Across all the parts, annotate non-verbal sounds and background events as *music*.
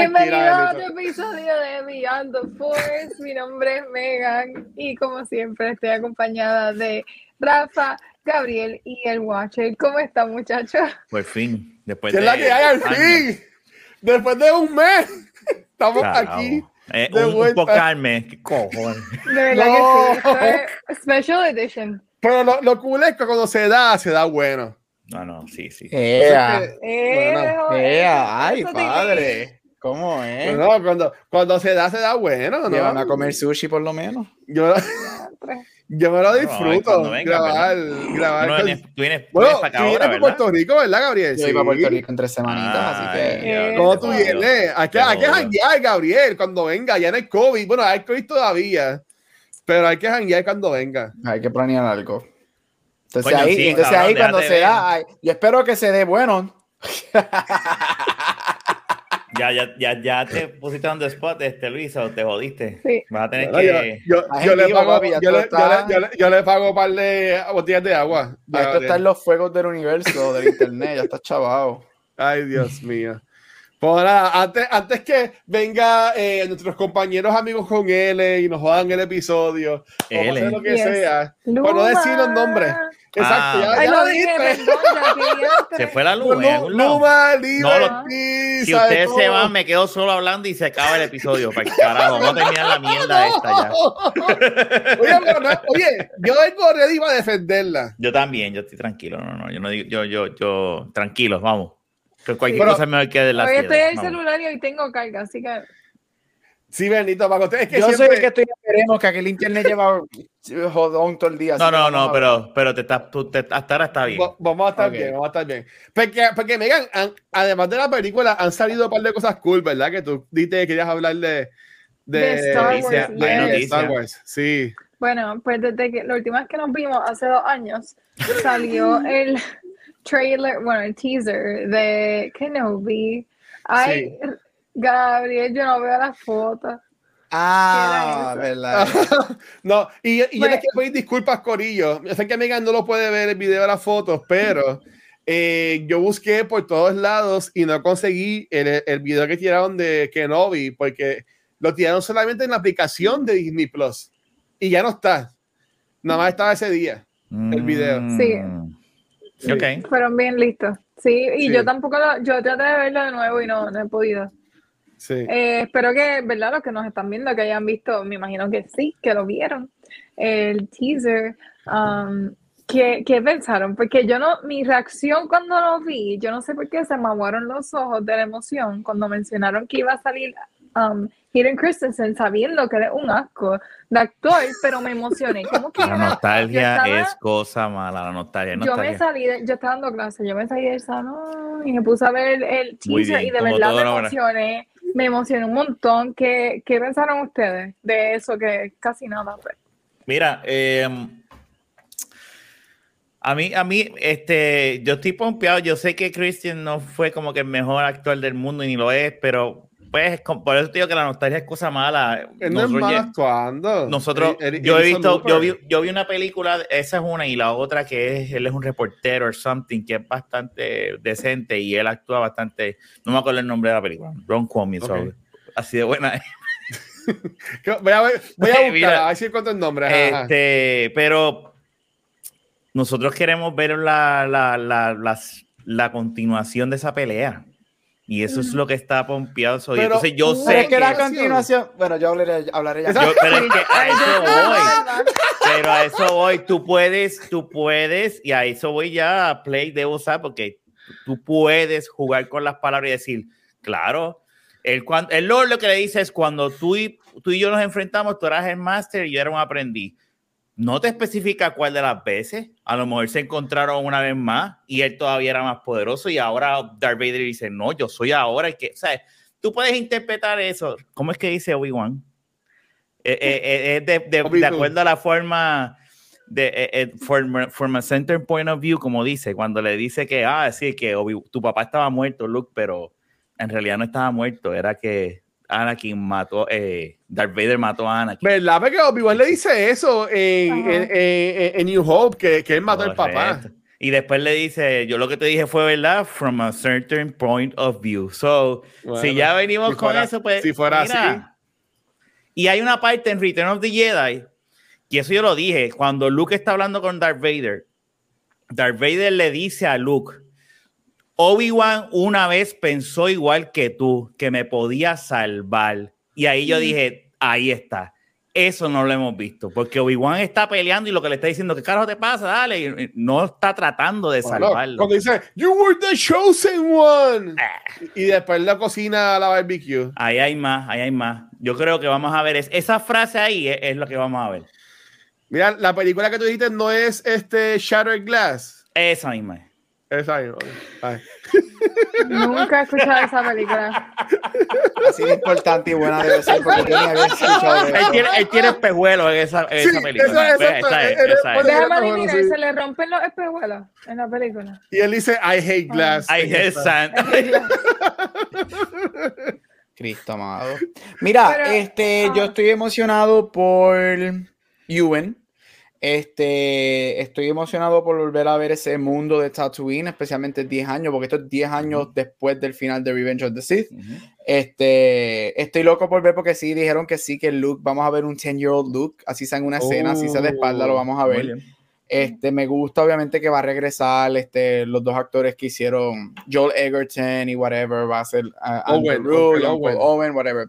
Bienvenido a otro episodio de Beyond the Force. Mi nombre es Megan y como siempre estoy acompañada de Rafa, Gabriel y el Watcher. ¿Cómo están muchachos? Por fin, después ¿Qué de es la que hay al años. fin? Después de un mes, *laughs* estamos Carajo. aquí. Eh, de un, un vuelta. pocarme, qué cojones. De verdad No. que sí. Special Edition. Pero lo, lo cool es que cuando se da, se da bueno. No, no, sí, sí. Ea, Eh, ea, ay, padre. ¿Cómo es? No, cuando, cuando se da, se da bueno. ¿no? Llévame a comer sushi por lo menos. Yo, yo me lo disfruto. cuando venga, grabar, Tú, grabar. no con- vienes, tú vienes, bueno, para acá tú vienes ahora. Puerto Rico, ¿verdad, Gabriel? Yo iba a Puerto Rico en tres semanitas, así que. Eh, ¿Cómo tú vienes? Hay que, hay janguear, Gabriel, cuando venga. Ya no hay COVID. Bueno, hay COVID todavía. Pero hay que janguear cuando venga. Hay que planear algo. Entonces Coño, ahí, sí, entonces cabrón, ahí cuando se ver. da, yo espero que se dé bueno. *laughs* Ya, ya, ya, ya te pusiste on the spot, este Luis, o te jodiste. Sí. Vas a tener Bueno, que. yo- le vivo, pago, papi, ya yo, tú le, yo, estás- le, yo, le, yo le pago un par de botellas de agua. Ya esto está en los fuegos del universo, del internet, ya está chavado. Ay, Dios mío. Pues nada, antes, antes que venga eh, nuestros compañeros amigos con él y nos jodan el episodio, o L. hacer lo que Yes. sea, Luma. por no decir los nombres. Exacto, Ah. ya, lo dije, perdón, ya *laughs* Se fue la luz. Lado. Luma, No, Liberty, Si ¿sabes ustedes se van, me quedo solo hablando y se acaba el episodio. Para el carajo, vamos a terminar la mierda *laughs* esta ya. *laughs* Oye, pero no- oye, yo vengo ready para defenderla. Yo también, yo estoy tranquilo. No, no, yo no digo, yo, yo, yo, tranquilos, vamos. Que cualquier Pero- cosa mejor que de la Hoy estoy en el vamos. celular y hoy tengo carga, así que Sí, Benito, para que ustedes que Yo siempre... soy el que estoy esperemos que aquel internet lleva jodón todo el día. No, no, no, pero, pero te estás, tú, te- hasta ahora está bien. Va- Vamos a estar Ok. bien, vamos a estar bien. Porque, porque Megan, han- además de la película, han salido un par de cosas cool, ¿verdad? Que tú diste que querías hablar de, de, De Star Wars, de- Star noticias. Wars. Sí. Bueno, pues desde que la última vez que nos vimos, hace dos años, salió *laughs* el trailer, bueno, el teaser de Kenobi. Ay, Gabriel, yo no veo las fotos. Ah, ¿Qué era verdad. *laughs* no, y, y yo les quiero pedir disculpas, Corillo. Yo sé que Megan no lo puede ver el video de las fotos, pero eh, yo busqué por todos lados y no conseguí el, el video que tiraron de Kenobi, porque lo tiraron solamente en la aplicación de Disney Plus y ya no está. Nada más estaba ese día. el video. Sí. Sí. Ok. Fueron bien listos. Sí, y Sí. yo tampoco, lo, yo traté de verlo de nuevo y no, no he podido. Sí. Eh, espero que, ¿verdad? Los que nos están viendo, que hayan visto, me imagino que sí, que lo vieron. El teaser. um, ¿qué, qué pensaron? Porque yo no, mi reacción cuando lo vi, yo no sé por qué se me aguaron los ojos de la emoción cuando mencionaron que iba a salir um, Hayden Christensen sabiendo que era un asco de actor, pero me emocioné. ¿Cómo que La era? nostalgia estaba- es cosa mala, la nostalgia. es yo me nostalgia. salí, de- yo estaba dando clase, yo me salí del salón y me puse a ver el teaser bien, y de como verdad me emocioné, me emocioné un montón. ¿Qué, qué pensaron ustedes de eso? Que casi nada. pues. Mira, eh, a mí, a mí, este, yo estoy pompeado. Yo sé que Christian no fue como que el mejor actor del mundo y ni lo es, pero pues por eso te digo que la nostalgia es cosa mala. Él no es Nosotros actuando. Nosotros, yo he visto, yo vi, yo vi una película, esa es una, y la otra que es, él es un reportero o something, que es bastante decente y él actúa bastante, no me acuerdo el nombre de la película, Ron Ok. así de buena *laughs* Voy a, ver- voy a *laughs* buscar, Mira, a ver si encuentro el nombre. ajá, ajá. Este, pero nosotros queremos ver la, la, la, la continuación de esa pelea. Y eso es lo que está pompeado. Pero Entonces yo Pero sé es que la continuación. Bueno, yo hablaré, hablaré ya. yo- pero es que a eso voy. Pero a eso voy, tú puedes, tú puedes, y a eso voy ya a play de usar, porque tú puedes jugar con las palabras y decir, claro, el, el Lord lo que le dice es cuando tú y, tú y yo nos enfrentamos, tú eras el máster y yo era un aprendiz. No te especifica cuál de las veces, a lo mejor se encontraron una vez más y él todavía era más poderoso y ahora Darth Vader dice, no, yo soy ahora el que, o sea, tú puedes interpretar eso. ¿Cómo es que dice Obi-Wan? Eh, eh, eh, es de, de- de acuerdo a la forma de eh, eh, from, from a center point of view, como dice, cuando le dice que, ah, sí, que Obi- tu papá estaba muerto, Luke, pero en realidad no estaba muerto, era que Anakin mató, eh, Darth Vader mató a Anakin. ¿Verdad? Porque Obi-Wan le dice eso en, en, en- en New Hope, que, que él mató al papá. Y después le dice, yo lo que te dije fue verdad, from a certain point of view. So, Bueno, si ya venimos si con fuera- eso, pues. si fuera mira. así. Y hay una parte en Return of the Jedi, y eso yo lo dije, cuando Luke está hablando con Darth Vader, Darth Vader le dice a Luke, Obi-Wan una vez pensó igual que tú, que me podía salvar. Y ahí yo dije, ahí está. Eso no lo hemos visto, porque Obi-Wan está peleando y lo que le está diciendo, ¿qué carajo te pasa? Dale, no está tratando de Bueno, salvarlo. Cuando dice, You were the chosen one. Ah. Y después la cocina a la barbecue. Ahí hay más, ahí hay más. Yo creo que vamos a ver, es- esa frase ahí es, es lo que vamos a ver. Mira, la película que tú dijiste no es este Shattered Glass. Esa misma. Esa misma. Ay. Nunca he escuchado esa película. Así de importante y buena debe ser porque yo ni había escuchado de Él tiene, él tiene espejuelos en esa, en Sí, esa película. eso es, exacto, esa es, esa es. Déjame adivinar, sí. se le rompen los espejuelos en la película. Y él dice, I hate glass. Ay, En esta. esa. Cristo amado. Mira, Pero, este, ah. yo estoy emocionado por Ewan. Este, estoy emocionado por volver a ver ese mundo de Tatooine, especialmente 10 años, porque esto es 10 años después del final de Revenge of the Sith. Este, estoy loco por ver porque sí dijeron que sí, que Luke, vamos a ver un 10-year-old Luke, así sea en una escena, así sea de espalda, lo vamos a ver. Este, me gusta obviamente que va a regresar este, los dos actores que hicieron Joel Egerton y whatever, va a ser uh, Owen. Owen, whatever.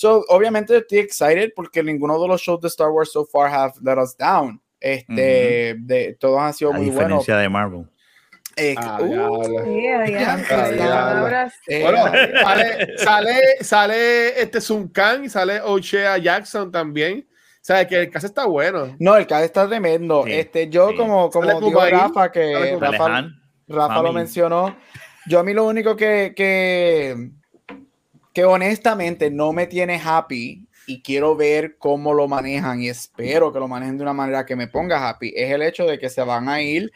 So, obviamente estoy excited porque ninguno de los shows de Star Wars so far have let us down. Este, de, todos han sido A muy buenos. diferencia de Marvel. Eh, Ah, uh, Ah, eh, Bueno, *laughs* sale, sale, sale este Sun Kang y sale Ochea Jackson también. O sea, que el caso está bueno. no, el cast está tremendo. Sí, este, yo sí. como, como dijo Rafa, que. Rafa. Rafa lo mencionó. Yo a mí lo único que, que, que honestamente no me tiene happy y quiero ver cómo lo manejan y espero que lo manejen de una manera que me ponga happy es el hecho de que se van a ir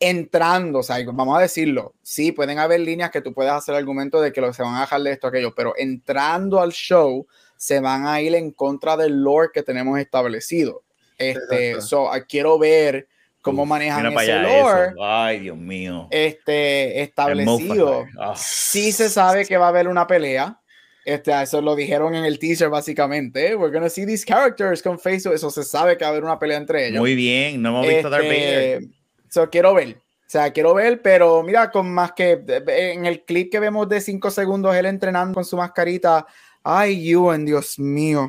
entrando, o sea, vamos a decirlo, sí, pueden haber líneas que tú puedes hacer argumento de que lo, se van a dejar de esto, aquello, pero entrando al show se van a ir en contra del lore que tenemos establecido. Este, Exacto. so, ah, quiero ver cómo Uf, manejan ese lore eso. Ay, Dios mío. este, establecido. Ah. Sí se sabe que va a haber una pelea. Este, eso lo dijeron en el teaser básicamente. We're gonna see these characters con Facebook. Eso se sabe que va a haber una pelea entre ellos. Muy bien, no hemos visto a Darth Vader. Este, so, quiero ver. O sea, quiero ver, pero mira, con más que en el clip que vemos de 5 segundos, él entrenando con su mascarita. Ay, Ewan, Dios mío,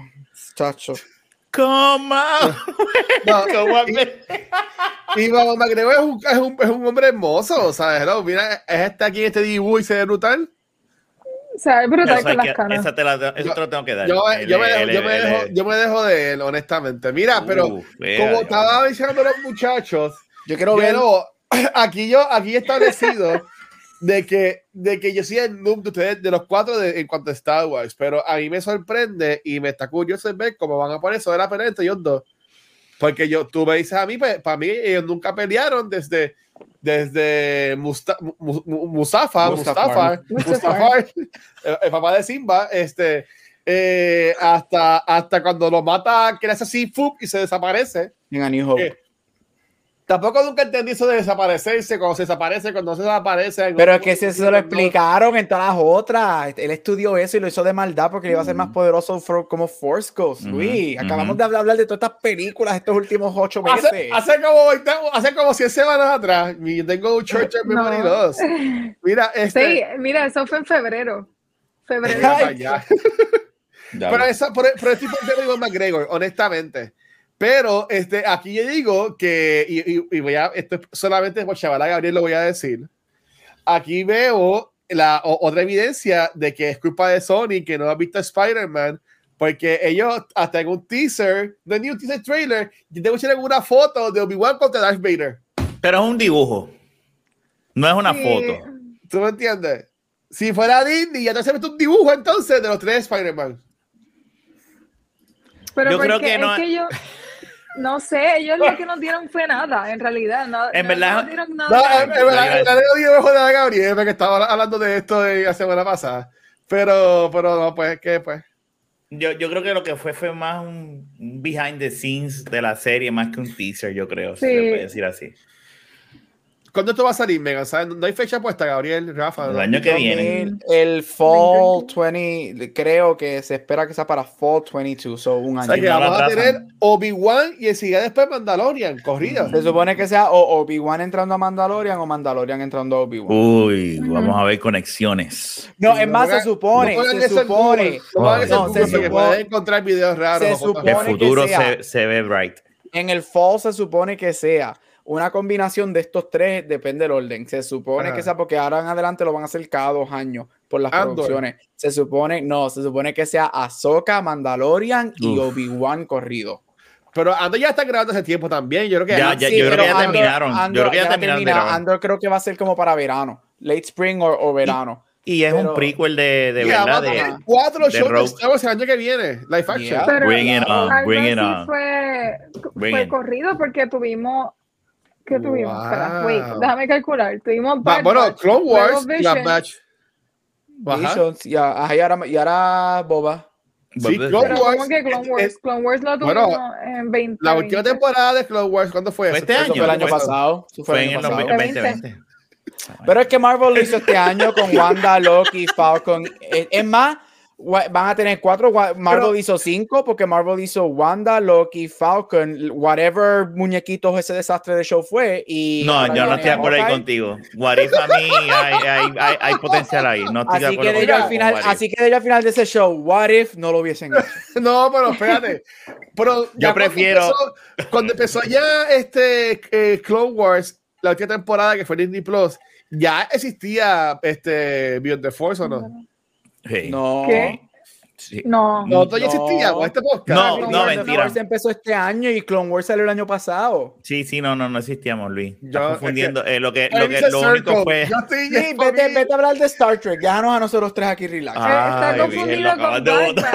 chacho. ¿Cómo? No, ¿Cómo? y Bob McGregor es un, es, un, es un hombre hermoso, ¿sabes? Hello, mira, es este aquí este dibujo y se ve brutal. O sea, es brutal con las que- esa te la- eso Yo- te lo tengo que dar. Yo, me, dejo, él- yo, me él- dejo, él- yo me dejo de él, honestamente. Mira, pero Uf, vea, como estaba mencionando los muchachos, Yo quiero ver. Pero *clears throat* aquí yo, aquí he establecido de que, de que yo soy el noob de ustedes, de los cuatro de- en cuanto a Star Wars, pero a mí me sorprende y me está curioso ver cómo van a poner eso de la pelea entre ellos dos. Porque yo, tú me dices a mí, pues, para mí ellos nunca pelearon desde, desde Musta- Mu- Mu- Mustafa. Mustafa, Mustafar, el, el papá de Simba, este, eh, hasta, hasta cuando lo mata, que le hace así, y se desaparece. En A New Hope. Eh, Tampoco nunca entendí eso de desaparecerse, cuando se desaparece, cuando no se desaparece. Pero es que se, se lo explicaron en todas las otras. Él estudió eso y lo hizo de maldad porque le iba a ser más poderoso for- como Force Ghost. Luis, ujú. acabamos de hablar, hablar de todas estas películas estos últimos ocho meses. Hace, hace como 20 hace como 100 semanas atrás, y yo tengo un Church *laughs* of Memory No. 2. Mira, Sí, este. mira, eso fue en febrero. Febrero. Ay, allá. Ya Pero, esa, por, por el tipo de Iwan McGregor, honestamente. Pero este, aquí yo digo que, y, y- y voy a, esto es solamente por Chavala Gabriel lo voy a decir. Aquí veo la o- otra evidencia de que es culpa de Sony que no ha visto a Spider-Man, porque ellos, hasta en un teaser, no es ni un teaser trailer, yo tengo que echar una foto de Obi-Wan contra Darth Vader. Pero es un dibujo. No es una Sí. foto. ¿Tú me entiendes? Si fuera Disney, ya te has visto un dibujo entonces de los tres Spider-Man. Pero Yo creo que es no- que yo, *laughs* no sé, ellos lo que nos dieron fue nada, en realidad. No, En no- verdad- no nos dieron No, nada. en- en verdad, a Gabriel, porque estaba hablando de esto de la semana pasada. Pero, pero no, pues, que pues. Yo, yo creo que lo que fue fue más un behind the scenes de la serie, más que un teaser, yo creo, si Sí. se puede decir así. ¿Cuándo esto va a salir, Megan? ¿Sabes? No hay fecha puesta, Gabriel, Rafa. El ¿no? año que viene. El, el Fall 20, creo que se espera que sea para Fall 22, so un O año. sea, que vamos a tener Obi-Wan y enseguida después Mandalorian, corrida. Se supone que sea o Obi-Wan entrando a Mandalorian o Mandalorian entrando a Obi-Wan. Uy, vamos a ver conexiones. No, Sí, es más, se supone, no se supone, Google, no Google se porque supone- encontrar videos raros. se o fotos supone- El que futuro sea. se, se ve bright. en el Fall se supone que sea una combinación de estos tres, depende del orden. Se supone Ajá. que sea porque ahora en adelante lo van a hacer cada dos años por las Andor. producciones. Se supone, no, se supone que sea Ahsoka, Mandalorian y. Obi-Wan corrido. Pero Ando ya está grabando hace tiempo también. Yo creo que Ya, ya, yo creo que ya terminaron. Yo creo que ya la terminaron termina. Andor creo que va a ser como para verano, late spring o, o verano. Y es Pero- un prequel de, de Y vamos verdad. De, cuatro de shows de Rogue. El año que viene. Live action. Yeah. Pero Bring it on, bring it on. Fue, Bring fue it. corrido porque tuvimos. ¿Qué tuvimos? Espera, wait, Wow. déjame calcular. Tuvimos. Bad bueno, Batch, Clone Wars, match. Ajá. Visions, y, ajá, y ahora, y ahora Boba. Sí, Clone Wars. que Clone Wars, es- Clone Wars lo Bueno, tuvimos en 20. La última temporada de Clone Wars, ¿cuándo fue? Este Eso año, fue el año pasado. eso fue fue el en año el pasado. 2020. Pero es que Marvel lo hizo este año con Wanda, Loki, Falcon. Es, es más, van a tener cuatro. Marvel Pero- hizo cinco porque Marvel hizo Wanda, Loki, Falcon, whatever muñequitos ese desastre de show fue. Y No, yo no estoy de acuerdo ahí contigo. What if a mí hay, hay, hay, hay potencial ahí. No estoy de Así acuerdo que, de al final, así que de al final de ese show, what if no lo hubiesen hecho. *laughs* No, pero espérate. Pero ya cuando prefiero- empezó- Cuando empezó ya este eh, Clone Wars, la última temporada que fue Disney Plus, ya existía este Beyond the Force o no? Sí, No. ¿Qué? sí. No. No, todavía No. existía este podcast. No, Clone no, Wars- mentira. Clone Wars empezó este año y Clone Wars salió el año pasado. Sí, sí, no, no, no existíamos, Luis. Estás Yo- confundiendo. eh, lo que, lo, que, lo único fue. Sí, vete, vete a hablar de Star Trek. Déjanos a nosotros tres aquí relax. Eh, Está Ay, confundido con Bad. Batch,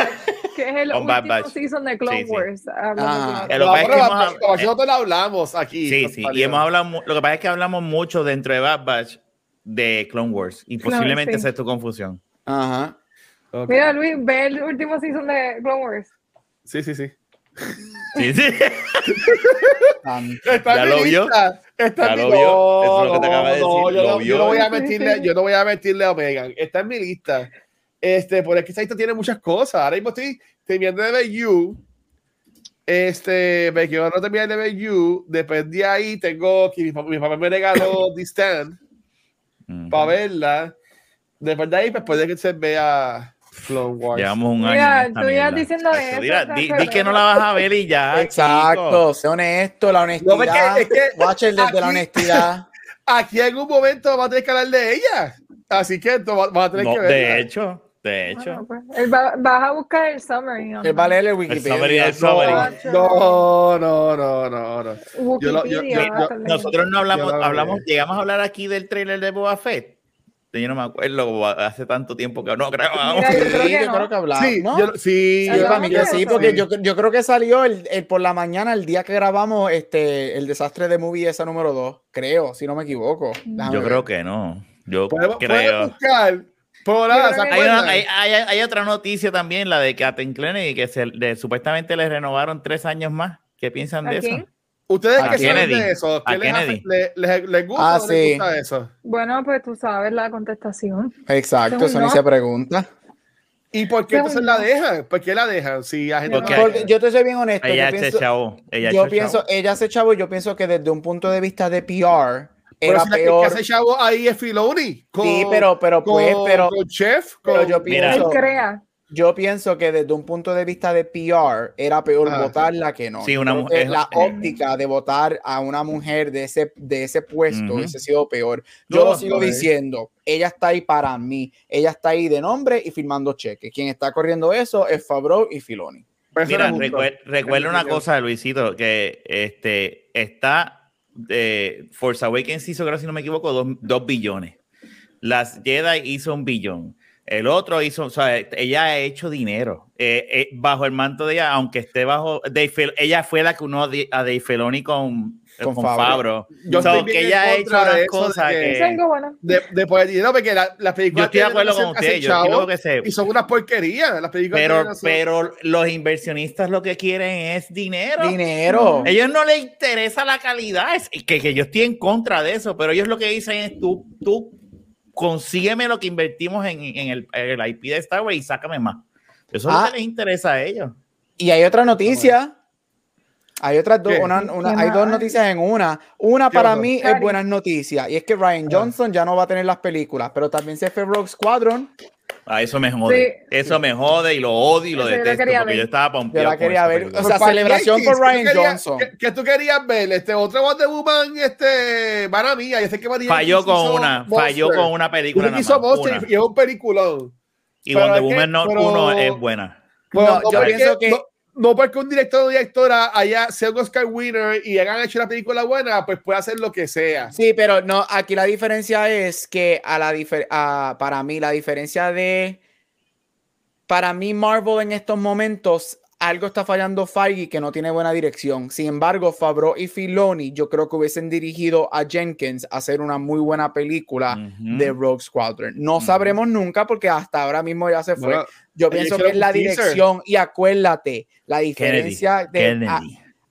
que es el Con Bad último Batch. season de Clone Sí, sí. Wars. Ah. de- Eh, lo que No, pasa es que nosotros lo hablamos aquí. Sí, sí. Y hemos hablado, lo que pasa es que hablamos mucho dentro de Bad Batch de Clone Wars. Y posiblemente es tu confusión. Ajá. Ok. Mira, Luis, ve el último season de Clone Wars. Sí, sí, sí. Sí, sí. Está ¿Ya en lo mi vio? lista, Está ¿Ya en mi- lo vio? Eso es lo que te acaba de no, decir. Yo, ¿Lo no, yo no voy a sí. yo no voy a mentirle a Megan. Está en mi lista. Este, por aquí esta lista tiene muchas cosas. Ahora mismo estoy terminando de ver You. Este, me quiero no terminar de ver You. Después de ahí tengo que mi papá, mi papá me regaló The Stand Ujú. para verla. Después de ahí, pues puede que se vea Clone Wars. Llevamos un año. Mira, tú ya mierda. diciendo eso, mira, di, di que no la vas a ver y ya. *laughs* Exacto, chico. sé honesto, la honestidad. porque es que Watcher desde aquí- la honestidad. *laughs* Aquí en un momento vamos a tener que hablar de ella. Así que esto va- vamos a tener No, que verla. de hecho, de hecho. Bueno, pues, él va- vas a buscar el summary. ¿no? El vale el summary Wikipedia. del summary. No, no, no, no, no. Yo lo- yo- Wikipedia. yo- vas a yo- leer. Nosotros no hablamos, hablamos, llegamos a hablar aquí del trailer de Boba Fett. Yo no me acuerdo, hace tanto tiempo que no. Mira, Sí, yo creo que yo no. creo que hablamos. Sí, ¿no? yo, sí, Sí, para mí que sí, porque yo, yo creo que salió el, el por la mañana, el día que grabamos este el desastre de movie esa número 2, creo, si no me equivoco. Déjame Yo ver. creo que no. Yo creo. buscar. Por creo ¿se que- Hay, una- hay, hay- hay otra noticia también, la de Kathleen Kennedy, que se, de- supuestamente le renovaron tres años más. ¿Qué piensan de ¿A eso? ¿Ustedes a qué saben de eso? a ¿Qué les, hace- le- les- les gusta Ah, o sí. les gusta eso? Bueno, pues tú sabes la contestación. Exacto, eso ni no. se pregunta. ¿Y por qué entonces la yo. dejan? ¿Por qué la dejan? Si la gente Porque- no- Porque yo te soy bien honesto. Ella yo se pienso, chavo. Ella yo se pienso chavo. ella se chavo, yo pienso que desde un punto de vista de PR Pero era si la que- peor. que hace chavo ahí es Filoni. Con, Sí, pero, pero pues, con- pero, con Chef. pero con- yo Mira. Él pienso, crea. Yo pienso que desde un punto de vista de PR era peor Ajá. votarla que no. Sí, una mujer- La eh. óptica de votar a una mujer de ese, de ese puesto Ujú. hubiese sido peor. Yo No, lo sigo no, eh. diciendo. Ella está ahí para mí. Ella está ahí de nombre y firmando cheques. Quien está corriendo eso es Fabro y Filoni. Pero Mira, es recuer- recuerda una cosa, Luisito, que este está de Force Awakens hizo, creo si no me equivoco, dos, dos billones. Las Jedi hizo un billón. El otro hizo, o sea, ella ha hecho dinero eh, eh, bajo el manto de ella, aunque esté bajo Dave ella fue la que unió a Dave Filoni con, Con con, Favreau. Favreau. Yo So, estoy bien que ella ha hecho unas eso de cosas que- que, Es algo bueno. De, de el dinero, porque la- las yo películas estoy de acuerdo con usted, yo quiero que se y son unas porquerías. Las películas pero, pero los inversionistas lo que quieren es dinero. Dinero. A ellos no les interesa la calidad, es que, que yo estoy en contra de eso, pero ellos lo que dicen es tú, tú consígueme lo que invertimos en, en el, en el IP de Star Wars y sácame más. Eso es Ah. lo que les interesa a ellos. Y hay otra noticia. Hay otras dos, ¿Qué? una- una- ¿Qué hay dos noticias en una. Una ¿Qué para mí es buenas noticias. Y es que Ryan Johnson ya no va a tener las películas, pero también se fue Rogue Squadron. A eso me jode. Eso me jode y lo odio y lo Eso yo la detesto quería porque ver. yo estaba Yo pompeado. la con quería ver. película. O sea, celebración por ¿qué tú Ryan querías- Johnson. ¿qué, qué tú querías ver? Este, otro Wonder Woman, este, para mí, yo sé que María falló con una, Monster. falló con una película. Nada hizo más, una. y es un peliculón. Y pero Wonder que- Woman no, pero- uno es buena. Bueno, No, yo pienso que- no, no porque un director o directora haya sea un Oscar winner y hayan hecho una película buena, pues puede hacer lo que sea. Sí, pero no, aquí la diferencia es que a la difer- para mí la diferencia de para mí Marvel en estos momentos algo está fallando Feige que no tiene buena dirección. Sin embargo, Favreau y Filoni yo creo que hubiesen dirigido a Jenkins a hacer una muy buena película de Rogue Squadron. No sabremos nunca porque hasta ahora mismo ya se fue. Bueno, yo pienso que es la teaser. dirección y acuérdate, la Kennedy. diferencia de a-.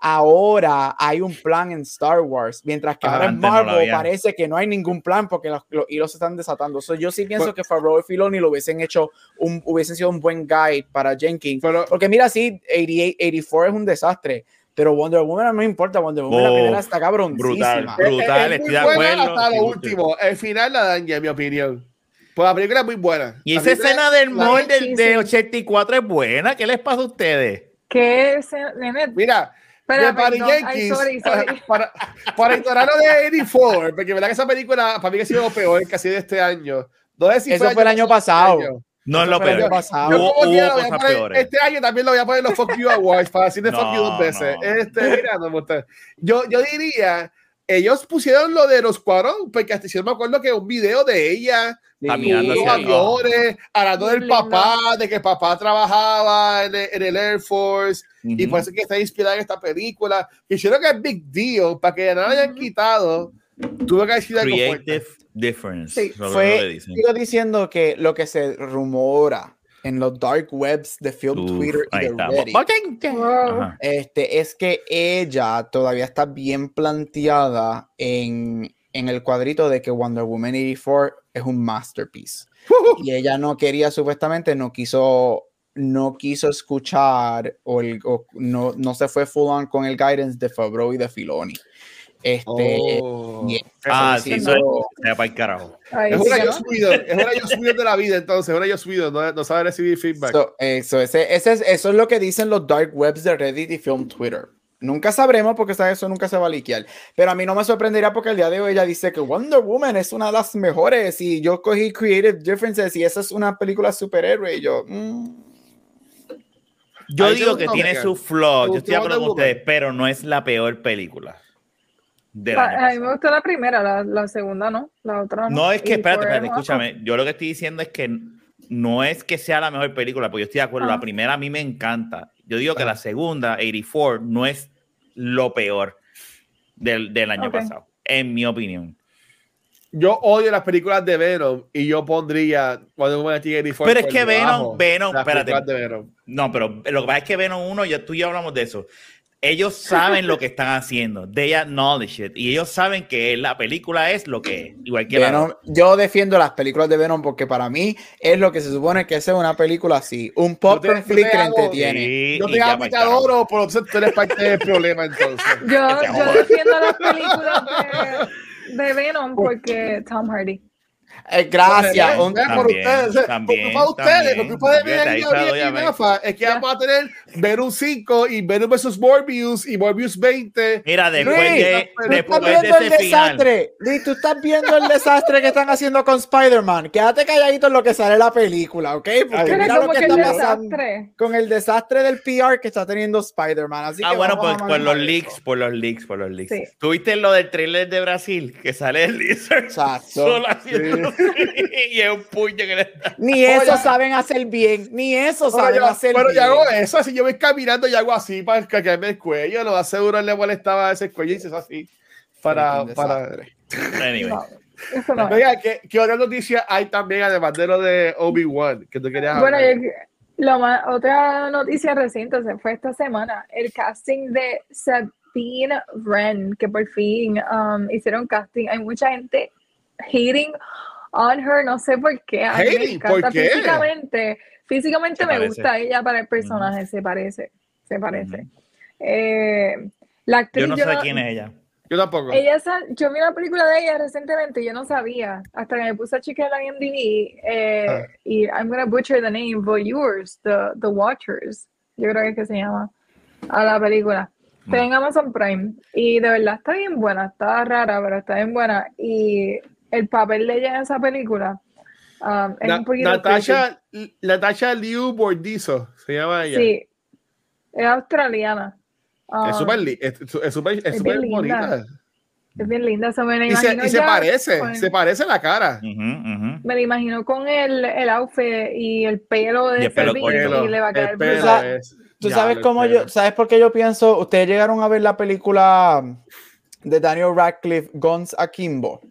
ahora hay un plan en Star Wars, mientras que ahora en no Marvel había. parece que no hay ningún plan porque los, los hilos se están desatando. So, yo sí pienso Pero- que Favreau y Filoni lo hubiesen hecho, un, hubiesen sido un buen guide para Jenkins. pero Porque mira, sí, 88, 84 es un desastre, pero Wonder Woman no me importa, Wonder Woman la Oh, primera está cabroncísima. brutal. es- Brutal, es muy estoy de buena acuerdo. hasta lo último. El final la daña, en mi opinión. Pues la película es muy buena. Y La esa escena del la- mall del, de sí. 84 es buena. ¿Qué les pasa a ustedes? ¿Qué es? Mira, Espera, de Patty perdón. Ay, Jenkins, sorry, sorry. *laughs* para, para ignorar lo de 84, porque verdad que esa película para mí que ha sido lo peor casi de este año. No sé si Eso fue el año pasado. año. No es lo peor. pasado. Hubo, hubo cosas poner- peores. Este año también lo voy a poner en los Fuck You Awards para decir de No, Fuck You dos veces. no. Este, mira, no. Yo, yo diría, ellos pusieron lo de los cuadros, porque hasta yo me acuerdo que un video de ella Caminando los aviones, hablando del papá, de que el papá trabajaba en el, en el Air Force y Ujú. por eso es que está inspirada en esta película. Y yo creo que es big deal para que no la hayan quitado. Tuve que decir algo fuerte. Creative difference. Sí. lo Fue, sigo diciendo que lo que se rumora en los dark webs de Film Uf, Twitter y de. Reddit este, es que ella todavía está bien planteada en, en el cuadrito de que Wonder Woman 84 es un masterpiece. *laughs* Y ella no quería, supuestamente, no quiso, no quiso escuchar o, el- o no, no se fue full on con el guidance de Favreau y de Filoni. Este, Oh. y- Ah, sí, eso es para el carajo. Ay, Es una yo subido, es una yo subido de la vida entonces, es una yo subido, no, no sabe recibir feedback. So, eso, ese, ese es, eso es lo que dicen los dark webs de Reddit y Film Twitter. Nunca sabremos porque ¿sabes? eso nunca se va a liquear. Pero a mí no me sorprendería porque el día de hoy ella dice que Wonder Woman es una de las mejores y yo cogí Creative Differences y esa es una película superhéroe. Y yo, mm, Yo Ahí digo que tiene su flow. ¿Te Yo estoy acuerdo con ustedes, pero no es la peor película. Ah, A mí me gustó la primera, la, la segunda no, la otra no. No es que, espérate, espérate, escúchame. Yo lo que estoy diciendo es que no es que sea la mejor película, porque yo estoy de acuerdo. La Ajá. primera a mí me encanta. Yo digo que Ajá. la segunda, 84, no es lo peor del, del año pasado, en mi opinión. Yo odio las películas de Venom y yo pondría Wonder Woman 84 Pero es por que Venom, Venom, espérate. Venom. No, pero lo que pasa es que Venom 1, ya tú y yo hablamos de eso. Ellos saben lo que están haciendo. They acknowledge it. Y ellos saben que la película es lo que es. Igual que la Venom- yo defiendo las películas de Venom porque para mí es lo que se supone que es una película así. Un popcorn yo te flick que hago- entretiene. Sí, Yo y te carajo. adoro, pero entonces tú eres parte del problema entonces. Yo, Que te yo defiendo las películas de, de Venom porque Tom Hardy. Eh, gracias. Ven por También, ustedes, también, por culpa de ustedes, por culpa de Miguel y es que vamos a tener Venom 5 y Venom vs Morbius y Morbius 20. Mira, después Luis, de, tú después estás de viendo el ese final. desastre. Luis, tú estás viendo el desastre que están haciendo con Spider-Man. Quédate calladito en lo que sale la película, ¿ok? Porque mira lo que que está pasando desastre. con el desastre del PR que está teniendo Spider-Man. Ah, que bueno, vamos pues por los leaks, por los leaks, por los leaks. Sí. ¿Tuviste lo del trailer de Brasil? Que sale el Lizard Exacto. solo haciendo *laughs* y es un puño que le da. Ni eso Oye. saben hacer bien, ni eso Pero saben yo, hacer pero bien. yo hago eso, así yo voy caminando y hago así para caerme el cuello, lo más seguro le molestaba ese cuello y hizo así para, para... Anyway. No, eso no es. Oiga, ¿qué, ¿qué otra noticia hay también además de lo de Obi-Wan que tú querías Bueno, hablar? yo- lo más, otra noticia reciente se fue esta semana, el casting de Sabine Wren, que por fin um, hicieron casting. Hay mucha gente hating on her, no sé por qué. A mí me encanta ¿por qué? físicamente. Físicamente Se me parece. gusta ella para el personaje, se parece, se parece. Eh, la actriz, Yo no sé quién es ella. Yo tampoco. ella sa- yo vi una película de ella recientemente y yo no sabía, hasta que me puse a chequear la IMDb eh, Ah. y I'm gonna butcher the name, Voyeurs, the, the Watchers, yo creo que es que se llama, a la película. Está en Amazon Prime y de verdad está bien buena, está rara, pero está bien buena y el papel de ella en esa película um, es Na- un poquito Natasha, Natasha Liu Bordizo se llama ella. Sí, es australiana. Es Um, súper es, es súper es es súper bien linda. bonita. es bien linda, eso me la Y se, imagino y se ya parece, con- se parece la cara. Me la imagino con el, el outfit y el pelo de Y el pelo y le va a el quedar pelo es- ¿Tú sabes el cómo pelo. yo, sabes por qué yo pienso? Ustedes llegaron a ver la película de Daniel Radcliffe, Guns Akimbo.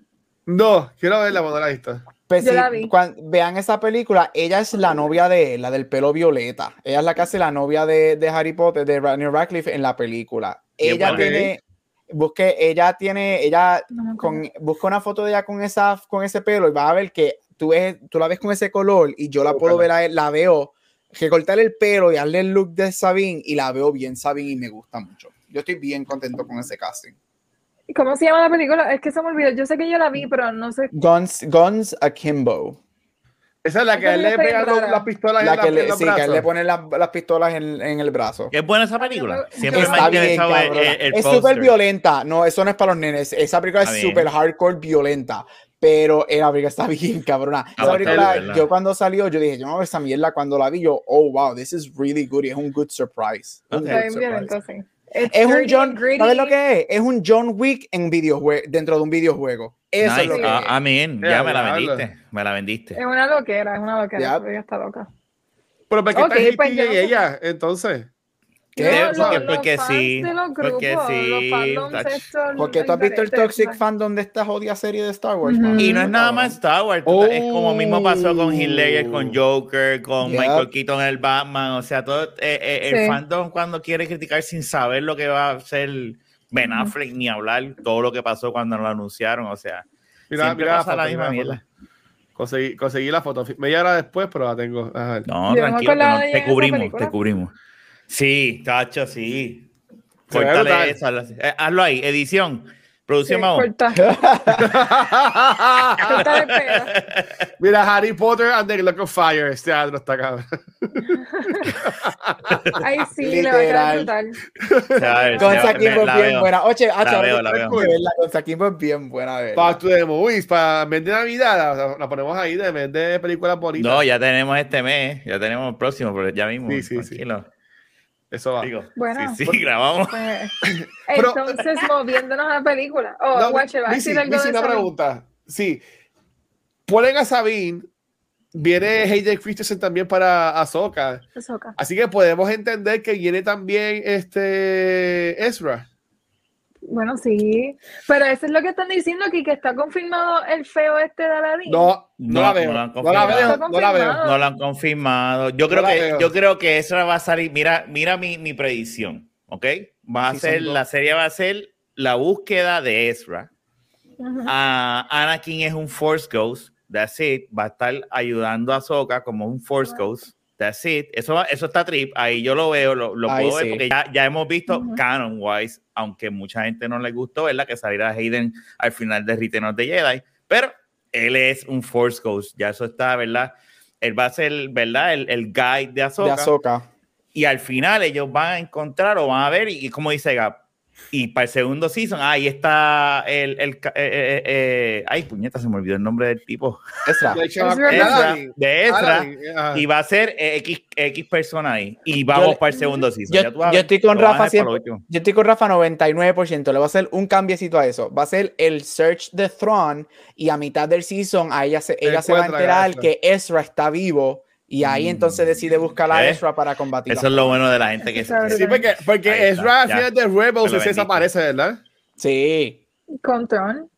No, quiero verla cuando la he visto. Pues Yo sí, la vi. vean esa película, ella es la novia de él, la del pelo violeta. Ella es la que hace la novia de, de Harry Potter, de Daniel Radcliffe en la película. Ella tiene, busque, ella tiene, ella No con, busca una foto de ella con esa, con ese pelo y vas a ver que tú ves, tú la ves con ese color y yo la puedo ver a él, la veo, recortarle el pelo y darle el look de Sabine y la veo bien Sabine y me gusta mucho. Yo estoy bien contento con ese casting. ¿Cómo se llama la película? Es que se me olvidó. Yo sé que yo la vi, pero no sé. Guns, Guns Akimbo. Esa es la que él le bien los- las pistolas La en, la, que en le, los sí, que a él brazos. le ponen las, las pistolas en, en el brazo. Es buena esa película. Siempre me Está ha bien, interesado el, el, el es súper violenta. No, eso no es para los nenes. Esa película Está es súper hardcore violenta. Pero eh, la película está *laughs* bien, cabrona. Ah, Esa película, yo cuando salió, yo dije, yo no esa mierda. Cuando la vi, yo, oh, wow, this is really good. Y es un good surprise. Un Ok. good Está bien surprise. Es un John. ¿sabes lo que es? Es un John Wick en videojue dentro de un videojuego. Eso es lo Nice. que Ah, es. amén. Ya, Ya me la vendiste. Me la vendiste. Es una loquera, es una loquera. Yep. Ella está loca. Pero ¿por qué Ok, está pues y ella? Entonces. ¿Qué? No, Porque- los- sí, porque sí, Porque tú has visto el toxic ¿sabes? fandom de esta jodida serie de Star Wars. Y no es nada más Star Wars, es como mismo pasó con Ledger, con Joker, con. Michael Keaton en el Batman, o sea, todo eh, eh, el Sí. fandom cuando quiere criticar sin saber lo que va a hacer Ben Affleck ni hablar todo lo que pasó cuando lo anunciaron, o sea, Mira, siempre mira pasa la foto, misma la. Conseguí, conseguí la foto. Media hora después, pero la tengo. Ajá. No, Yo tranquilo, no- te cubrimos, te cubrimos. Sí, tacho, sí. Brutal. eso, hazlo, eh, hazlo ahí, edición, producción, Sí, corta, *laughs* corta pelo. Mira, Harry Potter and the Lock of Fire. Este teatro está cabrón. *laughs* Ay, sí, le va a quedar Literal. brutal. Kimbo la es bien buena. Oye, ahora veo, la veo. Kimbo es bien buena. de Back verdad. to the movies. Para mes de Navidad, la, la ponemos ahí de mes de películas bonitas. No, ya tenemos este mes, ya tenemos el próximo, pero ya mismo. Sí, sí, sí. Eso va. Digo, Bueno. sí, sí, grabamos. Pues, *laughs* Pero- entonces, moviéndonos a la película. *laughs* Oh, No, Watcher, va a Missy, decir algo Missy, de una Sabine? pregunta. Sí. Ponen a Sabine. Viene Hayden Christensen también para Ahsoka. Ahsoka. Así que podemos entender que viene también este Ezra. Bueno, sí. Pero eso es lo que están diciendo aquí, que está confirmado el feo este de Aladdin. No, no, No, la no veo. lo han No, la veo. confirmado. No la veo. No lo han confirmado. Yo creo No que yo creo que eso va a salir. Mira, mira mi, mi predicción, ¿ok? Va a Sí, ser la serie va a ser la búsqueda de Ezra. Ah, Anakin es un Force Ghost. That's it. Va a estar ayudando a Ahsoka como un Force Ghost. That's it. Eso, eso está trip. Ahí yo lo veo, lo, lo puedo ver sí. porque ya, ya hemos visto Ujú. canon wise, aunque mucha gente no le gustó, ¿verdad? Que saliera Hayden al final de Return of the Jedi. Pero él es un Force Ghost. Ya eso está, ¿verdad? Él va a ser, ¿verdad? El, el guide de De Ahsoka. Ahsoka. Y al final ellos van a encontrar o van a ver, y, y como dice Gap, Y para el segundo season, ahí está el. el ca- eh, eh, eh, ay, puñeta, se me olvidó el nombre del tipo. Ezra. De Ezra. De Ezra. Y va a ser eh, X, X persona ahí. Y vamos Yo- para el segundo season. yo- vas yo estoy con Rafa siempre. Yo estoy con Rafa 99%. Le va a hacer un cambiecito a eso. Va a ser el Search the Throne y a mitad del season a ella se, ella se va a enterar que Ezra está vivo y ahí Mm. entonces decide buscar a ¿Eh? Ezra para combatir. Eso es lo bueno de la gente que es Sí, porque, porque Ezra al final de Rebels se desaparece, ¿verdad? Sí. Con Tron.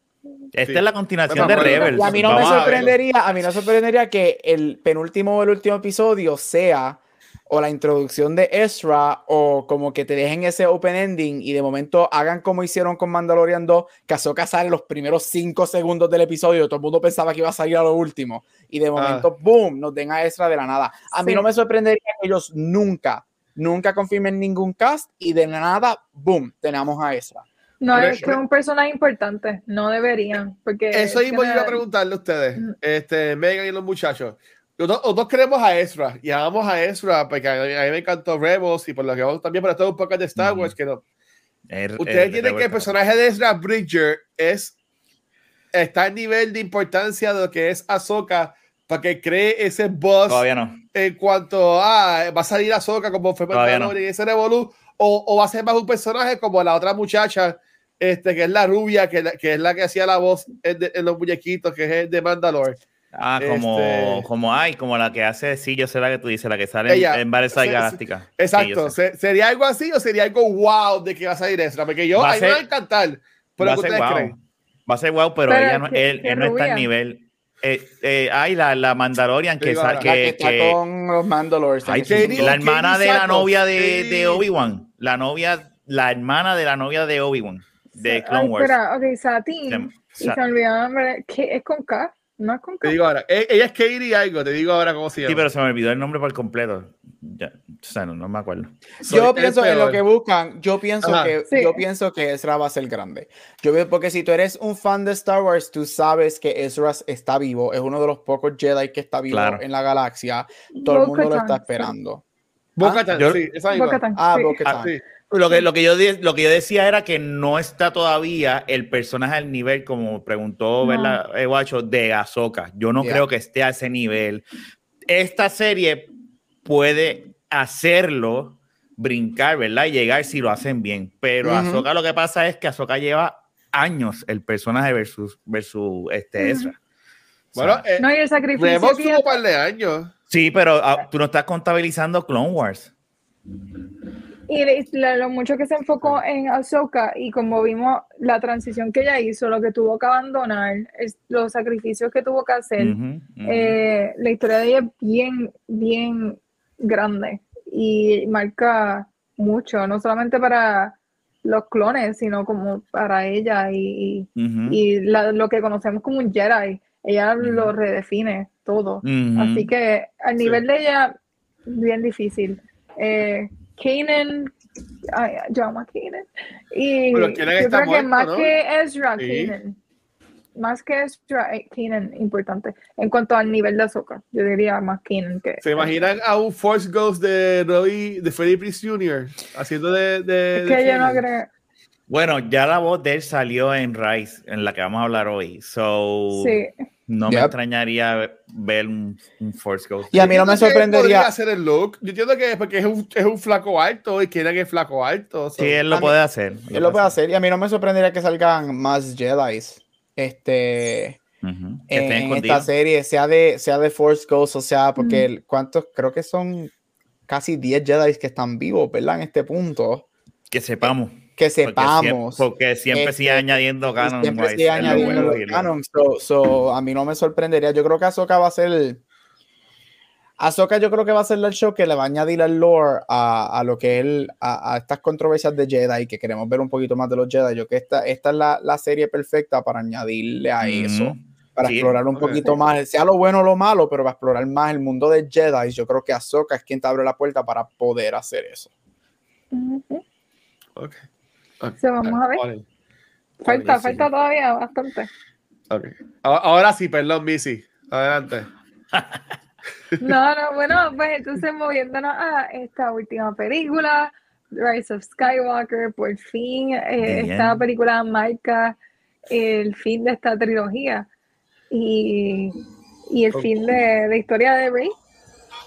Esta Sí. es la continuación Bueno, de Rebels. Y a mí no Vamos me a sorprendería, a mí no sorprendería que el penúltimo o el último episodio sea o la introducción de Ezra o como que te dejen ese open ending y de momento hagan como hicieron con Mandalorian 2, que Ahsoka sale los primeros cinco segundos del episodio, todo el mundo pensaba que iba a salir a lo último y de momento, boom, nos den a Ezra de la nada. A mí Sí. no me sorprendería que ellos nunca, nunca confirmen ningún cast y de la nada, boom, tenemos a Ezra. No es que es un personaje importante, no deberían, porque Eso iba a preguntarle a ustedes, Mm. este, Megan y los muchachos. Nosotros, nosotros queremos a Ezra y amamos a Ezra porque a mí, a mí me encantó Rebels y por lo que vamos también, esto es un poco de Star. Wars que no. Ustedes tienen que el personaje de Ezra Bridger es está al nivel de importancia de lo que es Ahsoka para que cree ese boss Todavía no. en cuanto a va a salir Ahsoka como fue no. Mandalorian y ese Revolu o, o va a ser más un personaje como la otra muchacha este que es la rubia que es la que hacía la voz en, de- en los muñequitos que es el de Mandalore Ah, como, Este- como hay, como la que hace, sí, yo sé la que tú dices, la que sale en- Ella. en Battlestar Sí, sí. Galáctica. Sí, exacto. Se- sería algo así o sería algo wow de que va a salir Ezra porque yo Va a mí me va a ser- encantar pero Va a ser ustedes guau. creen Va a ser guau, pero, Pero ella no, que- él, que él no está al nivel. Eh, eh, ay, la, la Mandalorian que, sa- ahora. que, la que está que- con los Mandalores. ay, sí, la hermana de la novia de, de Sí. Obi-Wan. La novia, la hermana de la novia de Obi-Wan. De Ay, Clone Wars. Espera, ok, Satin. Se- Y se. ¿Qué? ¿Es con K? ¿No es con te digo ahora e- ella es Katie algo te digo ahora cómo se llama Sí, pero se me olvidó el nombre por completo. Ya, o sea, no, no me acuerdo. Soy Yo pienso en lo que buscan, yo pienso Ajá. que Sí. yo pienso que Ezra va a ser grande. Yo veo porque si tú eres un fan de Star Wars, tú sabes que Ezra está vivo, es uno de los pocos Jedi que está vivo Claro. en la galaxia. Todo el mundo lo está esperando. Bo-Katan, Yo- sí, esa. Bo-Katan, Ah, sí. Bo-Katan. Ah, sí. Lo que, lo, que yo, di- lo que yo decía era que no está todavía el personaje al nivel, como preguntó No. ¿verdad? Eh, Guacho, de Ahsoka. Yo no Yeah. creo que esté a ese nivel. Esta serie puede hacerlo brincar, ¿verdad? Y llegar si lo hacen bien. Pero. Ahsoka lo que pasa es que Ahsoka lleva años el personaje versus, versus este. Ezra. O bueno sea, eh, No, y el sacrificio tuvo un par de años sí, pero ah, tú no estás contabilizando Clone Wars. Y lo mucho que se enfocó en Ahsoka y como vimos la transición que ella hizo, lo que tuvo que abandonar, es- los sacrificios que tuvo que hacer, eh, la historia de ella es bien, bien grande y marca mucho, no solamente para los clones, sino como para ella y, y la- lo que conocemos como un Jedi. Ella lo redefine todo. Así que al Sí. nivel de ella, bien difícil. Eh, Kanan, ay, yo amo a Kanan. Y Pero yo creo que muerto, más ¿no? que Ezra, Sí. Kanan. Más que Ezra, eh, Kanan, importante. En cuanto al nivel de Ahsoka, yo diría más Kanan que. ¿Se imaginan a un Force Ghost de Roy, de Freddie Prinze Jr. haciendo de. de Es de que yo no creo. Bueno, ya la voz de él salió en Rise, en la que vamos a hablar hoy. So, Sí. No me Yep. extrañaría ver- un, un Force Ghost. Y a mí no me sorprendería. hacer el look. Yo entiendo que es porque es un, es un flaco alto y quieren que es flaco alto. so- Sí, él lo A mí- puede hacer. Él lo puede hacer y a mí no me sorprendería que salgan más Jedi. Este. Que estén en esta serie, sea de, sea de Force Ghost, o sea, porque Mm. el- cuántos, creo que son casi 10 Jedi que están vivos, ¿verdad? En este punto. Que sepamos. Que Porque siempre, sepamos. porque siempre sigue Este, añadiendo canon. siempre sigue lo añadiendo bueno lo- canon, so- so, a mí no me sorprendería. Yo creo que Ahsoka va a ser. Ahsoka, yo creo que va a ser el show que le va a añadir al lore a, a lo que él, a, a estas controversias de Jedi, que queremos ver un poquito más de los Jedi. Yo que esta, esta es la, la serie perfecta para añadirle a eso, Ujú. para Sí, explorar un poquito más, sea lo bueno o lo malo, pero para explorar más el mundo de Jedi. Yo creo que Ahsoka es quien te abre la puerta para poder hacer eso. Ok. Ok. So, vamos a ver. Falta, todavía bastante. Ahora sí, perdón, Missy. Adelante. *laughs* No, no, bueno, pues entonces moviéndonos a esta última película, Rise of Skywalker, por fin eh, esta película marca el fin de esta trilogía y, y el fin de la historia de Rey.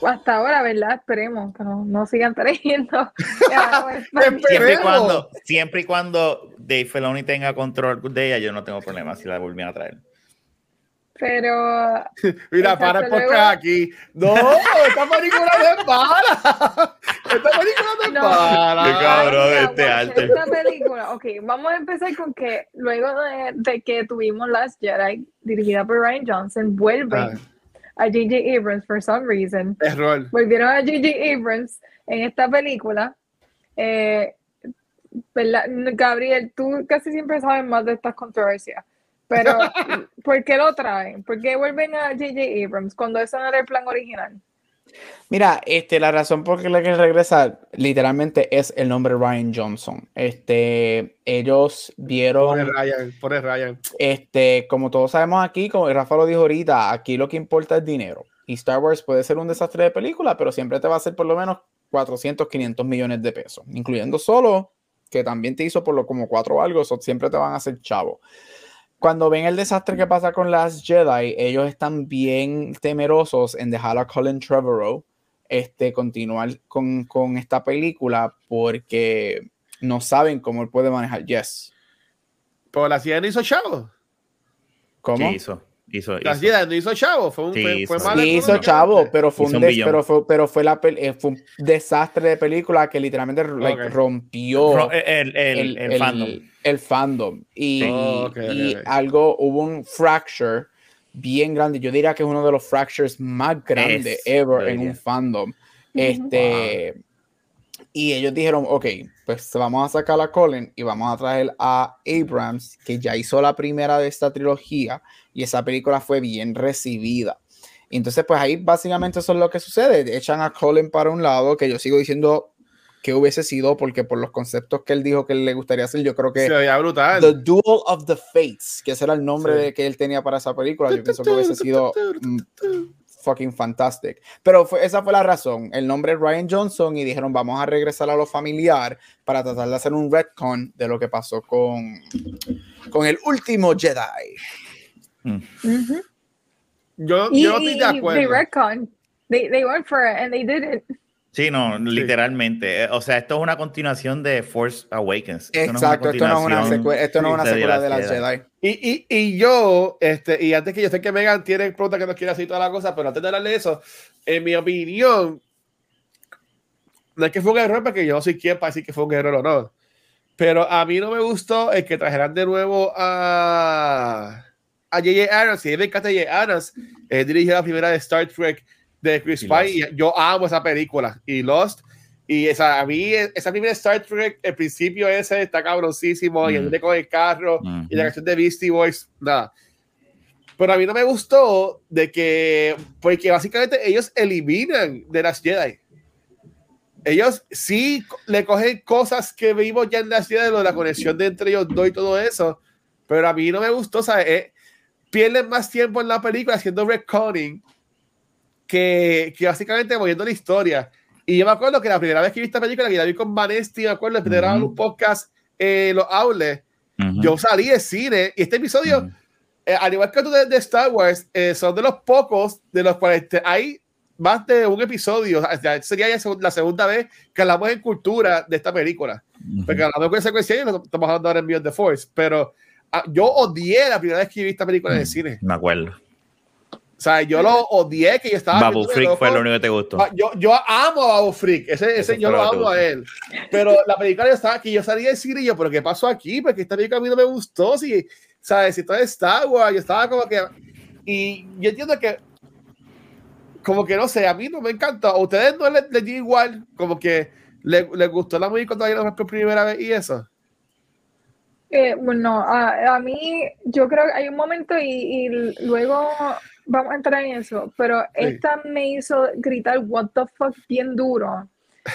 Hasta ahora, ¿verdad? Esperemos que no, no sigan trayendo. *laughs* Ya, pues. Siempre y cuando, siempre y cuando Dave Filoni tenga control de ella, yo no tengo problema si la volvieran a traer. Pero *laughs* Mira, para el luego- podcast aquí. No, esta película no es mala. Esta película no es No. mala. Qué cabrón, Ay, este arte. Esta película, ok, vamos a empezar con que luego de, de que tuvimos Last Jedi, dirigida por Ryan Johnson, vuelve Ah, a J.J. Abrams for some reason. error. Volvieron a J.J. Abrams en esta película. Eh. Gabriel, tú casi siempre sabes más de estas controversias. Pero, *laughs* ¿por qué lo traen? ¿Por qué vuelven a J.J. Abrams cuando ese no era el plan original? Mira, este, la razón por la que regresa literalmente es el nombre Ryan Johnson. Este, ellos vieron, Ryan, pobre Ryan. este, como todos sabemos aquí, como Rafa lo dijo ahorita, aquí lo que importa es dinero. Y Star Wars puede ser un desastre de película, pero siempre te va a hacer por lo menos 400, 500 millones de pesos, incluyendo solo, que también te hizo por lo como cuatro o algo, eso siempre te van a hacer chavo. Cuando ven el desastre que pasa con Last Jedi, ellos están bien temerosos en dejar a Colin Trevorrow este, continuar con, con esta película porque no saben cómo él puede manejar Yes. Pero la ciudad no hizo chavo. ¿Cómo? Sí, hizo, hizo, hizo. no hizo chavo. Fue un Sí, fue, fue hizo. Sí, hizo chavo, pero fue, un un des- pero fue, pero fue, la eh, fue un desastre de película que literalmente like, Ok. rompió Ro- El, el, el, fandom. el fandom. Y, Oh, ok, ok, y ok. algo, hubo un fracture bien grande. Yo diría que es uno de los fractures más grandes Es, ever en un fandom. Este, Y ellos dijeron, ok, pues vamos a sacar a Colin y vamos a traer a Abrams, que ya hizo la primera de esta trilogía y esa película fue bien recibida. Y entonces, pues ahí básicamente eso es lo que sucede. Echan a Colin para un lado, que yo sigo diciendo que hubiese sido, porque por los conceptos que él dijo que él le gustaría hacer, yo creo que Se veía brutal. The Duel of the Fates, que ese era el nombre Sí. que él tenía para esa película, yo pienso que hubiese sido mm, fucking fantastic. Pero fue, esa fue la razón. El nombre es Ryan Johnson y dijeron vamos a regresar a lo familiar para tratar de hacer un retcon de lo que pasó con, con el último Jedi. Ujú. Yo, Y, yo no estoy de they acuerdo. retcon. They, they went for it and they did it. Sí, no, literalmente. Eh, O sea, esto es una continuación de Force Awakens. Esto no es una Exacto, esto no es una secuela, esto no es una de secuela de las Jedi. Jedi. Y, y, y yo, este, y antes que yo sé que Megan tiene preguntas que nos quiere y toda la cosa, pero antes de hablarle de eso, en mi opinión, no es que fue un error, porque yo no soy quien para decir que fue un error o no. Pero a mí no me gustó el que trajeran de nuevo a a J.J. Abrams. Y me encanta J.J. Abrams. Él dirigió la primera de Star Trek de Chris Y Pine. Y yo amo esa película. Y Lost. Y esa, a mí, esa primera Star Trek, el principio ese está cabroncísimo. Y Mm. el de con el carro. Ujú. Y la canción de Beastie Boys, nada. Pero a mí no me gustó de que, porque básicamente ellos eliminan de las Jedi. Ellos sí le cogen cosas que vimos ya en las Jedi, lo de la conexión de entre ellos dos y todo eso. Pero a mí no me gustó, ¿sabes? Eh, pierden más tiempo en la película haciendo retconning que, que básicamente moviendo la historia. Y yo me acuerdo que la primera vez que vi esta película, que la vi con Vanesti, me acuerdo, que grababan un podcast, eh, los outlets, Ujú. yo salí de cine y este episodio, Ujú. eh, al igual que tú de, de Star Wars, eh, son de los pocos de los cuales te- hay más de un episodio. O sea, sería ya la segunda vez que hablamos en cultura de esta película. Porque hablamos con secuencia y lo estamos hablando ahora en Beyond the Force. Pero ah, yo odié la primera vez que vi esta película en el cine. Me acuerdo. O sea, yo lo odié que yo estaba. Babu de Freak fue lo único que te gustó. Ah, Yo, yo amo a Babu Freak, ese, ese yo lo amo a él. Pero la película yo estaba aquí, yo salí del cine y yo, ¿pero qué pasó aquí? Porque esta película a mí no me gustó, si, ¿sabes? Si todo es Star Wars, yo estaba como que. Y yo entiendo que, como que no sé, a mí no me encanta. ¿A ustedes no les, les dio igual? Como que les, les gustó la música cuando la vieron por primera vez y eso. Eh, bueno, a, a mí yo creo que hay un momento y, y luego vamos a entrar en eso, pero esta me hizo gritar what the fuck bien duro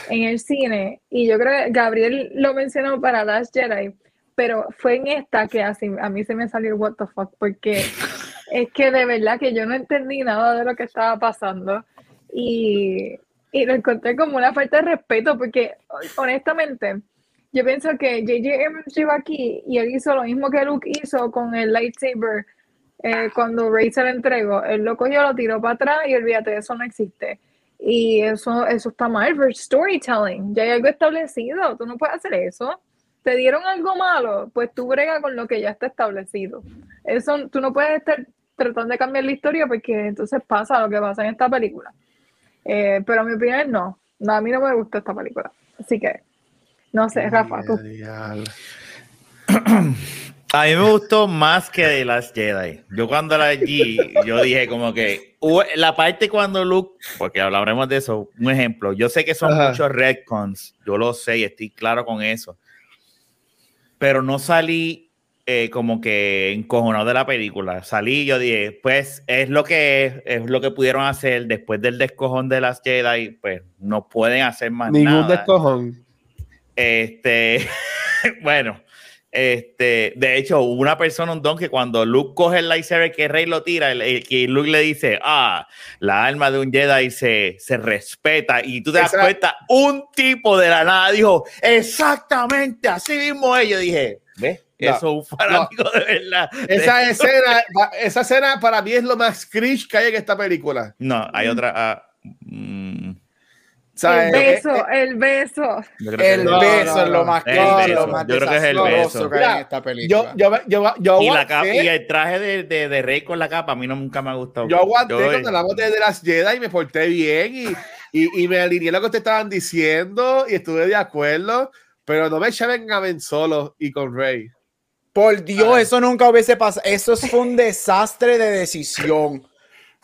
en el cine y yo creo que Gabriel lo mencionó para Last Jedi, pero fue en esta que así, a mí se me salió el what the fuck porque *laughs* es que de verdad que yo no entendí nada de lo que estaba pasando y, y lo encontré como una falta de respeto, porque honestamente, yo pienso que J.J. Abrams llegó aquí y él hizo lo mismo que Luke hizo con el lightsaber eh, cuando Rey se lo entregó. Él lo cogió, lo tiró para atrás y olvídate, eso no existe. Y eso, eso está mal, for storytelling. Ya hay algo establecido, tú no puedes hacer eso. Te dieron algo malo, pues tú brega con lo que ya está establecido. Eso, tú no puedes estar tratando de cambiar la historia porque entonces pasa lo que pasa en esta película. Eh, pero a mi opinión no. no. A mí no me gusta esta película. Así que, no sé, Rafa, tú. *clears throat* *clears throat* A mí me gustó más que de las Jedi. Yo cuando la vi, yo dije como que la parte cuando Luke, porque hablaremos de eso, un ejemplo, yo sé que son muchos retcons, yo lo sé y estoy claro con eso, pero no salí eh, como que encojonado de la película. Salí y yo dije, pues es lo que es, es lo que pudieron hacer después del descojón de las Jedi, pues no pueden hacer más nada. Ningún descojón. Este, *laughs* bueno este, de hecho, hubo una persona, un don, que cuando Luke coge el lightsaber que Rey lo tira, el, que Luke le dice, ah, la alma de un Jedi se, se respeta. Y tú te das cuenta, un tipo de la nada dijo, exactamente, así mismo ellos. Dije, ¿ves? Eso es un fanático de verdad. Esa *laughs* escena, esa escena para mí es lo más cringe que hay en esta película. No, hay otra. Ah, mm, el beso, el beso. El beso es lo más claro, lo más Yo creo que es el beso. Que hay en esta película. Yo, yo, yo, y, la capa, y el traje de, de, de, Rey con la capa a mí no, nunca me ha gustado. Yo aguanté yo, cuando la de las Jedi y me porté bien y, y, y me alineé lo que ustedes estaban diciendo y estuve de acuerdo, pero no me echaban a Ben Solo y con Rey. Por Dios, eso nunca hubiese pasado. Eso fue un desastre de decisión.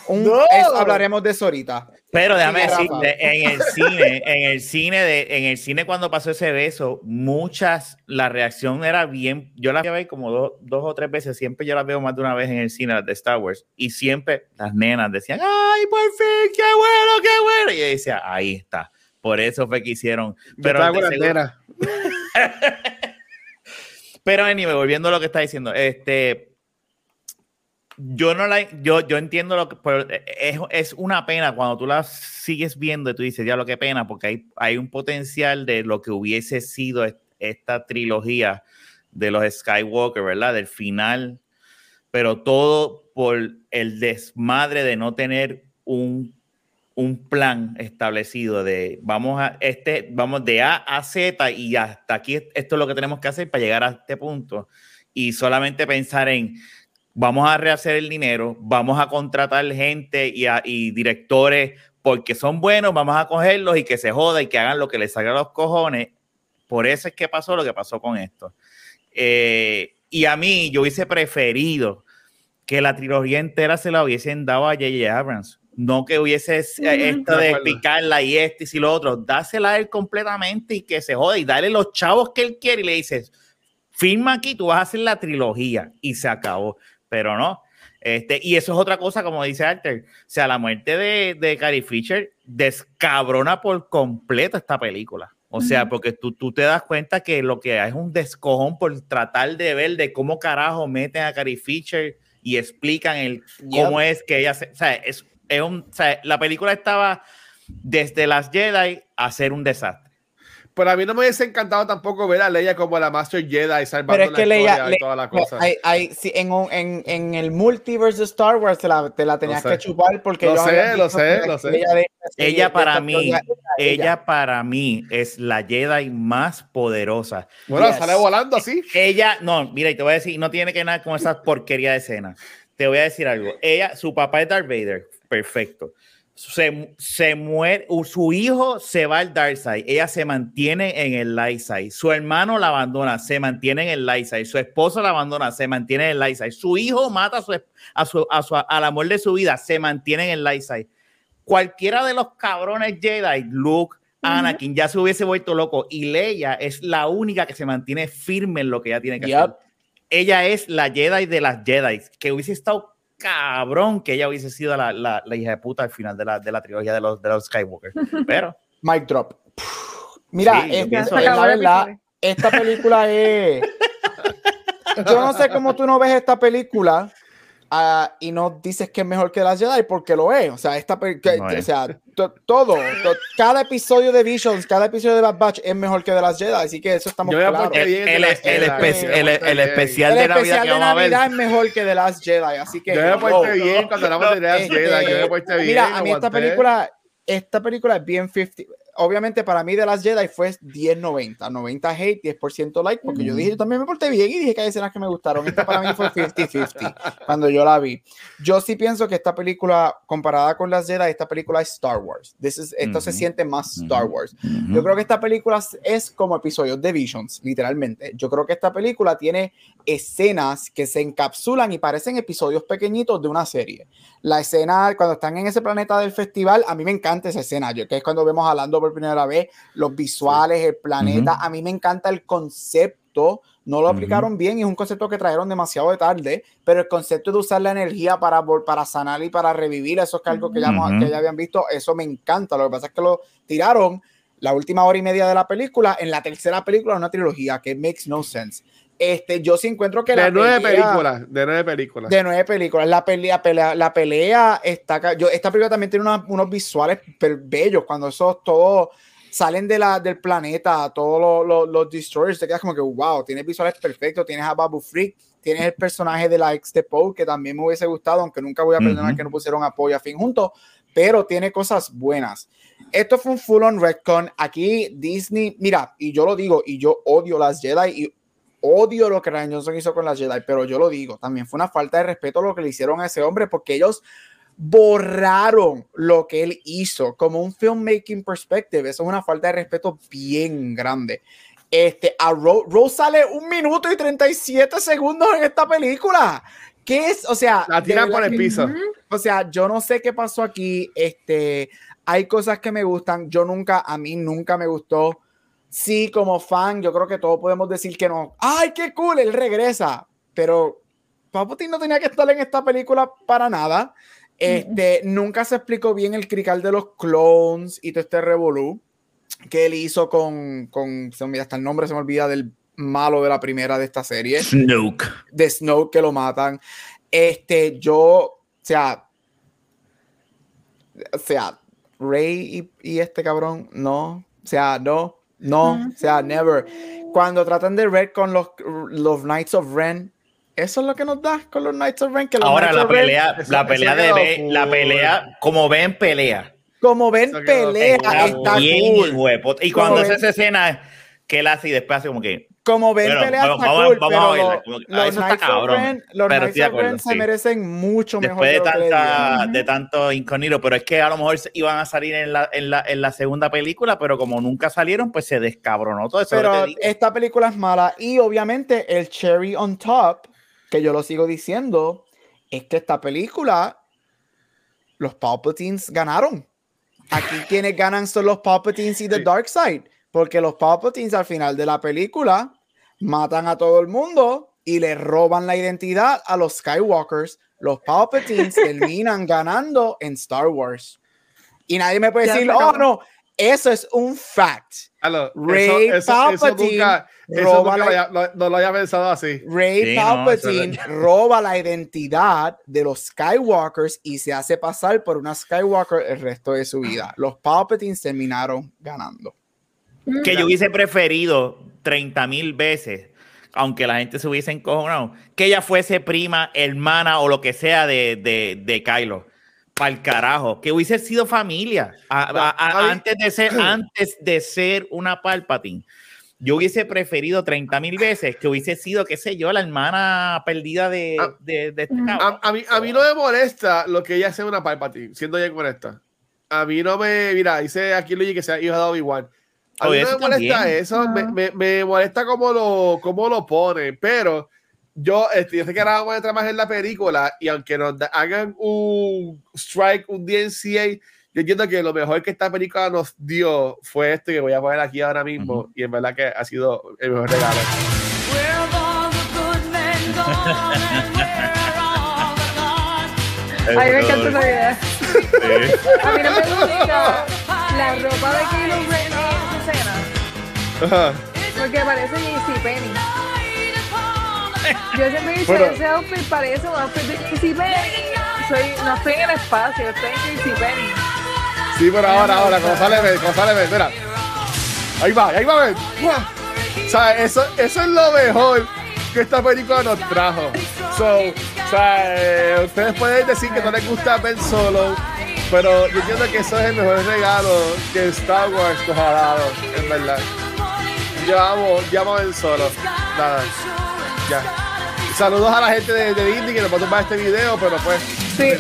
Un, no. hablaremos de eso ahorita. Pero déjame decirte, en el cine, en el cine de, en el cine cuando pasó ese beso, muchas, la reacción era bien, yo la vi como dos, dos o tres veces, siempre yo las veo más de una vez en el cine de Star Wars, y siempre las nenas decían, ay, por fin, qué bueno, qué bueno, y yo decía, ahí está, por eso fue que hicieron. Pero, *laughs* pero anyway, volviendo a lo que está diciendo, este, yo no la, yo, yo entiendo lo que, pero es, es, una pena cuando tú la sigues viendo y tú dices, ya lo que pena, porque hay, hay un potencial de lo que hubiese sido esta trilogía de los Skywalker, ¿verdad? Del final, pero todo por el desmadre de no tener un, un plan establecido de vamos a este, vamos de A a Z y hasta aquí esto es lo que tenemos que hacer para llegar a este punto y solamente pensar en vamos a rehacer el dinero, vamos a contratar gente y, directores porque son buenos, vamos a cogerlos y que se joda y que hagan lo que les salga a los cojones. Por eso es que pasó lo que pasó con esto. Eh, y a mí, yo hubiese preferido que la trilogía entera se la hubiesen dado a J.J. Abrams. No que hubiese esto de picarla y esto y lo otro. Dásela a él completamente y que se joda y dale los chavos que él quiere y le dices, firma aquí, tú vas a hacer la trilogía y se acabó pero no. Este, y eso es otra cosa, como dice Arthur. O sea, la muerte de, de Carrie Fisher descabrona por completo esta película. O sea, porque tú, tú te das cuenta que lo que hay es un descojón por tratar de ver de cómo carajo meten a Carrie Fisher y explican el cómo es que ella se. O sea, es, es un, o sea, la película estaba desde las Jedi a ser un desastre. Pero a mí no me hubiese encantado tampoco ver a Leia como la Master Jedi salvando Pero es que la Leia, y toda la cosa. Hay, hay, sí, en, en, en, el multiverse de Star Wars te la, te la tenías que chupar porque lo sé, lo sé, lo sé. Ella, ella para mí, ella, para mí es la Jedi más poderosa. Bueno, sale volando así. Ella, no, mira, y te voy a decir, no tiene que nada con esa porquería de escena. Te voy a decir algo. Ella, su papá es Darth Vader, perfecto se, se, muere, su hijo se va al dark side, ella se mantiene en el light side, su hermano la abandona, se mantiene en el light side, su esposo la abandona, se mantiene en el light side, su hijo mata a su, a su, a su, al amor de su vida, se mantiene en el light side. Cualquiera de los cabrones Jedi, Luke, Anakin, ya se hubiese vuelto loco. Y Leia es la única que se mantiene firme en lo que ella tiene que hacer. Ella es la Jedi de las Jedi, que hubiese estado cabrón que ella hubiese sido la, la, la hija de puta al final de la, de la trilogía de los, de los Skywalker. Pero. Mic drop. Mira, sí, la verdad, esta película es. *laughs* Yo no sé cómo tú no ves esta película, ah, y no dices que es mejor que las Jedi porque lo es. O sea, esta, que- No es. o sea to- todo, to- cada episodio de Visions, cada episodio de Bad Batch es mejor que de las Jedi, así que eso estamos claros. El, el- de el el- especial El de Navidad especial que de vamos a ver. Navidad es mejor que de las Jedi, así que Yo me bien cuando hablamos de las Este, Jedi. Yo me porté bien. Mira, a mí esta película, esta película es bien 50. Obviamente para mí de las Jedi fue 10-90, 90 hate, 10% like, porque yo dije, yo también me porté bien y dije que hay escenas que me gustaron. Esta para mí fue 50-50 *laughs* cuando yo la vi. Yo sí pienso que esta película, comparada con las Jedi, esta película es Star Wars. This is- esto se Ujú. siente más Star. Wars. Ujú. Yo creo que esta película es como episodios de Visions, literalmente. Yo creo que esta película tiene escenas que se encapsulan y parecen episodios pequeñitos de una serie. La escena cuando están en ese planeta del festival, a mí me encanta esa escena, yo, que es cuando vemos a Lando por primera vez, los visuales, el planeta, a mí me encanta el concepto. No lo aplicaron bien y es un concepto que trajeron demasiado de tarde, pero el concepto de usar la energía para, para sanar y para revivir esos cargos que ya, que ya habían visto, eso me encanta. Lo que pasa es que lo tiraron la última hora y media de la película en la tercera película de una trilogía que makes no sense. Este, yo sí encuentro que la De nueve pelea- películas. De nueve películas. de nueve películas. La pelea, pelea, la pelea está. Yo, esta película también tiene una- unos visuales bellos cuando esos todos salen de la, del planeta, todos los, los, los destroyers. Te quedas como que, wow, tienes visuales perfectos. Tienes a Babu Freak, tienes el personaje de la ex de Poe, que también me hubiese gustado, aunque nunca voy a perdonar Ujú. que no pusieron apoyo a fin juntos, pero tiene cosas buenas. Esto fue un full on retcon. Aquí Disney, mira, y yo lo digo, y yo odio las Jedi y odio lo que Ryan Johnson hizo con las Jedi, pero yo lo digo, también fue una falta de respeto lo que le hicieron a ese hombre porque ellos borraron lo que él hizo como un filmmaking perspective. Eso es una falta de respeto bien grande. Este, a Ro- Rose sale un minuto y 37 segundos en esta película. ¿Qué es? O sea, La tiran por el piso. O sea, yo no sé qué pasó aquí. Este, hay cosas que me gustan. Yo nunca, a mí nunca me gustó. Sí, como fan, yo creo que todos podemos decir que no. ¡Ay, qué cool! Él regresa. Pero Palpatine no tenía que estar en esta película para nada. Este, nunca se explicó bien el crical de los clones y todo este revolú que él hizo con, con se me olvida hasta el nombre, se me olvida del malo de la primera de esta serie Snoke. de Snow que lo matan. Este, yo, o sea, o sea, Rey y, y este cabrón, no, o sea, no, no, o sea, never. Cuando tratan de Red con los, los Knights of Ren, eso es lo que nos da con los Knights of Ren. Que los Ahora Knights la of pelea, la eso pelea de Ben- la pelea, como ven pelea. como ven, pelea, está está bien cool. Y cuando hace esa escena que él hace y después hace como que Como ven, Bueno, pelea vamos- está vamos- cool, vamos a pero verla, los, ah, los eso está Knights Ren, los pero Knights of Ren se sí. merecen mucho mejor después de tanta, de tanto incognito, pero es que a lo mejor iban a salir en la, en la, en la segunda película, pero como nunca salieron, pues se descabronó todo eso. Pero esta película es mala y obviamente el cherry on top, que yo lo sigo diciendo, es que esta película, los Palpatines ganaron. Aquí quienes ganan son los Palpatines y The Sí. Dark Side, porque los Palpatines al final de la película matan a todo el mundo y le roban la identidad a los Skywalkers. Los Palpatines *laughs* terminan ganando en Star Wars. Y nadie me puede Ya decir, oh no, eso es un fact. Aló, Ray eso, eso, eso Palpatine nunca, eso roba nunca la- lo no, no lo había pensado así. Ray Sí, no, Palpatine eso *laughs* roba la identidad de los Skywalkers y se hace pasar por una Skywalker el resto de su vida. Los Palpatines terminaron ganando. que yo hubiese preferido 30 mil veces, aunque la gente se hubiese encojonado, que ella fuese prima, hermana o lo que sea de, de, de Kylo. Para el carajo, que hubiese sido familia a- a- a- Javi. antes, de ser, *clears throat* antes de ser una Palpatine. Yo hubiese preferido 30 mil veces que hubiese sido, qué sé yo, la hermana perdida de, Ah. de, de este cabrón. A, a mí, a mí no me molesta lo que ella sea una Palpatine, siendo bien honesta. A mí no me. Mira, dice aquí Luigi que sea hija de Obi-Wan. A mí no me molesta también. eso, me, Ah. me, me molesta cómo lo, cómo lo pone, pero yo, este, yo sé que ahora vamos a entrar más en la película y aunque nos da- hagan un strike, un DNCA, yo entiendo que lo mejor que esta película nos dio fue este que voy a poner aquí ahora mismo Ujú. y en verdad que ha sido el mejor regalo. Where have all the good men gone and where are all the gone? A mí me encanta esa idea. A mí no me gusta la ropa de Kylo Ren. Ajá. Porque parece JC Penny. Yo siempre he dicho, Bueno. ese outfit parece un outfit de Casey Penny. Soy, no estoy en el espacio, estoy en Casey Penny. Sí, pero ahora, ahora, como sale como sale mira. Ahí va, ahí va. ¡Guau! O sea, eso, eso es lo mejor que esta película nos trajo. So, o sea, eh, ustedes pueden decir que no les gusta Ben Solo, pero yo entiendo que eso es el mejor regalo que Star Wars nos ha dado, en verdad. Yo amo, yo amo Solo. Nada, ya. Saludos a la gente de, de Disney que nos va a tomar este video, pero pues. Sí.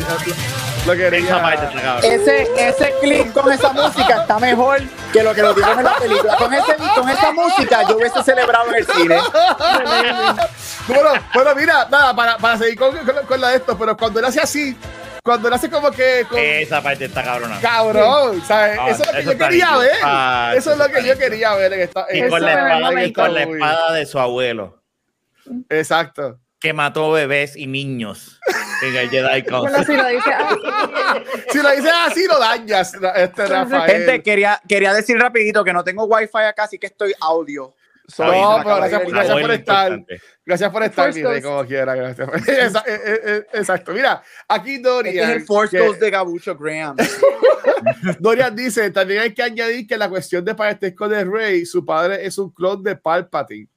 Lo quería. Está cabrón. Ese, ese clip con esa música está mejor que lo que lo dieron en la película. Con, ese, con esa música yo hubiese celebrado en el cine. Bueno, bueno, mira, nada, para, para seguir con, con, con la de esto, pero cuando él hace así, cuando él hace como que con Esa parte está cabrona. cabrón, ¿sabes? Ah, eso es lo que yo quería ver. Ah, eso es lo que yo quería ver en esta. Y con la espada, y con la espada de su abuelo, Exacto. que mató bebés y niños en el Jedi *laughs* Bueno, Council. si lo dice, ay, *laughs* Si lo dices así, lo dañas, este Rafael. Gente, quería, quería decir rapidito que no tengo wifi acá, así que estoy audio. Sorry, No, pero gracias, por estar. importante. Gracias por estar, mire, como quiera. Gracias. *laughs* Esa- eh, eh, eh, Exacto. Mira, aquí Este Dorian. es el Force que- Ghost de Gabucho Graham. *laughs* Dorian dice, también hay que añadir que la cuestión de parentesco de Rey, su padre es un clon de Palpatine.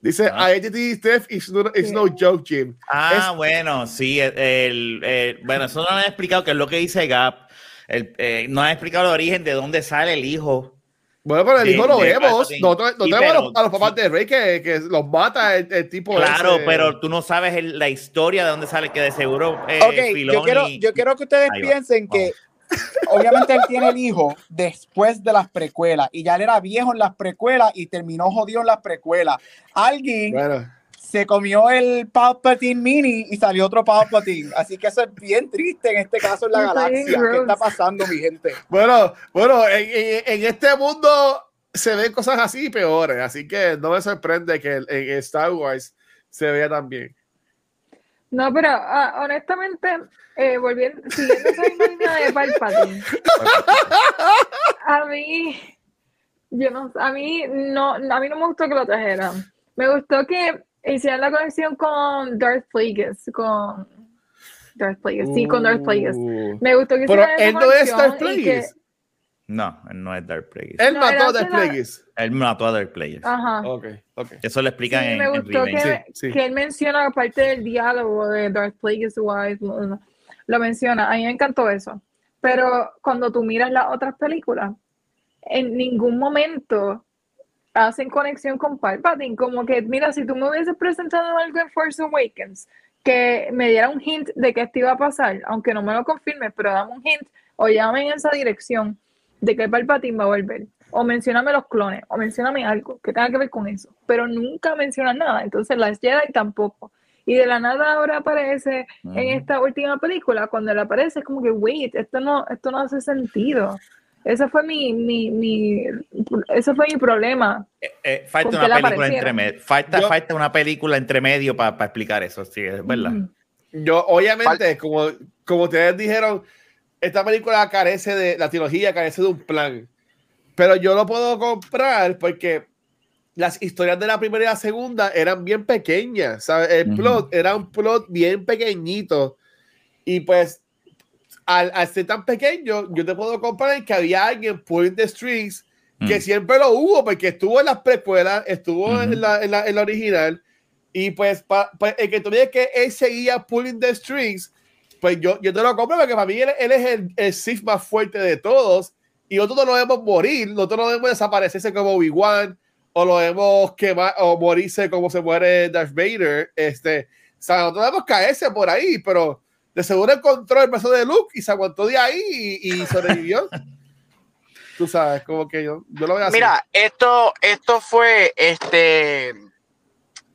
Dice, Ah. identity theft is no, is no joke, Jim. Ah, Es- bueno, sí. El, el- el- bueno, eso no lo han explicado, que es lo que dice Gap. El, eh, no han explicado el origen de dónde sale el hijo. Bueno, pero el De- hijo lo de vemos. Nosotros no Sí, tenemos a los, pero- a los papás de Rey que, que los mata el, el tipo Claro, ese. pero tú no sabes el- la historia de dónde sale, que de seguro eh, Ok, yo quiero, yo quiero que ustedes piensen que *laughs* obviamente él tiene el hijo después de las precuelas y ya él era viejo en las precuelas y terminó jodido en las precuelas. Alguien Bueno, se comió el Palpatine mini y salió otro Palpatine. Así que eso es bien triste en este caso en la galaxia. ¿Qué está pasando, mi gente? bueno, bueno en, en- en este mundo se ven cosas así y peores, así que no me sorprende que en, Star Wars se vea también. No, pero ah, honestamente, eh, volviendo, siguiendo esa línea de Palpatine, a mí, yo no, a mí no, a mí no me gustó que lo trajeran. Me gustó que hicieran la conexión con Darth Plagueis, con Darth Plagueis, sí, con Darth Plagueis. Uh. Me gustó que Pero él no es Darth que- Plagueis. No, él no es Dark Plagueis. Él No, mató a Darth la- Plagueis. Él mató a Dark Plagueis. Ajá. Ok, ok. Eso lo explican Sí, en, me gustó que, Sí, sí. que él menciona parte del diálogo de Darth Plagueis lo- lo menciona. A mí me encantó eso. Pero cuando tú miras las otras películas, en ningún momento hacen conexión con Palpatine. Como que, mira, si tú me hubieses presentado algo en Force Awakens que me diera un hint de que esto iba a pasar, aunque no me lo confirme, pero dame un hint o llame en esa dirección de que Palpatine va a volver. O mencióname los clones, o mencióname algo que tenga que ver con eso. Pero nunca mencionan nada. Entonces las Jedi tampoco. Y de la nada ahora aparece en esta última película, cuando él aparece es como que, wait, esto no, esto no hace sentido. Ese fue mi, mi, mi, ese fue mi problema. Eh, eh, falta una película entre medio. Falta, Yo- falta una película entre medio para explicar eso, sí, es verdad. Yo, obviamente, como, como ustedes dijeron, esta película carece de, la trilogía carece de un plan. Pero yo lo puedo comprar porque las historias de la primera y la segunda eran bien pequeñas, ¿sabes? El Ujú. plot era un plot bien pequeñito. Y pues, al, al ser tan pequeño, yo te puedo comprar que había alguien pulling the strings que Mm. siempre lo hubo, porque estuvo en las precuelas, estuvo Ujú. en, la, en, la, en la original, y pues, pa- pa- el que tú digas que él seguía pulling the strings, pues yo, yo te lo compro, porque para mí él, él es el, el Sith más fuerte de todos, y nosotros no lo vemos morir, nosotros no vemos desaparecerse como Obi-Wan, o lo vemos quemar, o morirse como se muere Darth Vader, este, o sea, nosotros vemos caerse por ahí, pero de seguro encontró el brazo de Luke y se aguantó de ahí y, y *laughs* sobrevivió. Tú sabes, como que yo, yo lo veo así. Mira, esto, esto fue este.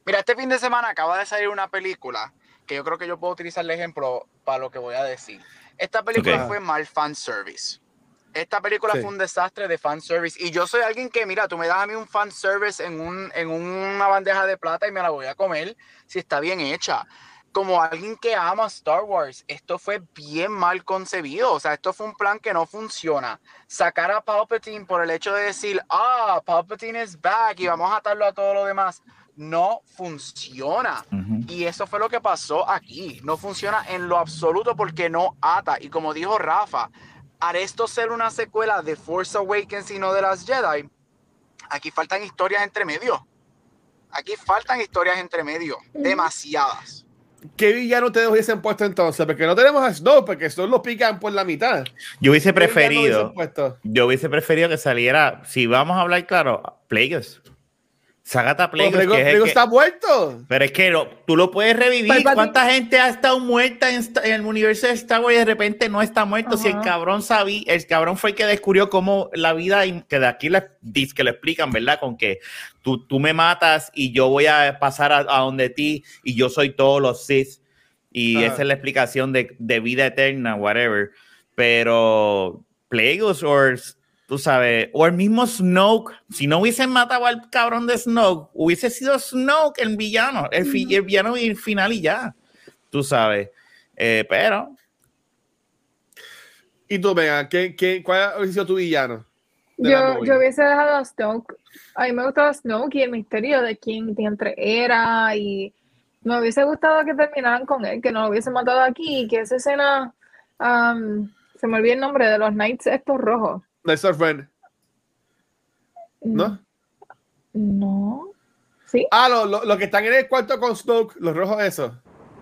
Mira, este fin de semana acaba de salir una película que yo creo que yo puedo utilizar el ejemplo para lo que voy a decir. Esta película fue mal fan service. Esta película Sí. fue un desastre de fan service. Y yo soy alguien que, mira, tú me das a mí un fan service en, un, en una bandeja de plata y me la voy a comer si está bien hecha. Como alguien que ama Star Wars, esto fue bien mal concebido. O sea, esto fue un plan que no funciona. Sacar a Palpatine por el hecho de decir, ah, Palpatine is back y vamos a atarlo a todo lo demás. no funciona. Y eso fue lo que pasó aquí. No funciona en lo absoluto porque no ata. Y como dijo Rafa, haré esto ser una secuela de Force Awakens y no de las Jedi. Aquí faltan historias entre medio. Aquí faltan historias entre medio. Demasiadas. ¿Qué villano ustedes hubiesen puesto entonces? Porque no tenemos a Snow, porque Snow lo pican por la mitad. Yo hubiese ¿Qué villano preferido, yo hubiese preferido que saliera, si vamos a hablar claro, Plagueis. Sagata Plagueis, Rodrigo, que es Rodrigo que- está muerto. Pero es que lo- tú lo puedes revivir. Palpatine. ¿Cuánta gente ha estado muerta en, en el universo de Star Wars y de repente no está muerto? Si el cabrón sabía, el cabrón fue el que descubrió cómo la vida, y que de aquí le, que lo explican, ¿verdad? Con que tú, tú me matas y yo voy a pasar a, a donde ti y yo soy todos los Sith. Y Ajá. esa es la explicación de, de vida eterna, whatever. Pero Plagueis o tú sabes, o el mismo Snoke, si no hubiesen matado al cabrón de Snoke, hubiese sido Snoke el villano, el, fi- el villano y el final y ya, tú sabes. Eh, pero Y tú, Megan, ¿qué, qué, ¿cuál hubiese sido tu villano? Yo, hubiese dejado a Snoke. A mí me gustaba Snoke y el misterio de quién diantre era. Y me hubiese gustado que terminaran con él, que no lo hubiesen matado aquí. Y que esa escena. am, se me olvidó el nombre de los Knights estos rojos. Nice of Friend, ¿no? No. ¿Sí? Ah, los lo, lo que están en el cuarto con Snoke, los rojos esos.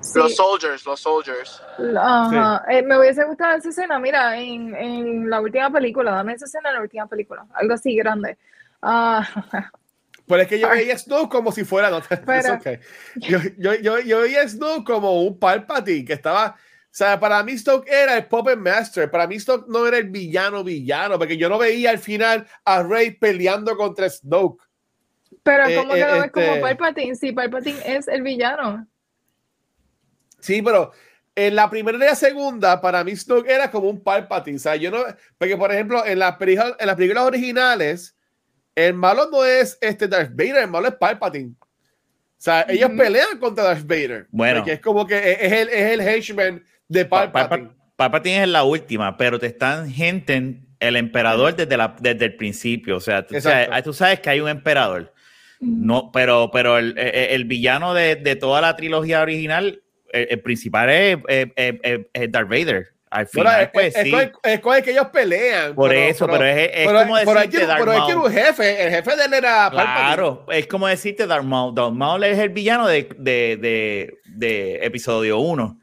Sí. Los soldiers, los soldiers. Ajá. Eh, me hubiese gustado esa escena, mira, en, en la última película, dame esa escena en la última película, algo así grande. Ah, *laughs* Pero es que yo veía a Snoke como si fuera. No, *laughs* Pero- it's okay. yo, yo, yo, yo veía a Snoke como un Palpatine que estaba. O sea, para mí Snoke era el Puppet Master. Para mí Snoke no era el villano villano, porque yo no veía al final a Rey peleando contra Snoke. pero Eh, ¿cómo que eh, lo ves este- como Palpatine? Si Palpatine es el villano. Sí, pero en la primera y la segunda, para mí Snoke era como un Palpatine. O sea, yo no. Porque, por ejemplo, en, las películas- en las películas originales, el malo no es este Darth Vader, el malo es Palpatine. O sea, ellos pelean contra Darth Vader. Bueno. Porque es como que es el, es el henchman de Pa- Palpatine. Pa- Palpatine es la última, pero te están gente el emperador desde, la, desde el principio. O sea, tú sabes, tú sabes que hay un emperador. No, pero, pero el, el- el villano de, de toda la trilogía original, el, el principal es, es- es- es Darth Vader. Al final, es, pues es sí. es con el que ellos pelean. Por eso, pero es- es como pero decirte que- Darth pero hay que Maul. un jefe. El jefe de él era Palpatine. Claro, es como decirte Darth Maul. Darth Maul es el villano de, de, de, de episodio 1.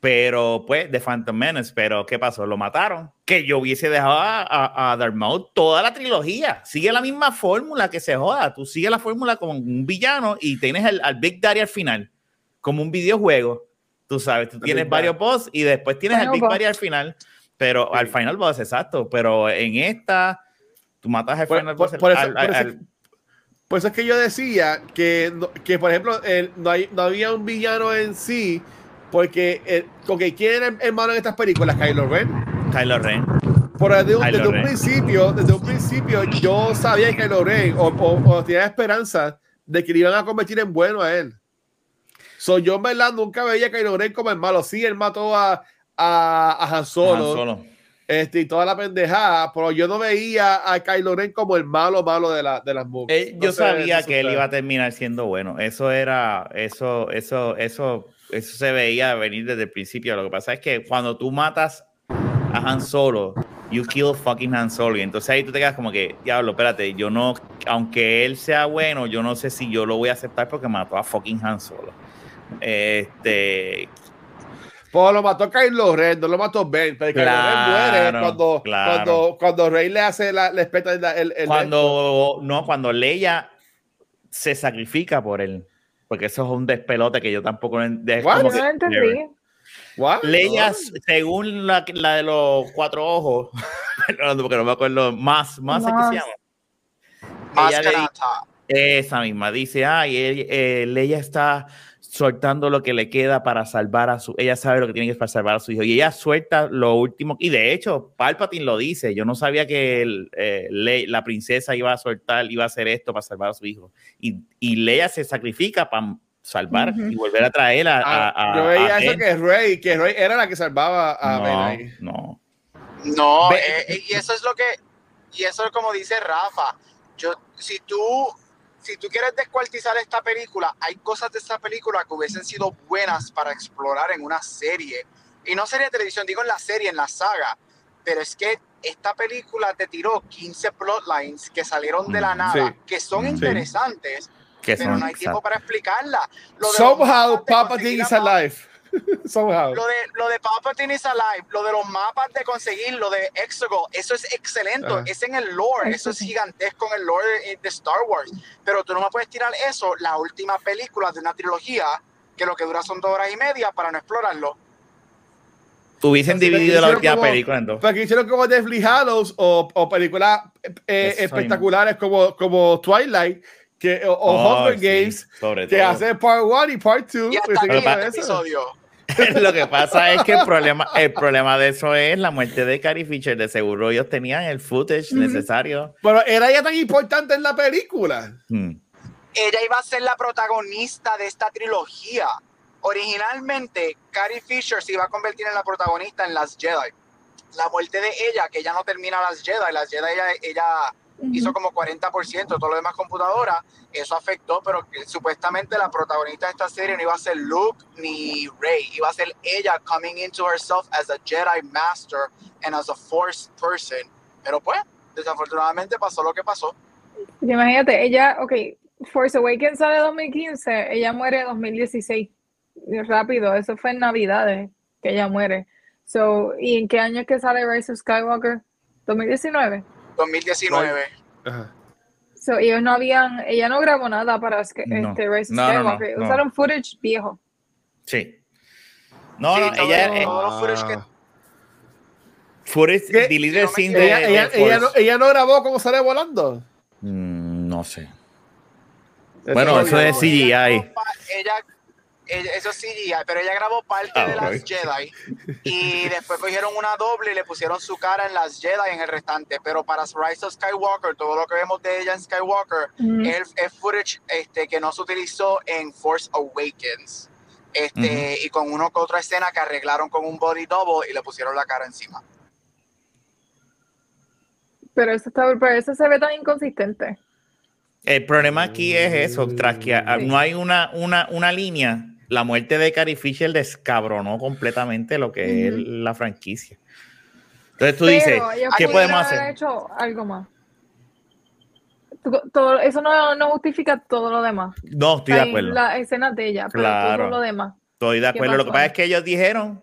Pero, pues, de Phantom Menace. Pero, ¿qué pasó? Lo mataron. Que yo hubiese dejado a, a, a Darth Maul toda la trilogía. Sigue la misma fórmula que se joda. Tú sigues la fórmula como un villano y tienes al, al Big Daddy al final. Como un videojuego. Tú sabes, tú tienes varios boss y después tienes al Big boss. Daddy al final. Pero al final boss, exacto. Pero en esta, tú matas al Por- final boss por eso- al- por al- eso- al- Por eso es que yo decía que, que por ejemplo, el- no, hay, no había un villano en sí, porque, ok, ¿quién el malo en estas películas? Kylo Ren. Kylo Ren. Pero desde, un- desde un principio, desde un principio, yo sabía que Kylo Ren, o, o, o tenía esperanza de que le iban a convertir en bueno a él. So, yo en verdad nunca veía a Kylo Ren como el malo. Sí, él mató a, a, a Han Solo, Han Solo. Este, y toda la pendejada, pero yo no veía a Kylo Ren como el malo malo de, la, de las movies. Eh, yo sabía que él iba a terminar siendo bueno. Eso era, eso, eso, eso, eso se veía venir desde el principio. Lo que pasa es que cuando tú matas a Han Solo, you kill fucking Han Solo. Y entonces ahí tú te quedas como que, diablo, espérate, yo no, aunque él sea bueno, yo no sé si yo lo voy a aceptar porque mató a fucking Han Solo. Este, Pues lo mató Kylo Ren, no lo mató Ben, pero Kylo Ren muere Claro, cuando, claro. cuando, cuando Rey le hace la, le espeta el, el, el- cuando, no, cuando Leia se sacrifica por él. Porque eso es un despelote que yo tampoco en- es What? como Yo no que- entendí. What? Leia, No. según la, la de los cuatro ojos, *laughs* porque no me acuerdo, más, más, ¿qué Más. se llama? Ella le esa misma, dice, ay, él- eh, Leia está soltando lo que le queda para salvar a su, ella sabe lo que tiene que hacer para salvar a su hijo, y ella suelta lo último, y de hecho, Palpatine lo dice, yo no sabía que el, eh, Le- la princesa iba a soltar, iba a hacer esto para salvar a su hijo, y, y Leia se sacrifica para salvar y volver a traer a, Ah, a- a- yo veía a eso Ben. que Rey, que Rey era la que salvaba a Ben no, ahí. no. No, eh, eh, y eso es lo que, y eso es como dice Rafa. Yo, si tú, si tú quieres descuartizar esta película, hay cosas de esta película que hubiesen sido buenas para explorar en una serie. Y no serie de televisión, digo en la serie, en la saga. Pero es que esta película te tiró 15 plotlines que salieron de la Mm, nada, sí. que son Sí. interesantes, Que pero son- no hay tiempo para explicarla. Lo de los Somehow, Papa conseguir is alive. *laughs* Somehow. Lo de, lo de Palpatine is alive, lo de los mapas de conseguir, lo de Exegol, eso es excelente, Ajá. es en el lore, eso es gigantesco en el lore de, de Star Wars. Pero tú no me puedes tirar eso, la última película de una trilogía, que lo que dura son dos horas y media para no explorarlo. Hubiesen Así que dividido la última como- película en dos. Porque hicieron como Deathly Hallows o, o películas eh, Eso espectaculares como, como Twilight que, o, o Oh, Hunger sí, Games sobre que todo. hace Part 1 y Part 2. Y hasta aquí episodio. *laughs* Lo que pasa es que el problema, el problema de eso es la muerte de Carrie Fisher. De seguro ellos tenían el footage Ujú. necesario. Pero era ya tan importante en la película. Hmm. Ella iba a ser la protagonista de esta trilogía. Originalmente, Carrie Fisher se iba a convertir en la protagonista en Las Jedi. La muerte de ella, que ella no termina Las Jedi, Las Jedi ella, ella hizo como 40%, todo lo demás computadora, eso afectó, pero que supuestamente la protagonista de esta serie no iba a ser Luke ni Rey, iba a ser ella coming into herself as a Jedi Master and as a Force person. Pero pues, desafortunadamente pasó lo que pasó. Imagínate, ella, ok, Force Awakens sale 2015, ella muere en 2016. Y Rápido, eso fue en Navidades que ella muere. So, ¿y en qué año es que sale Rise of Skywalker? 2019. 2019. Ajá. So, ellos no habían, ella no grabó nada para Sky- No. este Rise of No, no, no, Skywalker. no. Usaron footage viejo. Sí. No, Sí, no, todo- ella eh, todo- footage que- footage deleted Si no me scene de, ella, de ella, ella no, ella no grabó cómo sale volando. Mm, no sé. Bueno, Eso es CGI. Ella, eso es CGI, pero ella grabó parte Ah, de las Jedi y después cogieron una doble y le pusieron su cara en las Jedi en el restante. Pero para Rise of Skywalker, todo lo que vemos de ella en Skywalker Ujú. es, es footage este, que no se utilizó en Force Awakens. Este, Y con una que otra escena que arreglaron con un body double y le pusieron la cara encima. Pero eso, está, pero eso se ve tan inconsistente. El problema aquí es eso, tras que ah, Sí. no hay una, una, una línea, la muerte de Carrie Fisher descabronó completamente lo que es la franquicia. Entonces tú dices, Pero ¿qué podemos haber hacer? hecho algo más. Todo- eso no, no justifica todo lo demás. No, estoy de Hay acuerdo. La escena de ella, pero Claro. todo lo demás. Estoy de ¿Qué acuerdo. Lo que pasa es que ellos dijeron,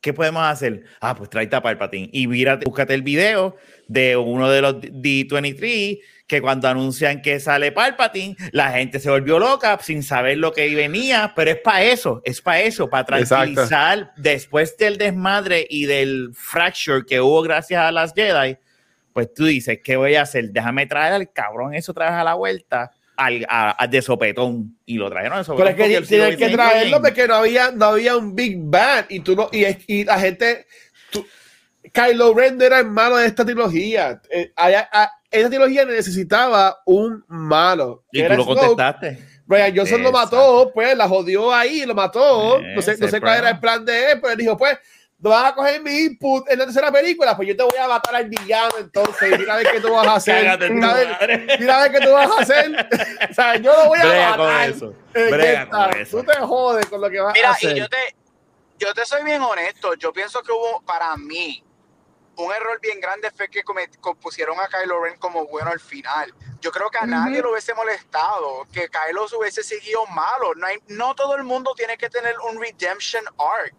¿qué podemos hacer? Ah, pues trae a Palpatine y mírate, búscate el video de uno de los D23 que cuando anuncian que sale Palpatine, la gente se volvió loca sin saber lo que venía, pero es para eso, es para eso, para Exacto. tranquilizar después del desmadre y del fracture que hubo gracias a las Jedi, pues tú dices, ¿qué voy a hacer? Déjame traer al cabrón eso otra vez a la vuelta. Al, a- a- de sopetón y lo trajeron de Pero sopetón es que siglo que traerlo porque no había, no había un Big Bang y tú no, y, es- y la gente tú- Kylo Ren no era el malo de esta trilogía. Eh, haya- a- esta trilogía necesitaba un malo. Y tú lo Snoke. contestaste. Brian Johnson lo Exacto. mató, pues la jodió ahí, lo mató. No sé, no sé cuál era el plan de él, pero él dijo, pues, no vas a coger mi input en la tercera película, pues yo te voy a matar al villano entonces, mira a ver qué tú vas a hacer. Tu Mira a ver, madre. mira a ver qué tú vas a hacer. *laughs* o sea, yo lo voy a Brega con matar. eso. Eh, Brega con eso. Tú te jodes con lo que vas a Mira, hacer. y yo te, yo te soy bien honesto. Yo pienso que hubo, para mí, un error bien grande fue que pusieron a Kylo Ren como bueno al final. Yo creo que a nadie lo hubiese molestado que Kylo se hubiese seguido malo. No, hay, no todo el mundo tiene que tener un redemption arc.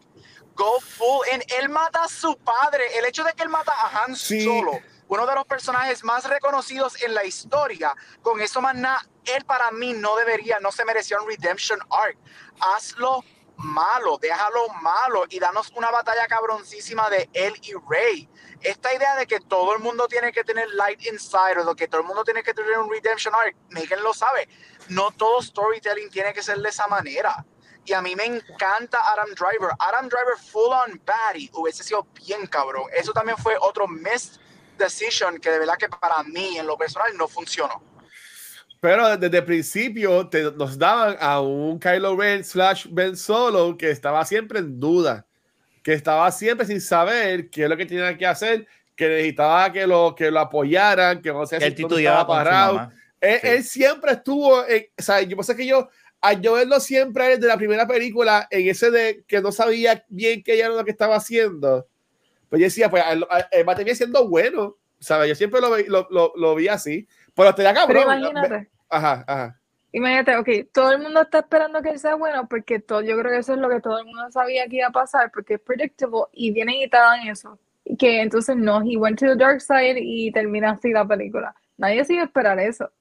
Go full in. Él mata a su padre. El hecho de que él mata a Han Sí. Solo, uno de los personajes más reconocidos en la historia, con eso más nada, él para mí no debería, no se merecía un redemption arc. Hazlo malo, déjalo malo y danos una batalla cabroncísima de él y Rey. Esta idea de que todo el mundo tiene que tener light inside o que todo el mundo tiene que tener un redemption arc, Megan lo sabe. No todo storytelling tiene que ser de esa manera. Y a mí me encanta Adam Driver. Adam Driver full on baddie hubiese sido bien cabrón. Eso también fue otro missed decision que de verdad que para mí en lo personal no funcionó. Pero desde el principio te- nos daban a un Kylo Ren slash Ben Solo que estaba siempre en duda, que estaba siempre sin saber qué es lo que tenía que hacer, que necesitaba que lo, que lo apoyaran, que no sé si estaba parado. Él, Sí. él siempre estuvo, en- o sea, yo sé que yo, al yo verlo siempre desde la primera película, en ese de que no sabía bien qué era lo que estaba haciendo, pues yo decía, pues va a terminar siendo bueno, ¿sabes? Yo siempre lo, vi- lo, lo, lo vi así, pero te da Pero cabrón. imagínate, Ajá, ajá. imagínate, ok, todo el mundo está esperando que él sea bueno porque todo, yo creo que eso es lo que todo el mundo sabía que iba a pasar porque es predictable y vienen y te dan eso. Y que entonces no, he went to the dark side y termina así la película. Nadie se iba a esperar eso.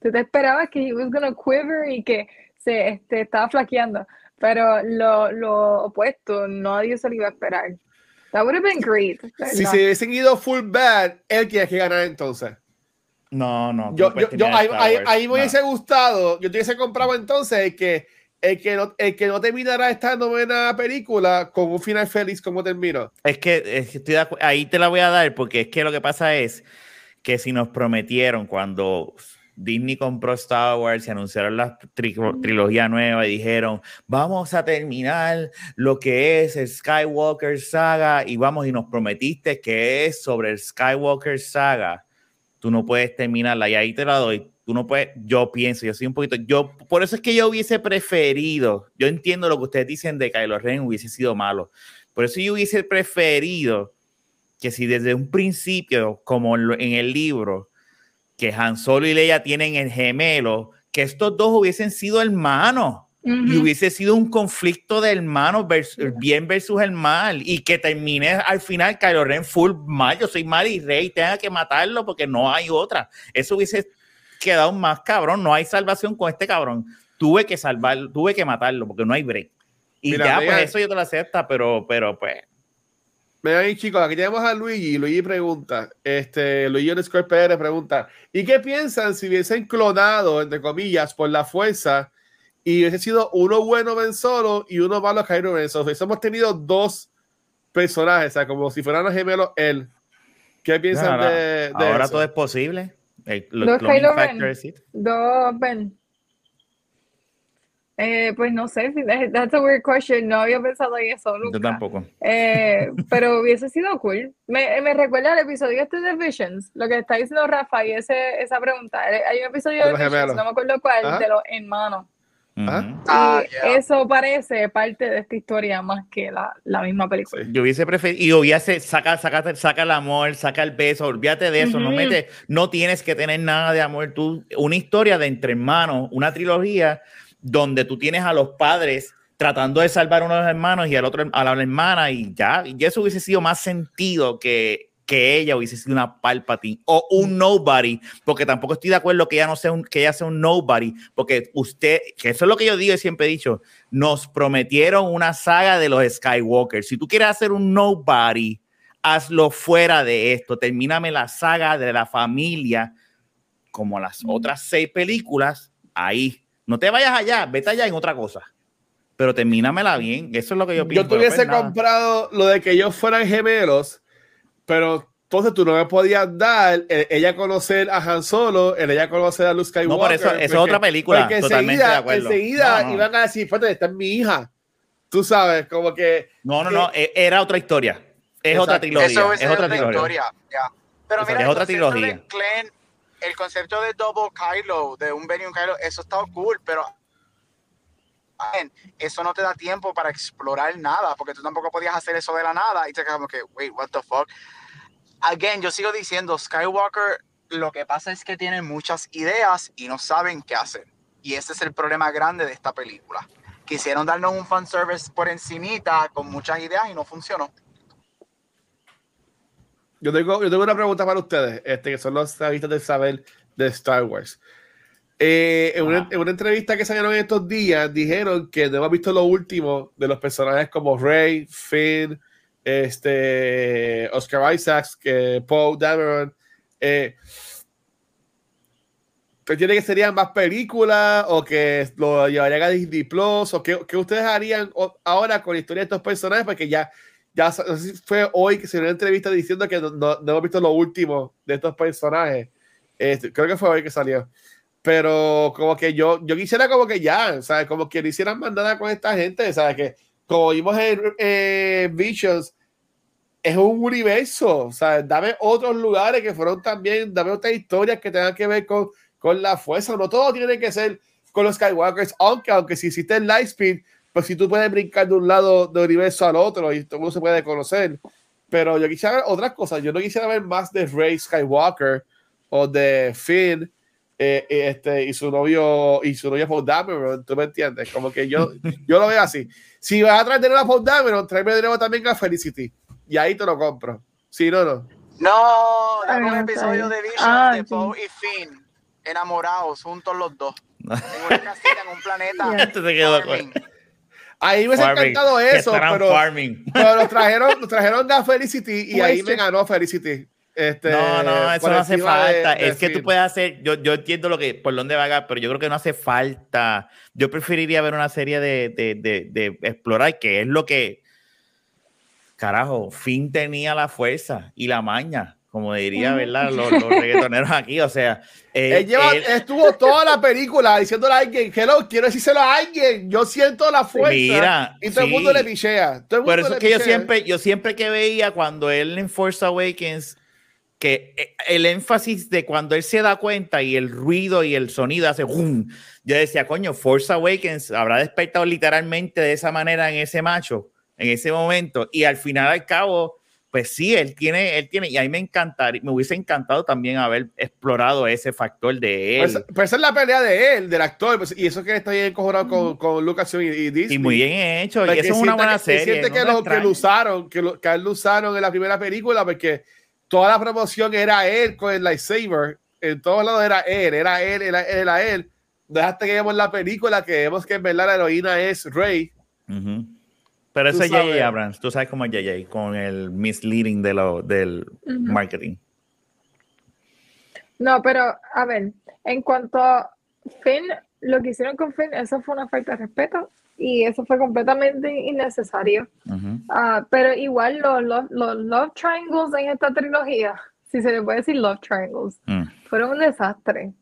Tú te esperabas que he was gonna quiver y que se este, estaba flaqueando, pero lo, lo opuesto, nadie se lo iba a esperar. That would have been great. Si ¿verdad? se hubiesen ido full bad, él tiene que ganar entonces. No, no. Yo, yo, yo, ahí, ahí- ahí me No. hubiese gustado, yo te hubiese comprado entonces el que, el que, no, el que no terminará esta novena película con un final feliz como terminó. Es que, es que estoy de ahí te la voy a dar porque es que lo que pasa es que si nos prometieron cuando Disney compró Star Wars y anunciaron la tri- trilogía nueva y dijeron, vamos a terminar lo que es el Skywalker Saga y vamos y nos prometiste que es sobre el Skywalker Saga, tú no puedes terminarla y ahí te la doy. Tú no puedes, yo pienso, yo soy un poquito, yo, por eso es que yo hubiese preferido, yo entiendo lo que ustedes dicen de Kylo Ren hubiese sido malo, por eso yo hubiese preferido que si desde un principio, como en el libro, que Han Solo y Leia tienen el gemelo, que estos dos hubiesen sido hermanos y hubiese sido un conflicto de hermanos versus el bien versus el mal y que termine al final Kylo Ren full mal, yo soy mal y rey, tenga que matarlo porque no hay otra. Eso hubiese quedado más cabrón, no hay salvación con este cabrón. Tuve que salvarlo, tuve que matarlo porque no hay break. Y Mira, ya, pues eso yo te lo acepto, pero, pero pues Ven ahí, chicos, aquí tenemos a Luigi. Luigi pregunta, este, Luigi underscore PR pregunta, ¿y qué piensan si hubiesen clonado, entre comillas, por la fuerza y hubiese sido uno bueno Ben Solo y uno malo Kylo Ren? So, hubiésemos tenido dos personajes, o sea, como si fueran los gemelos él. ¿Qué piensan ahora, de, de ahora eso? todo es posible. El, lo- Dos Kylo Ren. Dos Ben. Eh, pues no sé, *laughs* that- that's a weird question. No había pensado en eso Yo nunca. tampoco. Eh, *laughs* pero hubiese sido cool. Me, me recuerda al episodio este de Visions, lo que está diciendo Rafa y ese, esa pregunta. Eh, Hay un episodio De de Visions, gemelos. no me acuerdo cuál, Ajá. de los hermanos. Ah, y yeah. eso parece parte de esta historia más que la, la misma película. Yo hubiese preferido, y hubiese, saca, saca, saca el amor, saca el beso, olvídate de eso, no Ujú. mete, no tienes que tener nada de amor, tú, una historia de entre hermanos, una trilogía donde tú tienes a los padres tratando de salvar a uno de los hermanos y al otro a la hermana y ya, y eso hubiese sido más sentido que, que ella hubiese sido una Palpatine o un nobody, porque tampoco estoy de acuerdo que ella no sea un, que ella sea un nobody, porque usted, que eso es lo que yo digo y siempre he dicho, nos prometieron una saga de los Skywalker. Si tú quieres hacer un nobody, hazlo fuera de esto. Termíname la saga de la familia, como las otras seis películas, ahí. No te vayas allá, vete allá en otra cosa. Pero termínamela bien. Eso es lo que yo pienso. Yo te hubiese Pues comprado lo de que ellos fueran gemelos, pero entonces tú no me podías dar el- ella conocer a Han Solo, el ella conocer a Luke Skywalker. No, por eso, eso es otra película. porque Totalmente enseguida, de acuerdo. enseguida No, no. iban a decir, espérate, esta es mi hija. Tú sabes, como que No, no, no, e- era otra historia. Es otra trilogía. Eso Es sido otra otra trilogía. historia. ya. Pero Exacto, mira, es otra trilogía. el concepto de Double Kylo, de un Ben y un Kylo, eso está cool, pero eso no te da tiempo para explorar nada, porque tú tampoco podías hacer eso de la nada y te quedas como que, wait, what the fuck. Again, yo sigo diciendo, Skywalker, lo que pasa es que tienen muchas ideas y no saben qué hacer. Y ese es el problema grande de esta película. Quisieron darnos un fanservice por encimita con muchas ideas y no funcionó. yo tengo, yo tengo una pregunta para ustedes, este, que son los revistas de saber de Star Wars. Eh, en, una, Ajá. en una entrevista que salieron estos días, dijeron que no hemos visto lo último de los personajes como Rey, Finn, este, Oscar Isaacs, que Poe Dameron. Eh, ¿Entienden que serían más películas o que lo llevarían a Disney Plus? ¿O qué, qué ustedes harían ahora con la historia de estos personajes? Porque ya, ya no sé si fue hoy que se dio una entrevista diciendo que no, no- no hemos visto lo último de estos personajes. Este, creo que fue hoy que salió. Pero como que yo, yo quisiera como que ya, ¿sabes? Como que no hicieran más nada con esta gente, ¿sabes? Que como vimos en eh, Visions, es un universo, ¿sabes? Dame otros lugares que fueron también, dame otras historias que tengan que ver con, con la fuerza. No todo tiene que ser con los Skywalkers, aunque, aunque si hiciste el Lightspeed, pues si tú puedes brincar de un lado del universo al otro y todo el mundo se puede conocer. Pero yo quisiera ver otras cosas. Yo no quisiera ver más de Rey Skywalker o de Finn eh, eh, este, y su novio y su novia Paul Dameron. ¿Tú me entiendes? Como que yo, yo lo veo así. Si vas a traer de nuevo a Paul Dameron, tráeme de nuevo también a Felicity. Y ahí te lo compro. Si no, no. No, Ah, dame un no, episodio de. Vision Ah, de sí. Poe y Finn enamorados juntos los dos. En una *laughs* casita en un planeta. Esto se quedó farming. Ahí me Farming, encantado eso, pero, pero nos trajeron, nos trajeron a Felicity y ahí me ganó Felicity. Este, No, no, eso por no hace de- falta. de es que tú puedes hacer, yo, yo entiendo lo que, por dónde va, pero yo creo que no hace falta. Yo preferiría ver una serie de, de, explorar, que es lo que, carajo, Finn tenía la fuerza y la maña, como diría. ¿verdad? Los, los *laughs* reggaetoneros aquí, o sea, eh, Él lleva- él- estuvo toda la película diciéndole a alguien, hello, quiero decírselo a alguien, yo siento la fuerza. Mira, y todo el sí. mundo le pichea. Todo el Por mundo eso le es que yo siempre, yo siempre que veía cuando él en Force Awakens, que eh, el énfasis de cuando él se da cuenta y el ruido y el sonido hace ¡bum! yo decía, coño, Force Awakens habrá despertado literalmente de esa manera en ese macho, en ese momento, y al final al cabo, pues sí, él tiene, él tiene, y a mí me encantaría, me hubiese encantado también haber explorado ese factor de él. Pues, esa es la pelea de él, del actor, pues, y eso que está bien encojonado con, con Lucas y, y Disney. y muy bien hecho, y eso es una buena que- serie. Siente no que, lo, que lo usaron, que, lo, que a él lo usaron en la primera película, porque toda la promoción era él con el lightsaber. En todos lados era él, era él, era él, era él. Dejaste que vemos la película, que vemos que en verdad la heroína es Rey. Ujú. Pero Tú eso es sabes. J.J. Abrams, tú sabes cómo es J.J. con el misleading de lo, del marketing. No, pero a ver, en cuanto a Finn, lo que hicieron con Finn, eso fue una falta de respeto y eso fue completamente innecesario. Ah, pero igual los, los, los love triangles en esta trilogía, si se le puede decir love triangles, Mm. fueron un desastre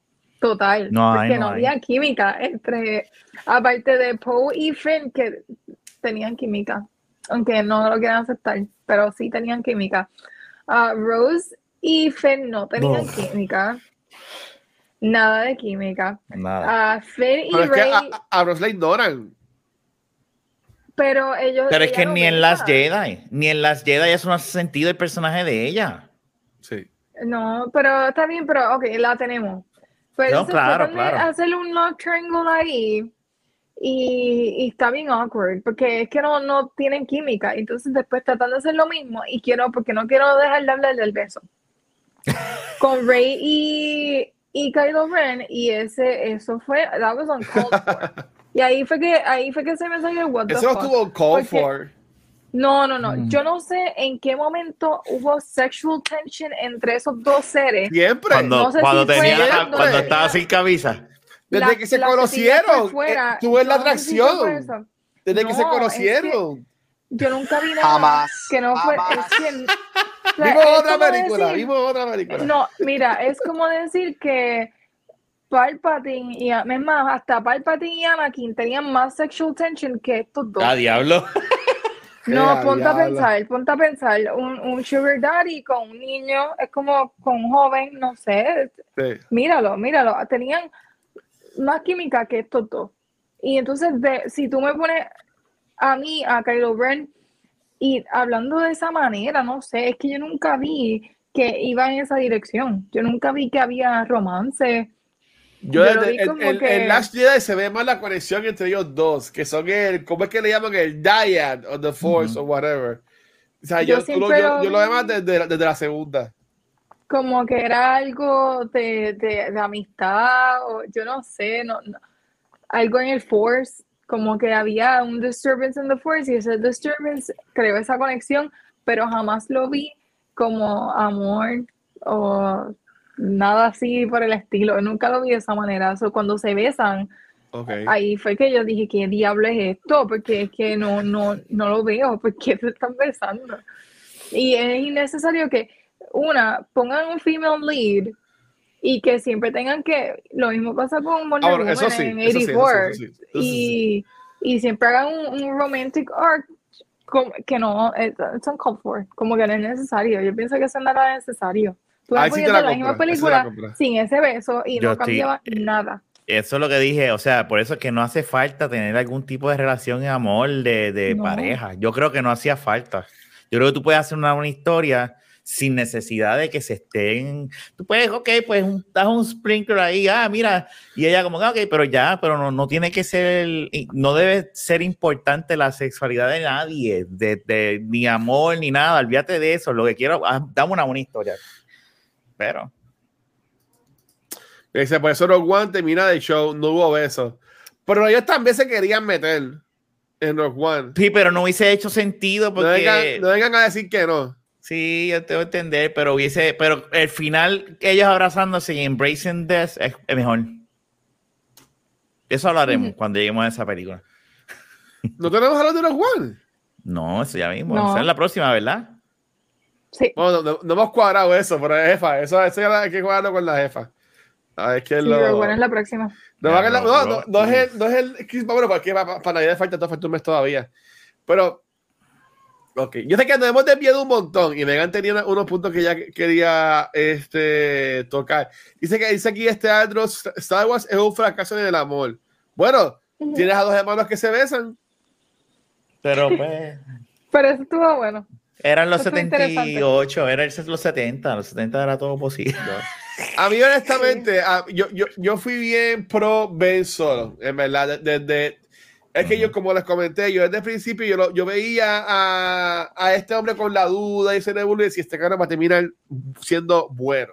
total. No porque no había química entre, aparte de Poe y Finn, que tenían química, aunque no lo quieran aceptar, pero sí tenían química. Ah, Rose y Finn no tenían No. química. Nada de química. Nada. Ah, Finn y Pero es que a- a Rose la ignoran. Pero ellos. Pero es que ni en las Jedi, ni en las Jedi eso no hace sentido el personaje de ella. Sí. No, pero está bien, pero ok, la tenemos. Pero No, claro, claro. hacerle un love triangle ahí y, y está bien awkward porque es que no, no tienen química. Entonces después tratan de hacer lo mismo y quiero, porque no quiero dejar de hablar del beso. *laughs* Con Rey y, y Kylo Ren y ese, eso fue, that was uncalled for. *laughs* Y ahí fue que, ahí fue que se me salió el what the Eso no fuck. estuvo call Porque- for. No, no, no. Mm. Yo no sé en qué momento hubo sexual tension entre esos dos seres. Siempre. Cuando, No sé cuando, si fue tenía, cuando cuando tenía- estaba sin camisa. Desde La- que se conocieron. fuera, eh, tú ves la no atracción. Desde que se es conocieron. Yo nunca vi nada Jamás, que no fue. jamás. Es que, o sea, Vimos otra película. decir- Vimos otra película. No, mira, es como decir que Palpatine y es más, hasta Palpatine y Anakin tenían más sexual tension que estos dos. Ah, diablo. *laughs* No, ponte a pensar, ponte a pensar, un, un sugar daddy con un niño es como con un joven, no sé, Sí. míralo, míralo, tenían más química que estos dos. Y entonces, de, si tú me pones a mí, a Kylo Ren, y hablando de esa manera, no sé, es que yo nunca vi que iba en esa dirección. Yo nunca vi que había romance. Yo, Yo desde- como en- que- Last Jedi se ve más la conexión entre ellos dos, que son el, ¿cómo es que le llaman? El Dyad of the Force o whatever. O sea, yo, Yo lo- yo, yo lo demás desde, la- desde la segunda. Como que era algo de, de, de amistad, o yo no sé, no, no- algo en el Force, como que había un disturbance en the Force y ese disturbance creó esa conexión, pero jamás lo vi como amor o nada así por el estilo. Nunca lo vi de esa manera. So, cuando se besan, Okay. ahí fue que yo dije, ¿qué diablo es esto? Porque es que no, no, no lo veo, *laughs* ¿por qué se están besando? Y es innecesario que, una, pongan un female lead y que siempre tengan que, lo mismo pasa con Wonder Ah, bueno, eso Woman sí, en eso sí, eso sí, 84, eso sí, eso y, y siempre hagan un, un romantic arc que no, es- it's uncalled for, como que no es necesario. Yo pienso que eso no era necesario. Tú Ahí la sí podías te la la misma la película compro. sin ese beso y Yo no estoy- cambiaba nada. Eso es lo que dije, o sea, por eso es que no hace falta tener algún tipo de relación de amor, de, de No. pareja. Yo creo que no hacía falta. Yo creo que tú puedes hacer una, una historia sin necesidad de que se estén. Tú puedes, ok, pues un, das un sprinkler ahí, ah, mira, y ella como, "Ah, ok, pero ya, pero no, no tiene que ser, y no debe ser importante la sexualidad de nadie, de, de- ni amor, ni nada, olvídate de eso, lo que quiero, ah, dame una buena historia. Pero, Dice, por eso Rogue One termina de show, no hubo besos. Pero ellos también se querían meter en Rogue One. sí, pero no hubiese hecho sentido No porque... vengan, no vengan a decir que no. Sí, yo te voy a entender, pero hubiese, pero el final, ellos abrazándose y embracing this es, es mejor. Eso hablaremos cuando lleguemos a esa película. No tenemos a los de Rogue One. No, eso ya mismo. No. Esa es la próxima, ¿verdad? Sí. Bueno, no, no hemos cuadrado eso, pero es jefa. Eso, eso ya hay que cuadrarlo con la jefa. A ver, que Sí, lo... bueno, es la próxima. No, Ya, va a la- no, no, no, no es el, no es el bueno, porque para, para Navidad falta, falta un mes todavía. Pero, ok, yo sé que nos hemos desviado un montón y Megan tenía unos puntos que ella quería este, tocar. Dice que dice aquí este Andros, Star Wars es un fracaso en el amor. Bueno, tienes a dos hermanos que se besan. Pero *laughs* pues. Pero eso estuvo bueno. Eran los Eso fue interesante. 78, eran los 70, los 70 era todo posible. A mí, honestamente, a- yo, yo, yo fui bien pro Ben Solo, en verdad. de- Desde, es que yo, como les comenté, yo desde el principio yo, lo- yo veía a, a este hombre con la duda y ese nebulo y decía, este cara va a terminar siendo bueno.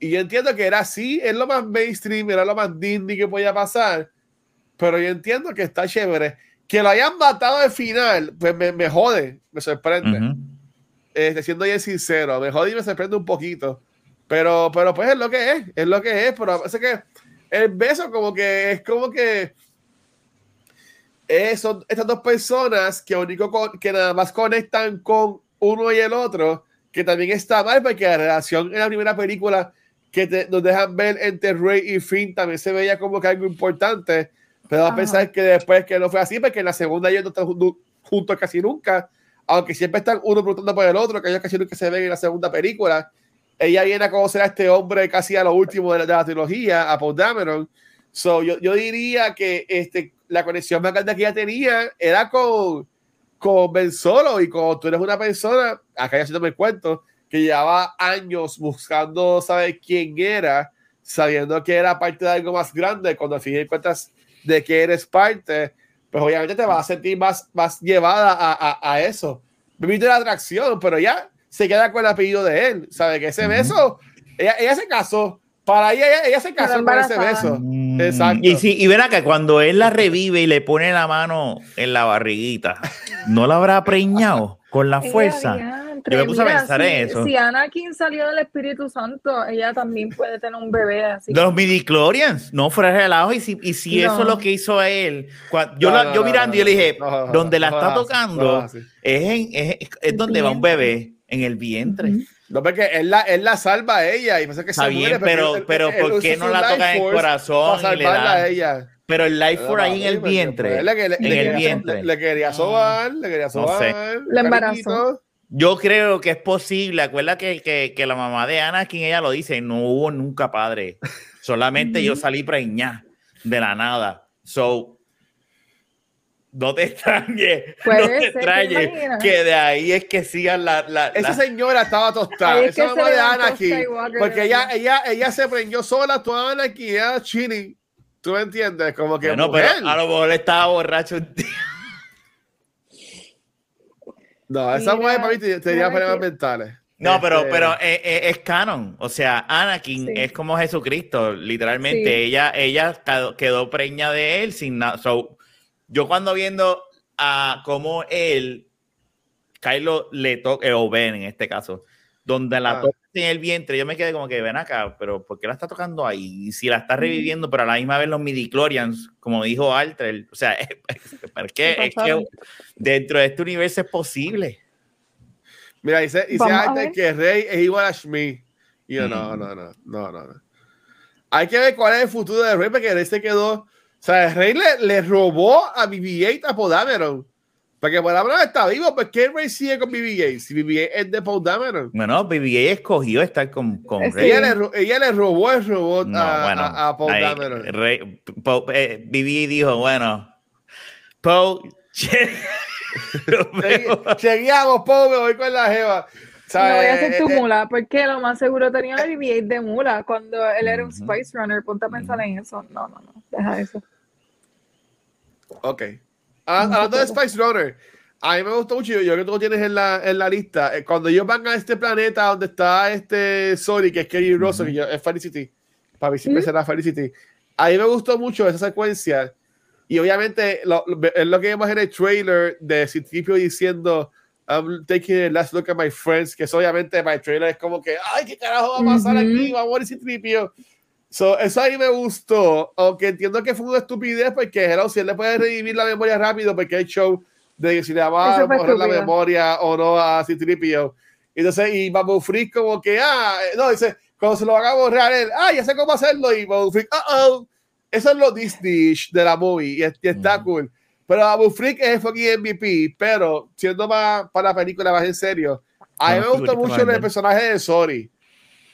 Y yo entiendo que era así, es lo más mainstream, era lo más Disney que podía pasar, pero yo entiendo que está chévere. Que lo hayan matado al final, pues me, me jode, me sorprende Ujú. este, siendo bien sincero, me jode y me sorprende un poquito. Pero, pero pues es lo que es, es lo que es. Pero es que el beso como que es como que eh, son estas dos personas que único con- que nada más conectan con uno y el otro, que también está mal porque la relación en la primera película que te- nos dejan ver entre Rey y Finn también se veía como que algo importante, pero a Ajá. pensar que después que no fue así, porque en la segunda ellos no están juntos, casi nunca, aunque siempre están uno preguntando por el otro, que ellos casi nunca se ven en la segunda película. Ella viene a conocer a este hombre casi a lo último de la, de la trilogía, a Paul Dameron. So, yo, yo diría que este, la conexión más grande que ella tenía era con, con Ben Solo y como tú eres una persona, acá ya el cuento, que llevaba años buscando saber quién era, sabiendo que era parte de algo más grande, cuando al fin y cuentas de que eres parte, pues obviamente te vas a sentir más, más llevada a, a, a eso. Invito la atracción, pero ya se queda con el apellido de él, ¿sabe? Que ese beso, ella, ella se casó, para ella, ella, ella se casó con ese beso. Mm, Exacto. Y, sí, y verá que cuando él la revive y le pone la mano en la barriguita, ¿no la habrá preñado con la Ella, fuerza? Yo me puse a pensar si, en eso. Si Anakin salió del Espíritu Santo, ella también puede tener un bebé así. De los midichlorians, no fuera relajo. Y si, y si No. eso es lo que hizo él, yo, No, la- no, yo no, mirando, no, yo le dije, no, no, no, donde la no, está no, no, tocando no, no, es, en, es, es donde va un bebé, en el vientre. No, porque él la, él la salva a ella y pasa que Está se bien, muere, pero- él- pero él ¿por qué no la toca en el corazón Para y le da- a ella. Pero el life for ahí en el Pues, vientre. Le, le- le- En le el quería- vientre. Le, le quería sobar, le quería No sobar. sé. La embarazó. Yo creo que es posible. Acuerda que, que, que la mamá de Anakin, ella lo dice, no hubo nunca padre. Solamente yo salí preñada de la nada. So, no te *laughs* extrañes, Puede no te ser, ¿te extrañes que de ahí es que sigan la... la, Esa señora estaba tostada. Es Esa mamá de Anakin. Skywalker, Porque ella, ella, ella se prendió sola, toda Anakin, era chini. ¿Tú me entiendes? Como que Bueno, mujer. pero a lo mejor estaba borracho. un día. No, esa Mira, mujer para mí mira problemas mentales. No, pero, Este, pero eh, eh, es canon. O sea, Anakin Sí. es como Jesucristo, literalmente. Sí. Ella, ella quedó, quedó preña de él sin nada. So, yo cuando viendo a cómo él, Kylo le toca, eh, o Ben en este caso, donde la Ah. toca en el vientre, yo me quedé como que ven acá, pero ¿por qué la está tocando ahí? Y si la está reviviendo, pero a la misma vez los midichlorians, como dijo Alter, o sea, *laughs* que, Se es que dentro de este universo es posible. Mira, dice, dice Alter que Rey es igual a Shmi. Y yo, no, Mm. no, no, no, no, no. Hay que ver cuál es el futuro de Rey, porque Rey se quedó. O sea, Rey le, le robó a BB-8 a Podameron. Porque por ahora está vivo, pues ¿qué Rey sigue con BB-8? Si BB-8 es de Paul Dameron. Bueno, BB-8 escogió estar con, con Sí. Rey. Ella, le, ella le robó el robot No, a, bueno, a- a Paul ahí, Dameron. Rey- Paul- eh, BB dijo, bueno, Paul, *laughs* Seguíamos, pobre, voy con la jeva. No voy a hacer tu Eh, eh, mula, porque lo más seguro tenía el BB-8 de *laughs* mula cuando él era un. Spice Runner. Ponte a pensar en eso. No, no, no. Deja eso. Ok. Ah, Hablando de Spice Runner, a mí me gustó mucho, yo creo que tú lo tienes en la, en la lista. eh, Cuando ellos van a este planeta donde está este Sori, que es Kelly Russell, que yo- es Felicity, para mí siempre será Felicity. A mí me gustó mucho esa secuencia. Y obviamente lo- lo- es lo que vemos en el trailer de Citripio diciendo I'm taking a last look at my friends, que eso obviamente el trailer es como que, ay, ¿qué carajo va a pasar aquí? Va a morir Citripio. So, eso ahí me gustó, aunque entiendo que fue una estupidez porque hello, si él le puede revivir la memoria rápido porque hay show de que si le va a borrar la memoria o no a Citripio. Entonces, y Babu Freak como que, ah, no, dice, cuando se lo haga borrar él, ah, ya sé cómo hacerlo, y Babu Freak, uh oh, eso es lo Disney de la movie, y, y está Ujú. cool. Pero Babu Freak es fucking MVP, pero siendo más para la película más en serio, a mí Una me gustó mucho el personaje de Sori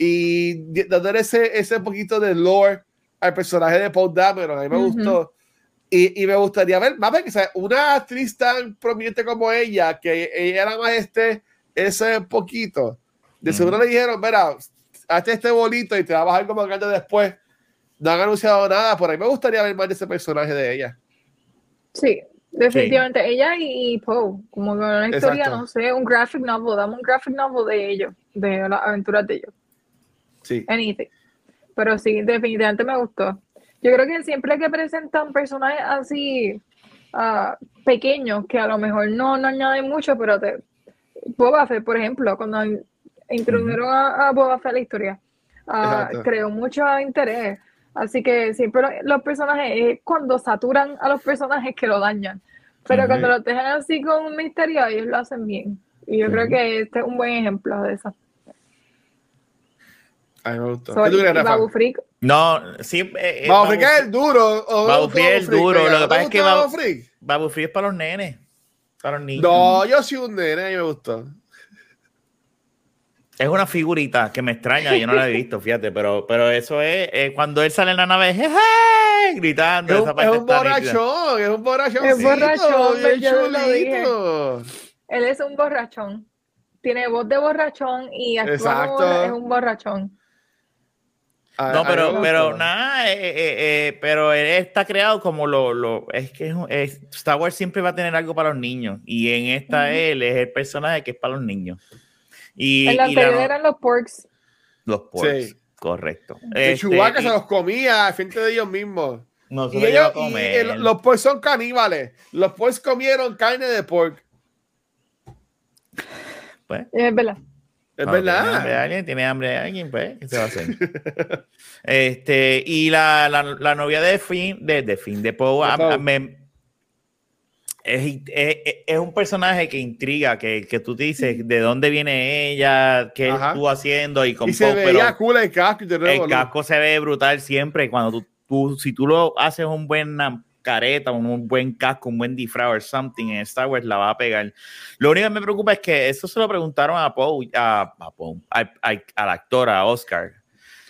y dándole ese, ese poquito de lore al personaje de Paul Dameron, a mí me Ujú. gustó. Y, y me gustaría ver, más bien, que sea, una actriz tan prominente como ella, que ella era más este, ese poquito. De seguro le dijeron, mira, hazte este bolito y te va a bajar como grande después. No han anunciado nada, por ahí me gustaría ver más de ese personaje de ella. Sí, definitivamente. Ella y, y Poe, como una historia, Exacto. no sé, un graphic novel, dame un graphic novel de ellos, de las aventuras de ellos. Sí. Anything. Pero sí, definitivamente me gustó. Yo creo que siempre que presentan personajes así ah, pequeños, que a lo mejor no, no añaden mucho, pero te, Boba Fett, por ejemplo, cuando in- introdujeron a, a Boba Fett a la historia, Exacto. creó mucho interés. Así que siempre lo- los personajes, es cuando saturan a los personajes que lo dañan. Pero cuando lo dejan así con un misterio, ellos lo hacen bien. Y yo creo que este es un buen ejemplo de eso. A mí me gustó. So, ¿Qué tú crees, Rafa? Babu Freak, No, sí. eh, eh, Babu Babu Freak es el duro. ¿o Babu Freak es Babu duro, lo que ¿No te pasa es que Babu- Freak? Babu Freak es para los nenes, para los niños. No, yo soy un nene, a mí me gustó. Es una figurita que me extraña, yo no la he visto, fíjate, pero, pero eso es eh, cuando él sale en la nave, ¡jeje! gritando. Es esa un, parte es un borrachón, es un borrachón. Es borrachón, él es un borrachón. Tiene voz de borrachón y actúa Exacto. es un borrachón. A- No, pero, pero nada, eh, eh, eh, pero él está creado como lo, lo es que es Star Wars siempre va a tener algo para los niños y en esta él es el personaje que es para los niños. Y, En la anterior no- eran los porks. los porks, Sí. correcto. Que Este, Chewbacca y- se los comía a frente de ellos mismos. no se Y, lo ellos, y el- los porks son caníbales. Los porks comieron carne de pork. pues. Es verdad. Es No, ¿Tiene hambre de verdad. alguien? ¿Tiene hambre de alguien? Pues, ¿qué se va a hacer? *laughs* este, y la, la, la novia de Finn, de, de Finn, de Poe, es, es, es un personaje que intriga, que, que tú dices de dónde viene ella, qué Ajá. estuvo haciendo y con Y se veía pero cool el casco y te el casco se ve brutal siempre. Cuando tú, tú- si tú lo haces un buen careta, un, buen casco, un buen disfraz or something en Star Wars, la va a pegar. Lo único que me preocupa es que eso se lo preguntaron a Poe, a, a Poe, al, al- al actor, a Oscar,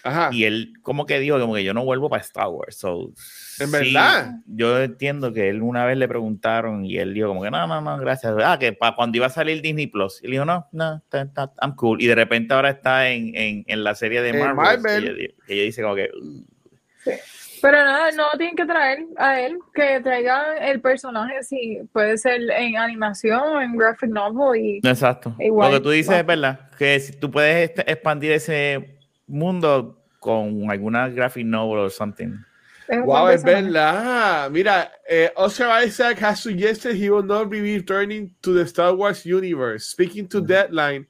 Ajá. y él como que dijo como que yo no vuelvo para Star Wars. So, ¿En sí, verdad? Yo entiendo que él una vez le preguntaron y él dijo como que no, no, no, gracias. Ah, que para cuando iba a salir Disney Plus. Y él dijo, no, no, I'm cool. Y de repente ahora está en, en, en la serie de Marvel. Marvel. Que ella, dice como que... "Uh". Pero nada, no tienen que traer a él, que traigan el personaje, si puede ser en animación, en graphic novel y Exacto. Igual, Lo que tú dices es verdad. Que si tú puedes este- expandir ese mundo con alguna graphic novel o something. es Wow, es verdad. Mira, eh, Oscar Isaac has suggested he will not be returning to the Star Wars universe. Speaking to Deadline,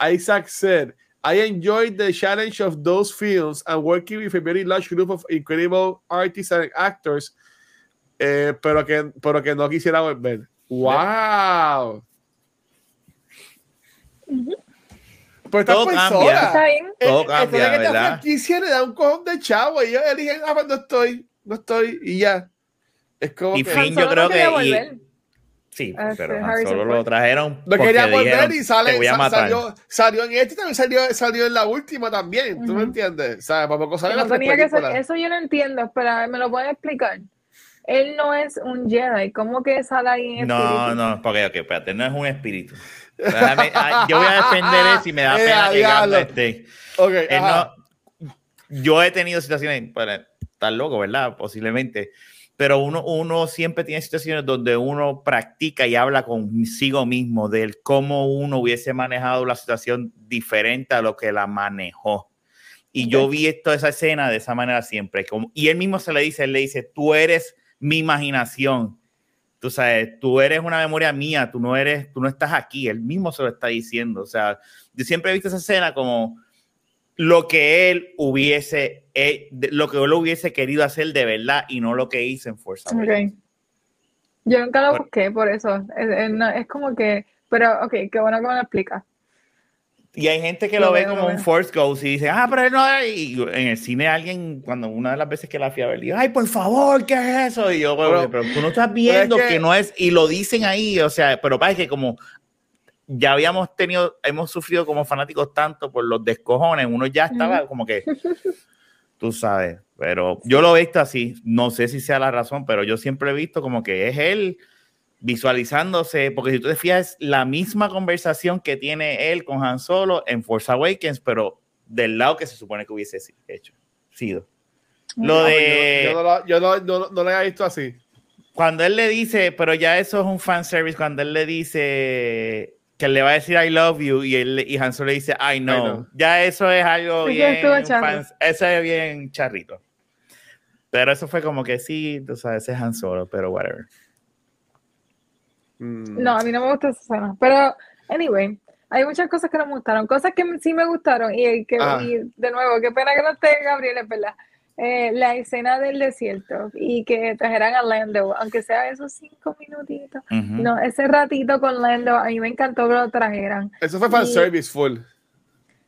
Isaac said, I enjoyed the challenge of those films and working with a very large group of incredible artists and actors, eh, pero, que, pero que no quisiera volver. ¡Wow! Pues esta Todo persona, cambia. Está bien. eh, Todo eh, cambia, que ¿verdad? franquicia le da un cojón de chavo y ellos eligen, ah, pues no estoy, no estoy, y ya. Es como Y que... Solo yo creo no que- y-. Sí, Este, pero Han Solo Ford. lo trajeron. Lo porque quería volver y sale, "Te voy a matar". salió, salió en este y también salió, salió en la última también. ¿Tú me Ujú. entiendes? O sea, para poco sale No tenía que ser, eso yo no entiendo, pero me lo pueden explicar. Él no es un Jedi, ¿cómo que sale ahí en No, espíritu? no, porque, ok, espérate, no es un espíritu. Déjame- ah, yo voy a defender eso y me da *laughs* Eh, pena que diablo. Gandalf esté. Ok, Él ajá. no- yo he tenido situaciones, para estar loco, ¿verdad? Posiblemente. Pero uno, uno siempre tiene situaciones donde uno practica y habla consigo mismo de cómo uno hubiese manejado la situación diferente a lo que la manejó. Y yo vi esto, esa escena de esa manera siempre. Como, y él mismo se le dice, él le dice, tú eres mi imaginación. Tú sabes, tú eres una memoria mía, tú no eres, tú no estás aquí. Él mismo se lo está diciendo. O sea, yo siempre he visto esa escena como lo que él hubiese, eh, de- lo que él hubiese querido hacer de verdad y no lo que hizo en Forza Awakens. Ok. Yo nunca lo busqué por eso. Es, es- no, es como que, pero ok, qué bueno que me lo explicas. Y hay gente que Lo lo, ve veo, como lo un. Force Ghost y dice, ah, pero él no es. Y en el cine alguien, cuando una de las veces que la fui a ver, dijo, ay, por favor, ¿qué es eso? Y yo, pero, Pero- tú no estás viendo que- que... no es, y lo dicen ahí, o sea, pero parece que como ya habíamos tenido, hemos sufrido como fanáticos tanto por los descojones, uno ya estaba como que, *laughs* tú sabes, pero yo lo he visto así, no sé si sea la razón, pero yo siempre he visto como que es él visualizándose, porque si tú te fijas, es la misma conversación que tiene él con Han Solo en Force Awakens, pero del lado que se supone que hubiese hecho, sido. Lo No, de yo, yo no, lo- yo no, no- no lo había visto así. cuando él le dice, pero ya eso es un fan service, cuando él le dice que le va a decir I love you y, él, y Han Solo le dice I know, know. ya eso es algo Sí, bien, eso es bien charrito. Pero eso fue como que sí, tú sabes, ese es Han Solo, pero whatever. Mm. No, a mí no me gusta esa escena. Pero, anyway, hay muchas cosas que no me gustaron. Cosas que sí me gustaron. Y, que, Ah. y de nuevo, qué pena que no esté Gabriel, es verdad. Eh, la escena del desierto y que trajeran a Lando, aunque sea esos cinco minutitos. No, ese ratito con Lando, a mí me encantó que lo trajeran. Eso fue fan Y- service full.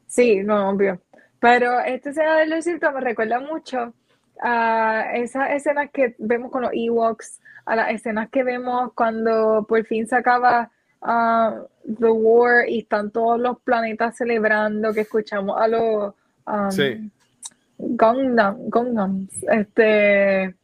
Sí, no, obvio. Pero esta escena del desierto me recuerda mucho a esas escenas que vemos con los Ewoks, a las escenas que vemos cuando por fin se acaba ah, The War y están todos los planetas celebrando, que escuchamos a los um, Sí. Gangnam, Gangnams, este,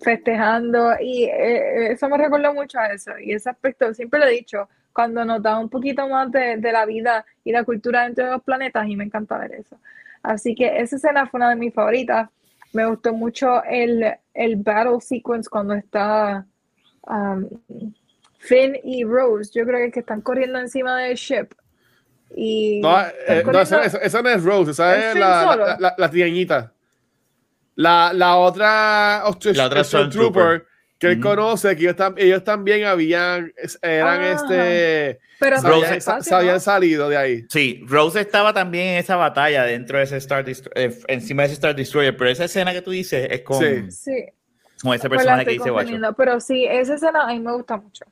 festejando y eh, eso me recuerda mucho a eso y ese aspecto, siempre lo he dicho, cuando nos da un poquito más de, de la vida y la cultura dentro de los planetas y me encanta ver eso. Así que esa escena fue una de mis favoritas. Me gustó mucho el, el battle sequence cuando está um, Finn y Rose, yo creo que, es que están corriendo encima del ship. Y No, están eh, no, esa, esa- esa no es Rose, esa ¿Es es la, la, la, la. La, la otra Ostr- La otra Stormtrooper Stormtrooper. que él Ujú. conoce, que ellos, tam- ellos también habían, eran Ah, este, pero se no habían, hay espacio, se habían ¿no? salido de ahí. Sí, Rose estaba también en esa batalla dentro de ese Star Destroyer, encima de ese Star Destroyer, pero esa escena que tú dices es con, Sí. Sí, con ese personaje que dice Guacho. pero sí, esa escena a mí me gusta mucho.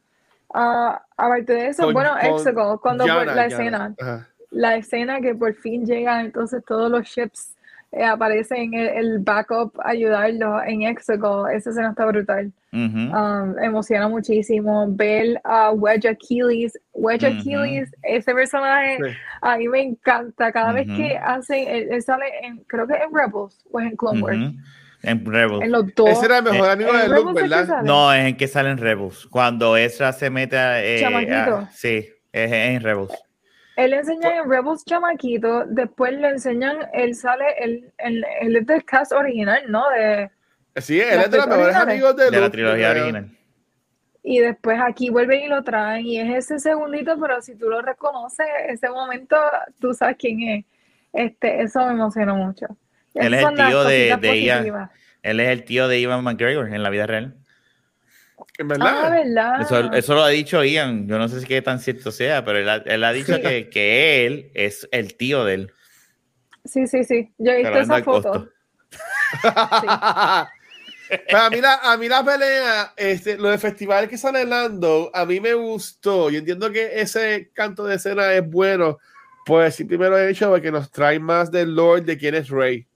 Ah, aparte de eso, Con- bueno, con Exegol, cuando por Yana, la Yana. escena, Ajá. la escena que por fin llegan, entonces todos los ships eh, aparecen el, el backup ayudarlos en Exegol, esa escena está brutal. Um, emociona muchísimo ver a Wedge Achilles. Wedge Ujú. Achilles, ese personaje Sí. a mí me encanta. Cada vez que hacen, él, él sale en, creo que en Rebels o en Clone Wars. En Rebels. en los dos. Ese era el mejor Eh, amigo en de Luke, es que ¿verdad? sale. No, es en que salen Rebels. Cuando Ezra se mete a. eh, Chamaquito. a- sí, es en Rebels. Él le enseñan en Rebels chamaquito, después le enseñan, él sale, él, él, él es del cast original, ¿no? De, Sí, él es de los mejores amigos de De Luke. la trilogía creo. original. y después aquí vuelven y lo traen, y es ese segundito, pero si tú lo reconoces, ese momento, tú sabes quién es. Este, eso me emocionó mucho. Él es el tío de- positivas. Él es el tío de Ivan McGregor en la vida real. En Ah, verdad. ¿verdad? Eso, eso lo ha dicho Ian. Yo no sé si qué tan cierto sea, pero él ha, él ha dicho Sí. que, que él es el tío de él. Sí, sí, sí. Yo he visto Pero esa foto. *laughs* Pero a mí, la, a mí la pelea, este, lo de festival que sale Lando, a mí me gustó. Yo entiendo que ese canto de escena es bueno, pues sí, primero he hecho porque nos trae más del Lord de quién es Rey.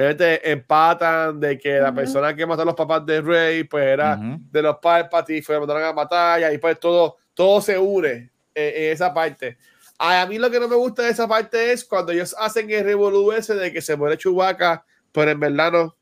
Obviamente empatan de que la persona que mató a los papás de Rey, pues era de los Palpatine, fue mandaron a matar y pues todo, todo se une en, en esa parte. A mí lo que no me gusta de esa parte es cuando ellos hacen el revolú ese de que se muere Chewbacca, pero en verdad no.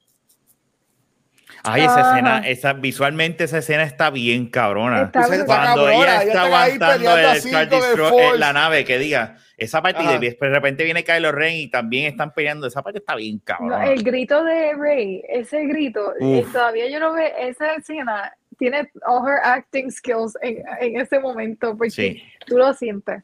Ay, esa Ajá. escena, esa, visualmente esa escena está bien cabrona. Está brutal. Cuando cabrona, ella está aguantando el Star Destroyer- eh, la nave, que diga, esa parte, y de, de repente viene Kylo Ren y también están peleando, esa parte está bien No, cabrona. el grito de Rey, ese grito, eh, Uf. todavía yo lo veo, esa escena tiene all her acting skills en, en ese momento, porque Sí. tú lo sientes.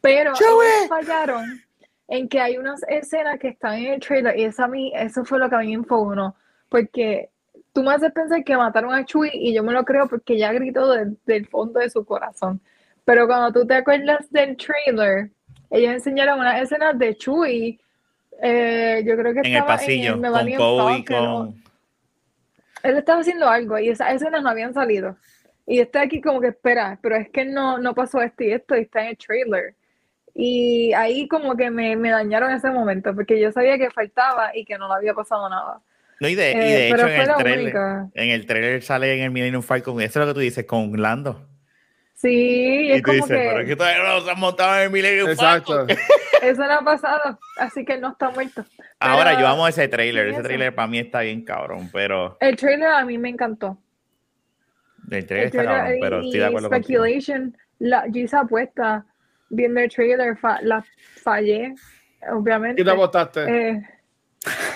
Pero ellos fallaron en que hay unas escenas que están en el trailer y esa a mí, eso fue lo que a mí me enfogó, porque tú me haces pensar que mataron a Chewie y yo me lo creo porque ella gritó de- del fondo de su corazón. Pero cuando tú te acuerdas del trailer, ellos enseñaron unas escenas de Chewie, eh, yo creo que En el pasillo, en con Falcon, con... él estaba haciendo algo y esas escenas no habían salido. Y está aquí como que espera, pero es que no, no pasó esto y esto y está en el trailer. Y ahí como que me, me dañaron ese momento porque yo sabía que faltaba y que no le había pasado nada. No, y de, y Eh, de hecho en el, trailer, única. en el trailer sale en el Millennium Falcon, eso es lo que tú dices, con Lando. Sí, y Y es tú como dices, pero es que todavía no se han montado en el Millennium Exacto. Falcon. *laughs* eso no ha pasado, así que no está muerto. Ahora yo amo ese trailer, ese trailer para mí está bien cabrón, pero El trailer a mí me encantó. el trailer El está cabrón, pero y estoy de acuerdo contigo. speculation, la, yo hice apuesta viendo el trailer, fa- la fallé, obviamente. ¿Qué te apostaste? Eh,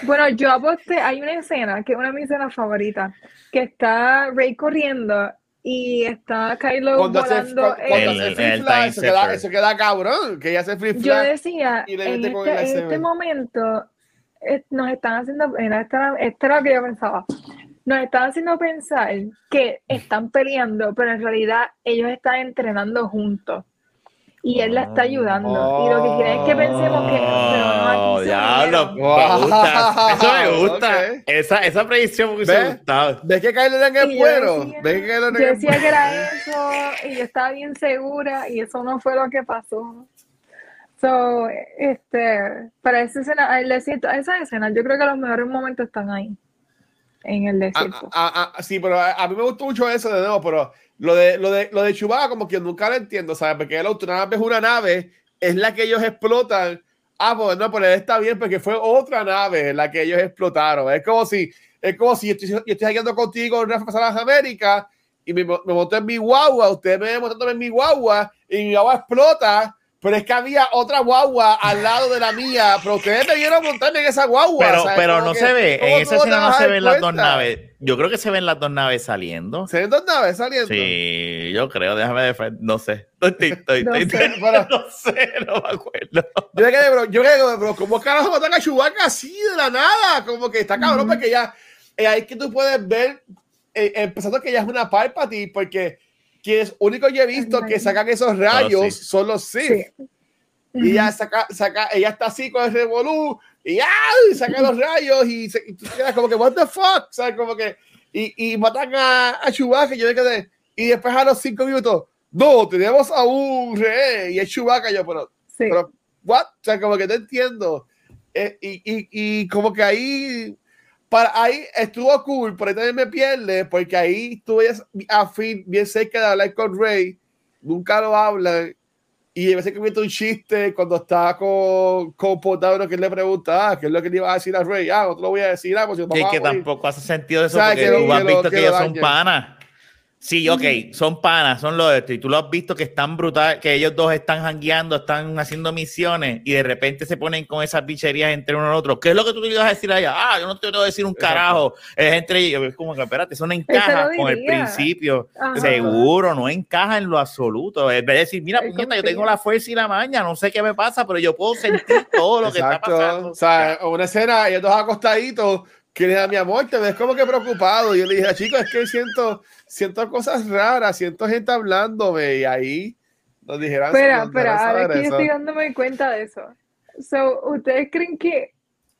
bueno, yo aposté, hay una escena que es una de mis escenas favoritas, que está Rey corriendo y está Kylo cuando volando. cu- cuando El- hace el eso, queda, eso queda cabrón, que ella hace flip yo decía, y le en mete con este, el en este momento nos están haciendo, era, esto era- esto era lo que yo pensaba, nos están haciendo pensar que están peleando, pero en realidad ellos están entrenando juntos. Y él la está ayudando. Y lo que quieren es que pensemos que. pero no, aquí Oh, se diablo, me gusta. Eso me *laughs* gusta. Esa, esa predicción me ¿Ves? gustado. ¿Ves que Kylo Ren es bueno? decía- ¿Ves que Kylo Ren Yo decía que era eso y yo estaba bien segura y eso no fue lo que pasó. So, este, para esa escena, el desierto, esa escena, yo creo que los mejores momentos están ahí, en el Ah, desierto. ah, ah, ah, sí, pero a, a mí me gustó mucho eso de nuevo, pero lo de, lo de, lo de Chewbacca como que nunca lo entiendo, ¿sabes? Porque auto una vez una nave, es la que ellos explotan. Ah, pues no, pero él está bien porque fue otra nave la que ellos explotaron. Es como si, es como si yo estoy, yo estoy saliendo contigo en Rafa Salas América y me, me monté en mi guagua, ustedes me montándome en mi guagua y mi guagua explota. Pero es que había otra guagua al lado de la mía, pero ustedes me vieron montarme en esa guagua. Pero, ¿sabes? pero Como no que, se ve, ¿cómo en esa escena no se ven las dos naves. Yo creo que se ven las dos naves saliendo. ¿Se ven dos naves saliendo? Sí, yo creo, déjame defender, no sé. *laughs* Estoy, estoy, No estoy- sé. *laughs* Pero- no sé, no me acuerdo. Yo me quedé, bro, yo me quedé, bro, ¿cómo carajo matan a Chewbacca así de la nada? Como que está cabrón, porque ya, eh, ahí que tú puedes ver, eh, empezando que ella es una Palpatine, porque quienes único yo he visto que sacan esos rayos Sith. son los Sith. Sí. Y ella saca, saca, ella está así con el revolú, y, ¡ay! saca los rayos, y, se, y tú te quedas como que, what the fuck, ¿sabes? Como que, y, y matan a, a Chewbacca, y yo me quedé, y después a los cinco minutos, no, tenemos a un rey, y es Chewbacca, y yo, pero, Sí. pero, what? O sea, como que te entiendo. Eh, y, y, y como que ahí, para ahí estuvo cool, ahí también me pierde, porque ahí estuve a fin, bien cerca de hablar con Rey, nunca lo hablan, y a veces que mete un chiste cuando está con, con Potabro que él le pregunta, ah, ¿qué es lo que le iba a decir a Rey? Ah, no te lo voy a decir, ah, pues si nos Que, que tampoco hace sentido eso ¿Sabes? porque Que lo- tú has que lo- visto que lo ellos son panas. Sí, ok, son panas, son los de esto. Y tú lo has visto que están brutal, que ellos dos están jangueando, están haciendo misiones y de repente se ponen con esas bicherías entre uno y otro. ¿Qué es lo que tú te ibas a decir allá? Ah, yo no te voy a decir un Exacto. carajo. Es entre ellos. Es como que, espérate, eso no encaja con el principio. Ajá. Seguro, no encaja en lo absoluto. Es de decir, mira, puñeta, yo tengo la fuerza y la maña, no sé qué me pasa, pero yo puedo sentir todo lo que está Exacto. pasando. O sea, una escena, ellos dos acostaditos, que le da mi amor, te ves como que preocupado. Y yo le dije, chicos, es que siento, siento cosas raras, siento gente hablándome. Y ahí nos dijeron. Espera, espera, ahora que yo estoy dándome cuenta de eso. So, ¿ustedes creen que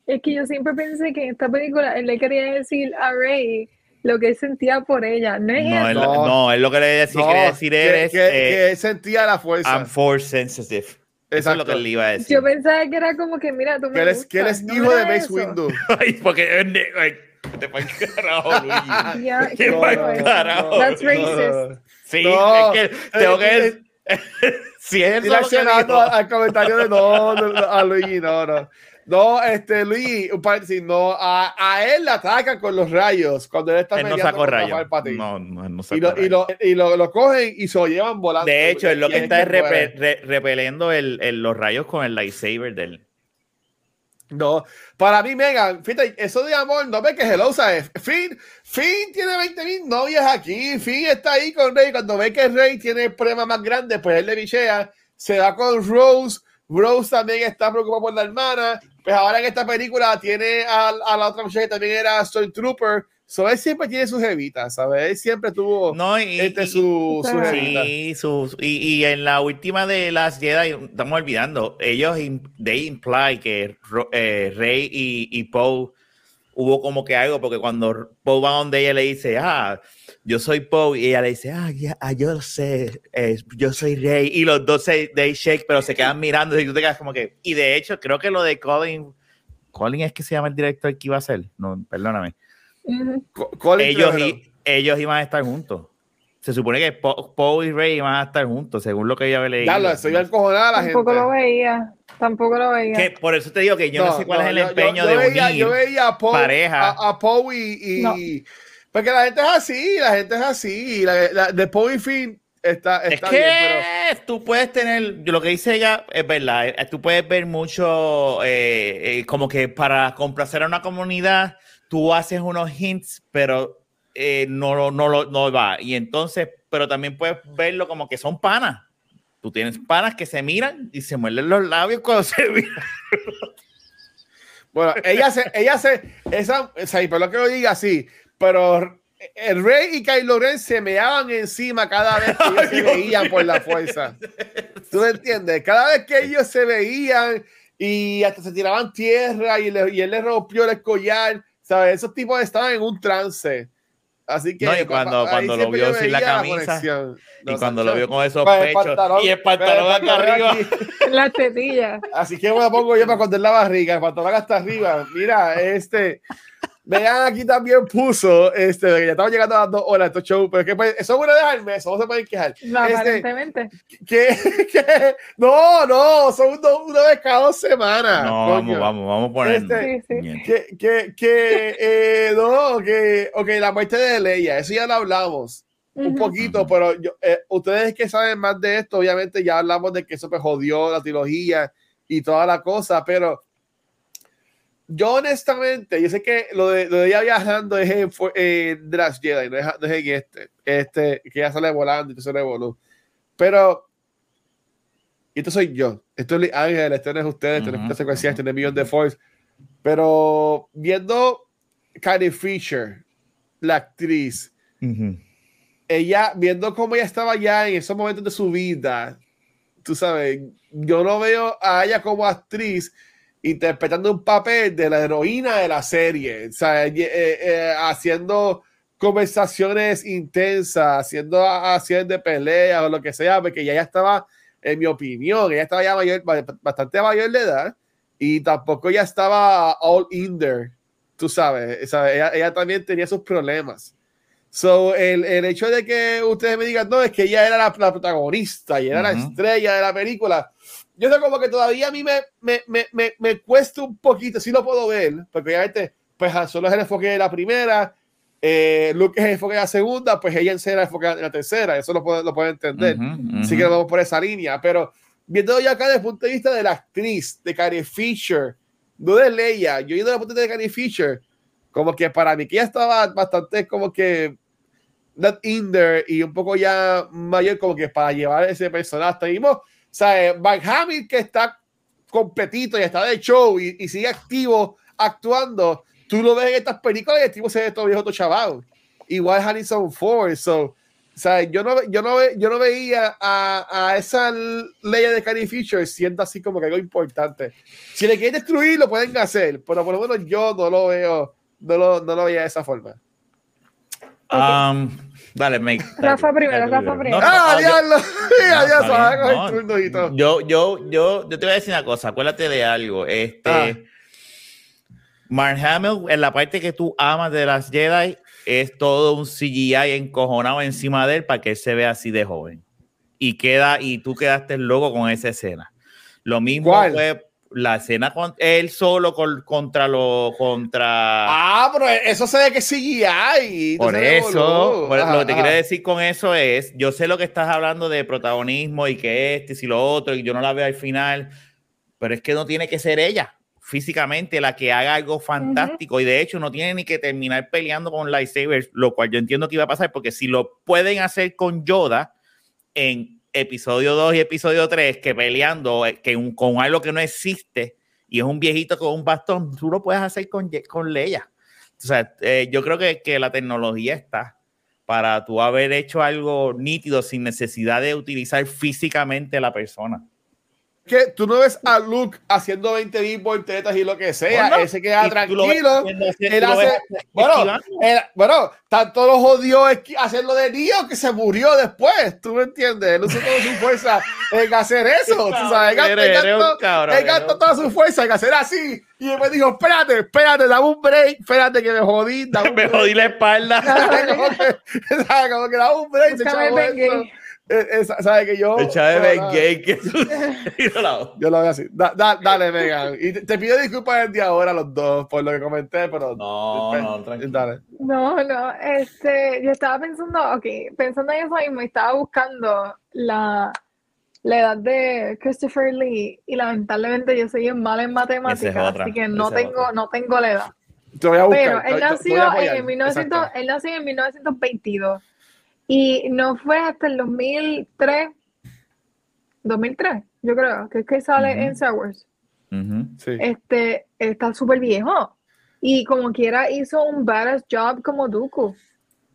es que yo siempre pensé que en esta película él le quería decir a Rey lo que él sentía por ella? No es No, él, No. no, él lo que le decía, No, quería decir que, es que- eh, que él sentía la fuerza. I'm force sensitive. Eso es lo que él iba a decir. Yo pensaba que era como que, mira, tú me Que él es, que él gustas, es ¿no hijo de Mace? Windu. *laughs* Ay, porque te pa'l carajo, Luigi. Qué qué mal bueno. carajo. That's No, racist. Sí, No, es que tengo eh, *laughs* que. si es Y lo reaccionando al comentario de no, no, no, a Luigi, no, no. No, este, Luigi, un paréntesis, no, a, a él le atacan con los rayos cuando él está Él no sacó rayos. No, no, no y sacó lo, y, rayos. lo, y lo, lo cogen y se lo llevan volando. De hecho, él lo Y que es está es que muere. repe- re- repeliendo el, el- los rayos con el lightsaber de él. No, para mí, Megan, fíjate, eso de amor, no ve que hello, ¿sabes? Finn, Finn tiene 20 mil novias aquí, Finn está ahí con Rey, cuando ve que Rey tiene el problema más grande, pues él le bichea, se va con Rose, Rose también está preocupada por la hermana, pues ahora en esta película tiene a, la otra muchacha que también era Stormtrooper, so él siempre tiene sus jevitas, ¿sabes? Él siempre tuvo No, y, este y- su, su jevita. Sí, sus- y, y en la última de las Jedi, estamos olvidando, ellos they imply que eh, Rey y, y Poe hubo como que algo, porque cuando Poe va donde ella le dice, ah, yo soy Poe, y ella le dice, ah, ya, ah, yo lo sé, eh, yo soy Rey, y los dos se they shake, pero se quedan mirando, y tú te quedas como que, y de hecho, creo que lo de Colin, Colin es que se llama el director que iba a ser, no, perdóname Colin ellos, i- ellos iban a estar juntos. Se supone que Po- Poe y Rey iban a estar juntos, según lo que yo había leído. Ya lo estoy encojonada la gente. Tampoco lo veía. Tampoco lo veía. Que por eso te digo que yo no, sé cuál es el yo- yo- empeño yo de veía, unir. Yo veía a Poe, pareja. a, a Poe y, y- No. Porque la gente es así, la gente es así. La, la- de Poe y Finn está, es está que bien, pero tú puedes tener, yo lo que dice ella es verdad, eh, tú puedes ver mucho, eh, eh, como que para complacer a una comunidad, tú haces unos hints, pero eh, no, no, lo- no va. Y entonces, pero también puedes verlo como que son panas. Tú tienes panas que se miran y se muerden los labios cuando se *laughs* miran. bueno, ella se, ella se, esa, o sea, y por lo que lo diga así, pero el Rey y Kylo Ren se meaban encima cada vez que ellos se veían por la fuerza. ¿Tú me entiendes? Cada vez que ellos se veían y hasta se tiraban tierra y, le- y él le rompió el collar, ¿sabes? Esos tipos estaban en un trance. Así que No, y cuando- cuando lo vio sin la camisa. Y cuando lo vio con esos Pues pechos pantalón- y el pantalón pues, acá el pantalón arriba. aquí. *laughs* Las tetillas. Así que me lo pongo yo para esconder la barriga, el pantalón hasta arriba. Mira, este. Vean, aquí también puso, este, que ya estamos llegando a las dos horas de estos shows, pero es que pues, eso es bueno dejarme, eso no se pueden quejar. No, Este, aparentemente. que, *laughs* que- no, no, son dos- una vez cada dos semanas. No, coño. vamos, vamos, vamos a poner. Este- Sí, sí. Que, que, que, eh, no, que, ok, la muerte de Leia, eso ya lo hablamos un Ujú. poquito, Ujú. pero yo, eh, ustedes que saben más de esto, obviamente ya hablamos de que eso pues jodió la trilogía y toda la cosa, pero yo honestamente, yo sé que lo de, lo de ella viajando es en, en Last Jedi, no es, no es en este, este, que ya sale volando y todo se revolú. Pero, y esto soy yo, esto es Ángel, esto no es ustedes, esto no es Secuencial, esto no es Million de. Force, pero viendo Carrie Fisher, la actriz, Ujú. ella, viendo cómo ella estaba ya en esos momentos de su vida, tú sabes, yo no veo a ella como actriz interpretando un papel de la heroína de la serie, o sea, eh, eh, haciendo conversaciones intensas, haciendo acciones de pelea o lo que sea, porque ya ella estaba, en mi opinión, ella estaba ya mayor, bastante mayor de edad y tampoco ya estaba all in there, tú sabes, sea, ella, ella también tenía sus problemas. So, el, el hecho de que ustedes me digan, no, es que ella era la, la protagonista y era la Ujú. estrella de la película. Yo sé como que todavía a mí me, me, me, me, me cuesta un poquito, sí lo puedo ver, porque obviamente, pues Solo es el enfoque de la primera, eh, Luke es el enfoque de la segunda, pues ella será el enfoque de la tercera, eso lo puedo, lo puedo entender. Ujú, Así ujú. que vamos por esa línea, pero viendo ya acá desde el punto de vista de la actriz, de Carrie Fisher, no de Leia, yo viendo desde el punto de vista de Carrie Fisher, como que para mí que ella estaba bastante como que not in there y un poco ya mayor como que para llevar ese personaje. Mismo, o sea, Van Hamill que está completito y está de show y, y sigue activo actuando, tú lo ves en estas películas y el tipo se ve todo viejo, todo chaval. Igual Harrison Ford, so, o sea, yo no, yo no, yo no veía a, a esa ley de Carrie Fisher siendo así como que algo importante. Si le quieren destruir, lo pueden hacer, pero por lo menos yo no lo veo, no lo, no lo veía de esa forma. Um, Dale, Meg. Rafa primero, Rafa primero. ¡Ah, yo- diablo! No, Adiós, está va a bien, coger no. turno y todo. Yo, yo, yo, yo te voy a decir una cosa, acuérdate de algo. Este Ah. Mark Hamill, en la parte que tú amas de las Jedi, es todo un CGI encojonado encima de él para que él se vea así de joven. Y queda, y tú quedaste loco con esa escena. Lo mismo ¿Cuál? fue la escena con él solo con- contra lo contra. Ah, pero eso se ve que es CGI. Por eso, por- Ajá, lo que te ajá. quiero decir con eso es, yo sé lo que estás hablando de protagonismo y que este, y lo otro, y yo no la veo al final, pero es que no tiene que ser ella físicamente la que haga algo fantástico y de hecho no tiene ni que terminar peleando con lightsabers, lo cual yo entiendo que iba a pasar porque si lo pueden hacer con Yoda en episodio 2 y episodio 3, que peleando eh, que un- con algo que no existe y es un viejito con un bastón, tú lo puedes hacer con, con Leia. O sea, eh, yo creo que, que la tecnología está para tú haber hecho algo nítido sin necesidad de utilizar físicamente la persona. Que tú no ves a Luke haciendo 20 bits voltetas y lo que sea. Bueno, él se queda ves tranquilo. Él hace, ves bueno, él- bueno, tanto lo jodió hacerlo de Neo que se murió después. ¿Tú me entiendes? Él usó toda su fuerza en hacer eso. ¿tú sabes? Él gastó- Eres- él eres un gastó- cabrón, él gastó eres un- toda su fuerza en hacer así. Y él me dijo: Espérate, espérate, dame un break. Espérate que me jodí. *laughs* Me break". jodí la espalda. *laughs* como, que, *laughs* ¿sabes? como que dame un break. se Eh, eh, ¿Sabes que yo? El chave no. Gay que. *laughs* Yo lo veo así. Da- da- dale, Megan. Y te, te pido disculpas desde ahora los dos por lo que comenté, pero. No, Pues, no, tranquilo. Dale. No, no, este, yo estaba pensando, ok, pensando en eso mismo, estaba buscando la, la edad de Christopher Lee y lamentablemente yo soy bien mala en matemáticas, otra, así que no es tengo, no tengo la edad. Te voy a buscar. Pero él nació en el 1900, Exacto. él nació en 1922 y no fue hasta el 2003, 2003, yo creo, que es que sale en Star Wars. Sí. Este, está súper viejo y como quiera hizo un badass job como Dooku.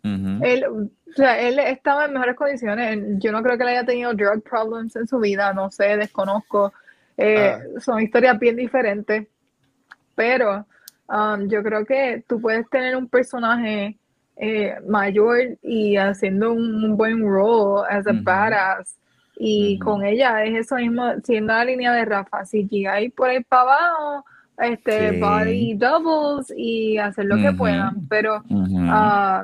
Él, o sea, él estaba en mejores condiciones. Yo no creo que él haya tenido drug problems en su vida, no sé, desconozco. Eh, Son historias bien diferentes. Pero um, yo creo que tú puedes tener un personaje eh, mayor y haciendo un, un buen role as a Ujú. badass. Y con ella es eso mismo, siendo la línea de Rafa. Si hay por ahí para abajo, este, Sí. body doubles y hacer lo que puedan. Pero. Ah,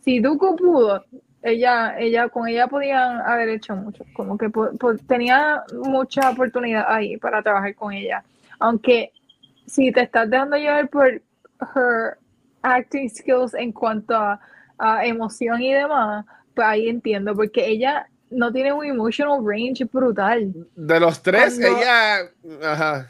si Dooku pudo, ella, ella, con ella podían haber hecho mucho, como que po- po- tenía mucha oportunidad ahí para trabajar con ella. Aunque si te estás dejando llevar por her acting skills en cuanto a, a emoción y demás, pues ahí entiendo, porque ella no tiene un emotional range brutal. De los tres, Cuando- ella. Ajá.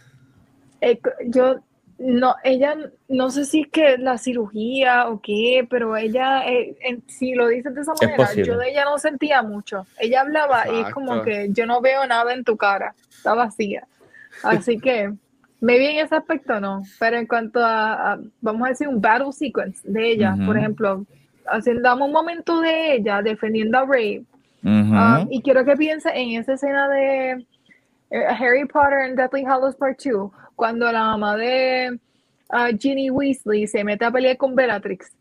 Eh, yo no, ella no sé si es que la cirugía o qué, pero ella, eh, en- si lo dices de esa Es manera, yo de ella no sentía mucho. Ella hablaba y es como que yo no veo nada en tu cara, está vacía. Así que, maybe en ese aspecto no, pero en cuanto a, a, vamos a decir, un battle sequence de ella, por ejemplo, haciendo un momento de ella defendiendo a Ujú. Um, y quiero que piense en esa escena de eh, Harry Potter and Deathly Hallows Part 2, cuando la mamá de ah, Ginny Weasley se mete a pelear con Bellatrix.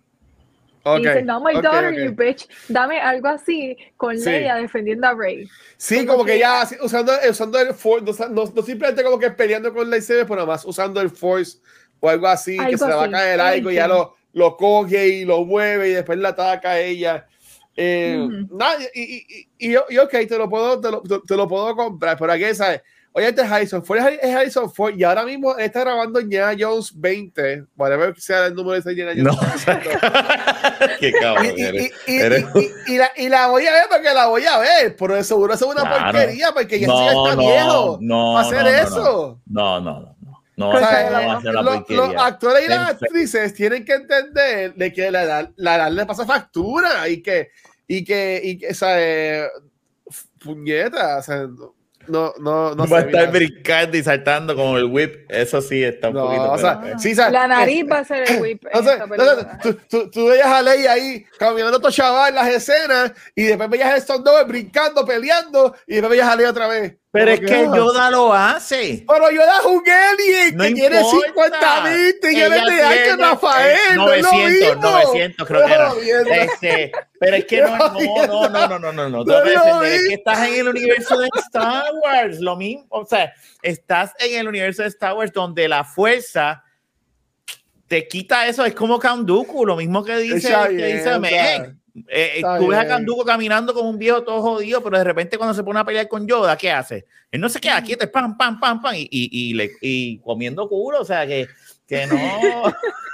Ok. Y dice, no, my daughter, ok. you bitch. Dame algo así con Sí. Leia defendiendo a Rey. Sí, como como que que- ya así, usando, usando el Force, no, no, no simplemente como que peleando con lightsaber, pero más usando el Force o algo así, que Algo se le va a así, caer algo y ya lo, lo coge y lo mueve y después la ataca a ella. Eh, nada, y, y, y, y ok, te lo puedo, te lo, te, te lo puedo comprar, pero aquí, ¿sabes? Oye, este es Harrison Ford, es Harrison Ford, y ahora mismo está grabando Indiana Jones 20, whatever sea el número de ese Indiana No. Jones. *laughs* Qué Y, cabrón eres. y- y- Eres- y- y la, y la voy a ver porque la voy a ver, pero de seguro es una Claro. porquería porque ya No, está no, viejo no, para hacer no, no, eso. No, no, no. No, no, no, no la- la los actores y las actrices tienen que entender de que la edad, la edad le pasa factura y que, y que, y que, o sea, eh, puñeta, o sea, no, no, no va a estar brincando y saltando con el whip. Eso sí está un No, poquito. o sea, pero- sí, o sea, La nariz va a ser el *coughs* whip. en esta tú, tú, tú veías a Ley ahí caminando a otro chaval en las escenas y después veías a estos dos brincando, peleando y después veías a Ley otra vez. Pero es que no? Yoda lo hace. Pero Yoda es un alien no que importa. tiene 50 mil millones de años, Rafael. 900, no 900 creo que era. Este, pero es que no, no, no, no, no, no, no. no es que estás en el universo de Star Wars, lo mismo. O sea, estás en el universo de Star Wars donde la fuerza te quita eso. Es como Kanduku, lo mismo que dice, que dice Meg. Eh, eh, tú ves a Dooku caminando como un viejo todo jodido, pero de repente cuando se pone a pelear con Yoda, ¿qué hace? Él no se queda quieto, es pam, pam, pam, pam, y, y, y, le- y comiendo culo, o sea, que, que no. *laughs*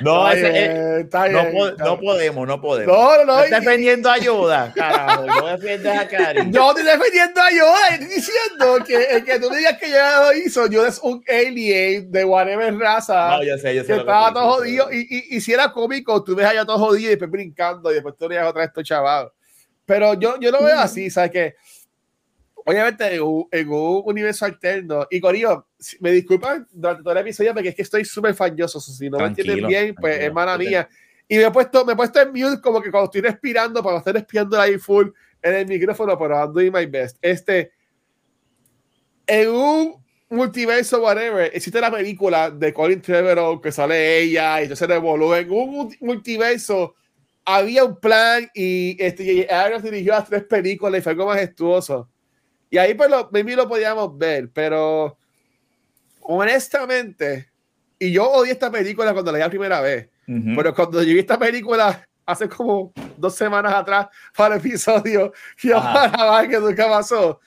no, ese- eh, bien, está no, bien, po- no bien. podemos, no podemos. No, no, no. Estás defendiendo a Yoda, carajo. No defiendes a Karin. Yo estoy defendiendo a Yoda, estoy diciendo que el que tú digas que Yoda lo hizo, Yoda es un alien de whatever raza. No, yo sé, yo sé. que que estaba tú todo jodido y, y, y si era cómico, tú ves allá todo jodido y después brincando y después tú veías otra vez estos chavados. Pero yo, yo lo veo así, ¿sabes qué? Obviamente en un, en un universo alterno, y Corillo, me disculpan durante todo el episodio porque es que estoy súper falloso, si no me Tranquilo, entienden bien, pues es mala mía. Y me he puesto, me he puesto en mute como que cuando estoy respirando, para estar respirando ahí full en el micrófono, pero I'm doing my best. Este, en un multiverso, whatever, existe la película de Colin Trevorrow que sale ella y entonces revolú. En un multi- multiverso había un plan y este. Abrams dirigió las tres películas y fue algo majestuoso. Y ahí pues lo, maybe lo podíamos ver, pero honestamente, y yo odié esta película cuando la vi la primera vez, pero cuando yo vi esta película hace como dos semanas atrás para el episodio *laughs* y Ajá. para que nunca pasó,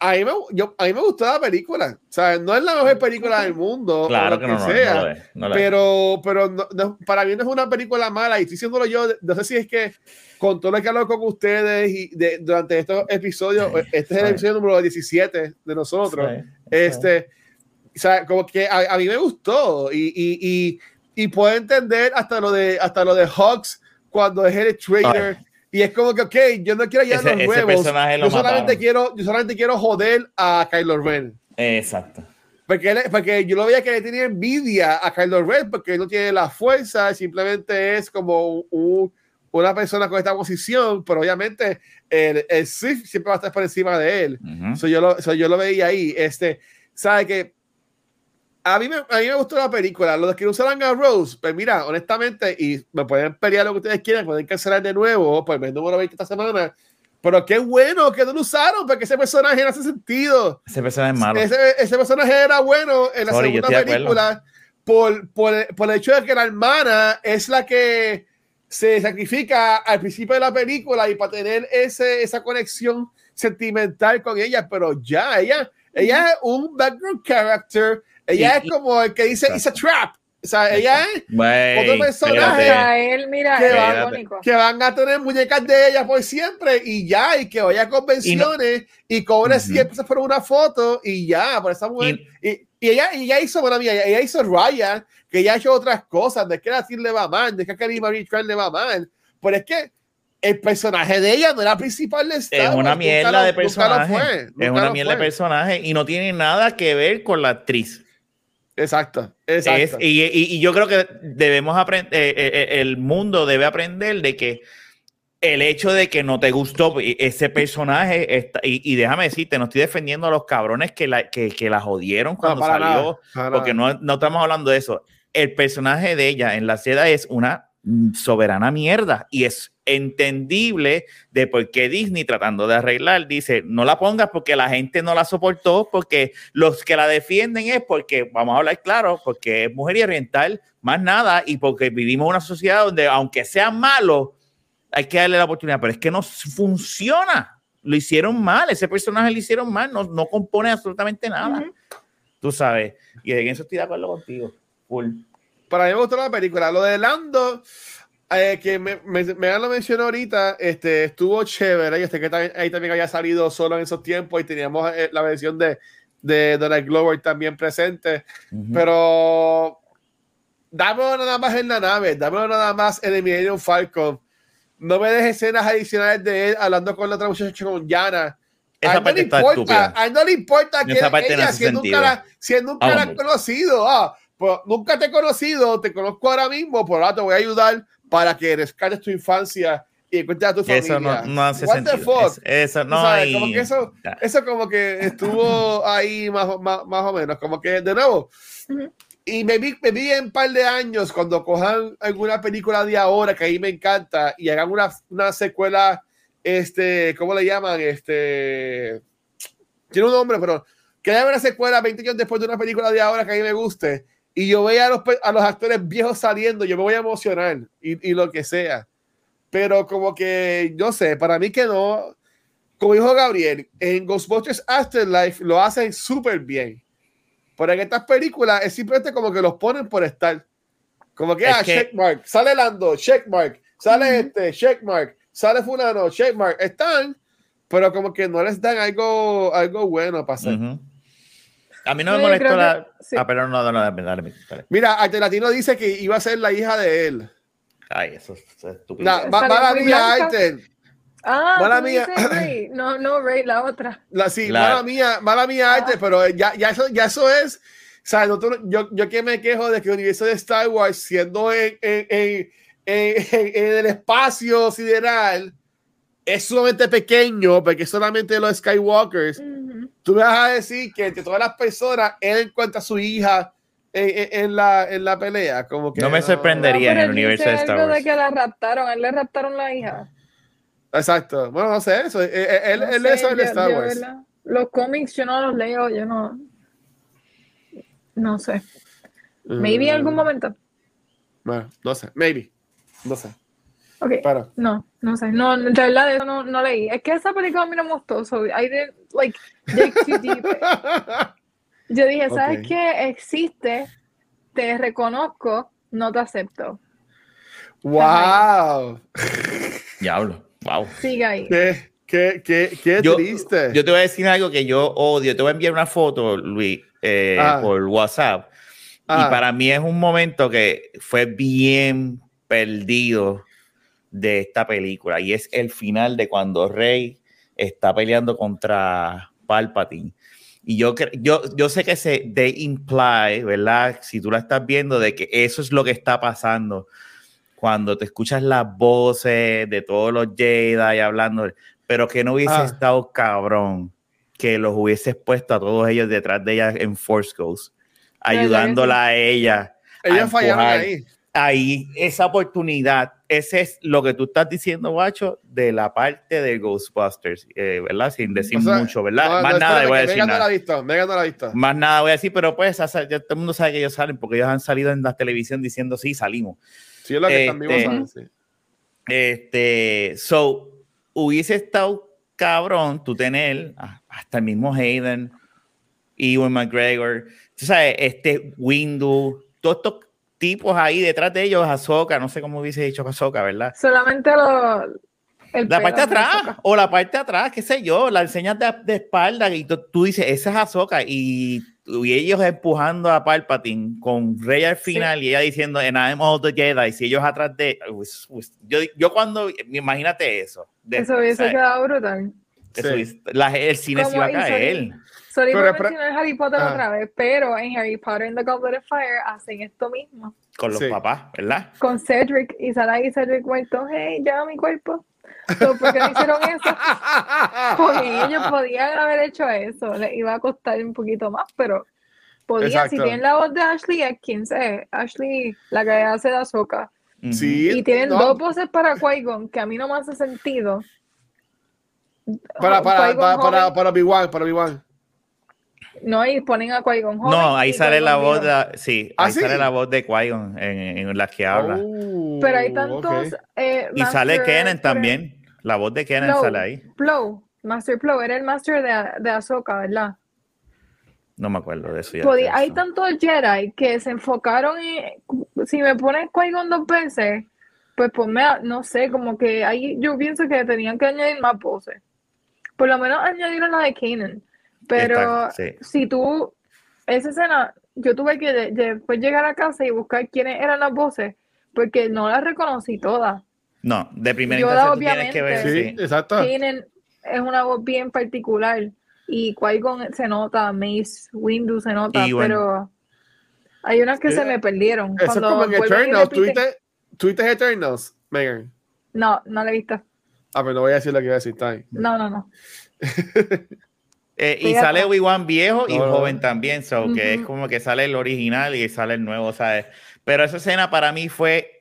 a mí, me, yo, a mí me gustó la película. O sea, no es la mejor película del mundo, o Claro lo que no, no, sea, no lo es, no pero, pero no- no- para mí no es una película mala y estoy diciéndolo yo, no sé si es que con todo lo que hablo con ustedes y de- durante estos episodios, Sí, este es el sí. episodio número 17 de nosotros, Sí, sí. este, o sea, como que a, a mí me gustó y, y, y, y puedo entender hasta lo de hasta lo de Hawks cuando es el trailer y es como que ok, yo no quiero llevar Ese- los huevos, yo solamente mataron. quiero yo solamente quiero joder a Kylo Ren. Exacto. Porque, él- porque yo lo veía que le tenía envidia a Kylo Ren porque él no tiene la fuerza, simplemente es como un- una persona con esta posición, pero obviamente el, el Sith siempre va a estar por encima de él. Ujú. So, yo, lo, so, yo lo veía ahí. Este, ¿sabe que A mí, me, a mí me gustó la película. Los que usaran a Rose, pues mira, honestamente, y me pueden pelear lo que ustedes quieran, pueden cancelar de nuevo por el número 20 esta semana. Pero qué bueno que no lo usaron, porque ese personaje no hace sentido. Ese personaje es malo. Ese, ese personaje era bueno en la Sorry, segunda película por, por, por el hecho de que la hermana es la que se sacrifica al principio de la película y para tener ese, esa conexión sentimental con ella, pero ya, ella, ella es un background character, ella Y- es como el que dice, it's a trap, o sea, ella es Güey, otro personaje. él, mira, Que es va- icónico. que van a tener muñecas de ella por siempre y ya, y que vaya a convenciones y, cobre Ujú. 100 pesos por una foto y ya, por esa mujer. Y, y ella, y ella hizo, bueno, mía, ella hizo Ryan, que ella ha hecho otras cosas, de que Tim le va mal, de que a Karim Marie Tran le va mal, pero es que el personaje de ella no era principal de Star Es una nunca mierda lo- de nunca lo personaje. fue, Es una mierda de personaje y no tiene nada que ver con la actriz. Exacto, Es- exacto. y, y- y yo creo que debemos aprender, el mundo debe aprender de que el hecho de que no te gustó ese personaje, está- y, y déjame decirte, no estoy defendiendo a los cabrones que la, que, que la jodieron cuando salió, nada, porque no, no estamos hablando de eso. El personaje de ella en la seda es una soberana mierda. Y es entendible de por qué Disney tratando de arreglar dice no la pongas porque la gente no la soportó porque los que la defienden es porque vamos a hablar claro porque es mujer y oriental más nada y porque vivimos una sociedad donde aunque sea malo hay que darle la oportunidad pero es que no funciona. Lo hicieron mal ese personaje lo hicieron mal no, no compone absolutamente nada. Ujú. tú sabes y en eso estoy de acuerdo contigo full para mí me gustó la película. Lo de Lando, eh, que me, me, me lo mencionó ahorita, este, estuvo chévere. Y este que también, ahí también había salido solo en esos tiempos y teníamos eh, la versión de, de Donald Glover también presente. Ujú. Pero dámelo nada más en la nave, dámelo nada más en el Millennium Falcon. No me dejes escenas adicionales de él hablando con la otra muchacha, con Yana. Esa a él no parte le está importa, estúpida. a él no le importa que no ella siendo un, cara, siendo un cara hombre. conocido, ah, pues nunca te he conocido, te conozco ahora mismo, por ahora te voy a ayudar para que rescates tu infancia y encuentras a tu familia. Eso no, no hace What the sentido. fuck? Es- eso Tú no hay- como que eso, eso como que estuvo *laughs* ahí más, o- más, más o menos, como que de nuevo. Y me vi, me vi en un par de años cuando cojan alguna película de ahora que ahí me encanta y hagan una, una secuela, este, ¿cómo le llaman? Este, tiene un nombre, pero que haya una secuela 20 años después de una película de ahora que a mí me guste y yo vea a los, a los actores viejos saliendo, yo me voy a emocionar y, y lo que sea. Pero como que, yo sé, para mí que no, como dijo Gabriel, en Ghostbusters Afterlife lo hacen súper bien. Pero en estas películas es simplemente como que los ponen por estar. Como que, Es ah, que- checkmark, sale Lando, checkmark, sale Ujú. este, checkmark, sale fulano, checkmark, están, pero como que no les dan algo, algo bueno para hacer. A mí no me molestó la. que- sí. Ah, pero no, no, no, dale, dale, dale. Mira, Alteratino dice que iba a ser la hija de él. Ay, eso, eso es estúpido. Sale mala muy mía. Alter. Ah, Mala mía. *clears throat* No, no, Rey, la otra. La, sí, La- mala mía, mala mía, Ah. Alter, pero ya, ya, eso, ya eso es. O sea, nosotros- yo, yo que me quejo de que el universo de Star Wars, siendo en, en, en, en- en el espacio sideral, es sumamente pequeño, porque solamente los Skywalkers. Ujú. Tú me vas a decir que entre todas las personas, él encuentra a su hija en, en- en la, en la pelea. Como que No me sorprende. No, Sería en el él universo dice de Star Wars. de que la raptaron, a él le raptaron la hija. Exacto. Bueno, no sé eso. eh, eh, Él, No él sé, eso Star yo, Wars. Los cómics yo no los leo, yo no. No sé. Maybe en algún Mm, momento. Bueno, no sé. Maybe. No sé. Ok. Pero. No, no sé. No, de verdad de eso no, no leí. Es que esa película a mí no me gustó. So I didn't like. *laughs* Yo dije, ¿sabes Ok. qué? Existe, te reconozco, no te acepto. ¡Wow! *laughs* Diablo. Wow. Sigue ahí. ¡Qué, qué, qué, qué Yo, triste! yo te voy a decir algo que yo odio. Te voy a enviar una foto, Luis, eh, Ah. por WhatsApp. Ah. Y para mí es un momento que fue bien perdido de esta película. Y es el final de cuando Rey está peleando contra Palpatine. Y yo, yo, yo sé que se de imply, ¿verdad? Si tú la estás viendo, de que eso es lo que está pasando cuando te escuchas las voces de todos los Jedi hablando, pero que no hubiese Ah. estado cabrón que los hubieses puesto a todos ellos detrás de ella en Force Ghost, ayudándola a ella. a Ellos fallaron empujar. ahí. Ahí, esa oportunidad, ese es lo que tú estás diciendo, Guacho, de la parte de Ghostbusters, eh, ¿verdad? Sin decir O sea, mucho, ¿verdad? no, Más no, nada voy a decir Megan no la nada. ha visto. Megan no la ha visto. Más nada voy a decir, pero pues ya todo el mundo sabe que ellos salen porque ellos han salido en la televisión diciendo sí, salimos. Sí, es lo que Este- saben, sí. Este, so, hubiese estado cabrón tú tener hasta el mismo Hayden, Ewan McGregor, tú sabes, este Windu, todos estos tipos ahí detrás de ellos, Ahsoka, no sé cómo hubiese dicho Ahsoka, ¿verdad? Solamente lo. el La parte de atrás, Ahsoka. o la parte de atrás, qué sé yo, la enseñas de, de espalda y tú, tú dices, esa es Ahsoka, y, y ellos empujando a Palpatine con Rey al final y ella diciendo, and I'm all the Jedi, y ellos atrás de... pues, pues, yo, yo cuando, imagínate eso. de- Eso hubiese ¿sabes? quedado brutal. Eso Sí. hubiese- la- el cine se iba a caer. Sorry Pero por mencionar Harry Potter Ah. otra vez, pero en Harry Potter and the Goblet of Fire hacen esto mismo. Con los Sí. papás, ¿verdad? Con Cedric y ahí Cedric muerto, hey, lleva mi cuerpo. So, ¿Por qué no hicieron eso? *laughs* Con ellos podían haber hecho eso. Les iba a costar un poquito más, pero podían. Exacto. Si tienen la voz de Ashley Atkins, eh, Ashley, la que hace de Ahsoka, Ujú. Sí, y tienen no, dos voces para Qui-Gon, que a mí no me hace sentido. Para, para, para, para, joven, para Obi-Wan, para Obi-Wan. No, y ponen a Qui-Gon joven. No, ahí y sale la voz de, sí, ¿Ah, ahí sí? sale la voz de Qui-Gon en, en la que habla. Oh, Pero hay tantos. eh, y sale Kenan también. La voz de Kenan sale ahí. Plo, Master Plo, era el Master de, de Ahsoka, ¿verdad? No me acuerdo de eso ya. Podía- hay tantos Jedi que se enfocaron en. Si me pones Qui-Gon dos veces, pues ponme, a- no sé, como que ahí yo pienso que tenían que añadir más voces. Por lo menos añadieron la de Kanan. Pero Está- sí. si tú. Esa escena, yo tuve que de- después llegar a casa y buscar quiénes eran las voces, porque no las reconocí todas. No, de primera instancia tú tienes que ver. obviamente. Sí, sí. exacto. Kanan es una voz bien particular y Qui-Gon se nota, Mace Windu se nota, bueno. pero hay unas que se me perdieron. Eso es Cuando como en vuelven y Eternals. ¿Tuviste, ¿Tuviste Eternals, Megan? No, no la he visto. Ah, pero no voy a decir lo que iba a decir, bien. No, no, no. *laughs* Eh, y sale Obi-Wan viejo y No, joven también, so que es como que sale el original y sale el nuevo, ¿sabes? Pero esa escena para mí fue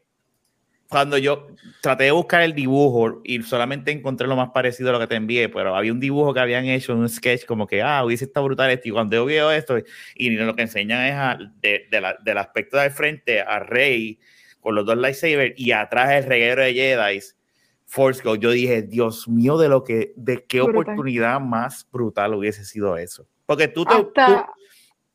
cuando yo traté de buscar el dibujo y solamente encontré lo más parecido a lo que te envié, pero había un dibujo que habían hecho, un sketch como que, ah, hubiese estado brutal esto, y cuando yo veo esto, y lo que enseñan es a- de- de la- del aspecto del frente a Rey con los dos lightsabers y atrás el reguero de Jedi. Force Ghost, yo dije, Dios mío, de lo que, de qué Brutal. oportunidad más brutal hubiese sido eso. Porque tú te, Hasta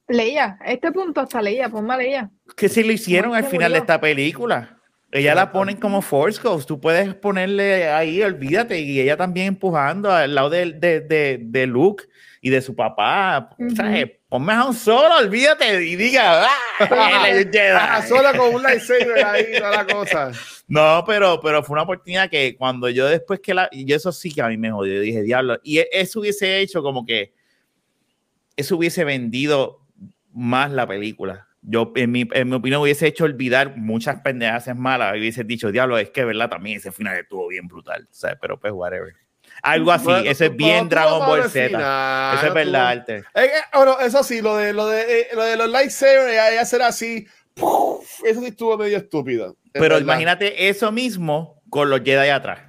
Leia, a este punto hasta Leia, ponme a Leia. tú- que si lo hicieron al final de esta película. Ella la ponen como Force Ghost, tú puedes ponerle ahí, olvídate, y ella también empujando al lado de, de, de, de Luke y de su papá. Ujú. ¿sabes? Ponme a un solo, olvídate, y diga, ¡ah! *laughs* el Jedi". Ah, solo con un lightsaber ahí, toda la cosa. *laughs* No, pero, pero fue una oportunidad que cuando yo después que la. y eso sí que a mí me jodió. Yo dije, diablo. Y e- eso hubiese hecho como que. Eso hubiese vendido más la película. Yo, en mi, en mi opinión, hubiese hecho olvidar muchas pendejas malas. Y hubiese dicho, diablo, es que, ¿verdad? También ese final estuvo bien brutal. Sea, pero pues, whatever. Algo así. Bueno, eso es bien Dragon Ball al Z. final, eso es verdad, arte. Eh, eh, bueno, eso sí, lo de, lo de, eh, lo de los lightsabers, ya será así. ¡puf! Eso sí estuvo medio estúpido. es Pero verdad. imagínate eso mismo con los Jedi atrás.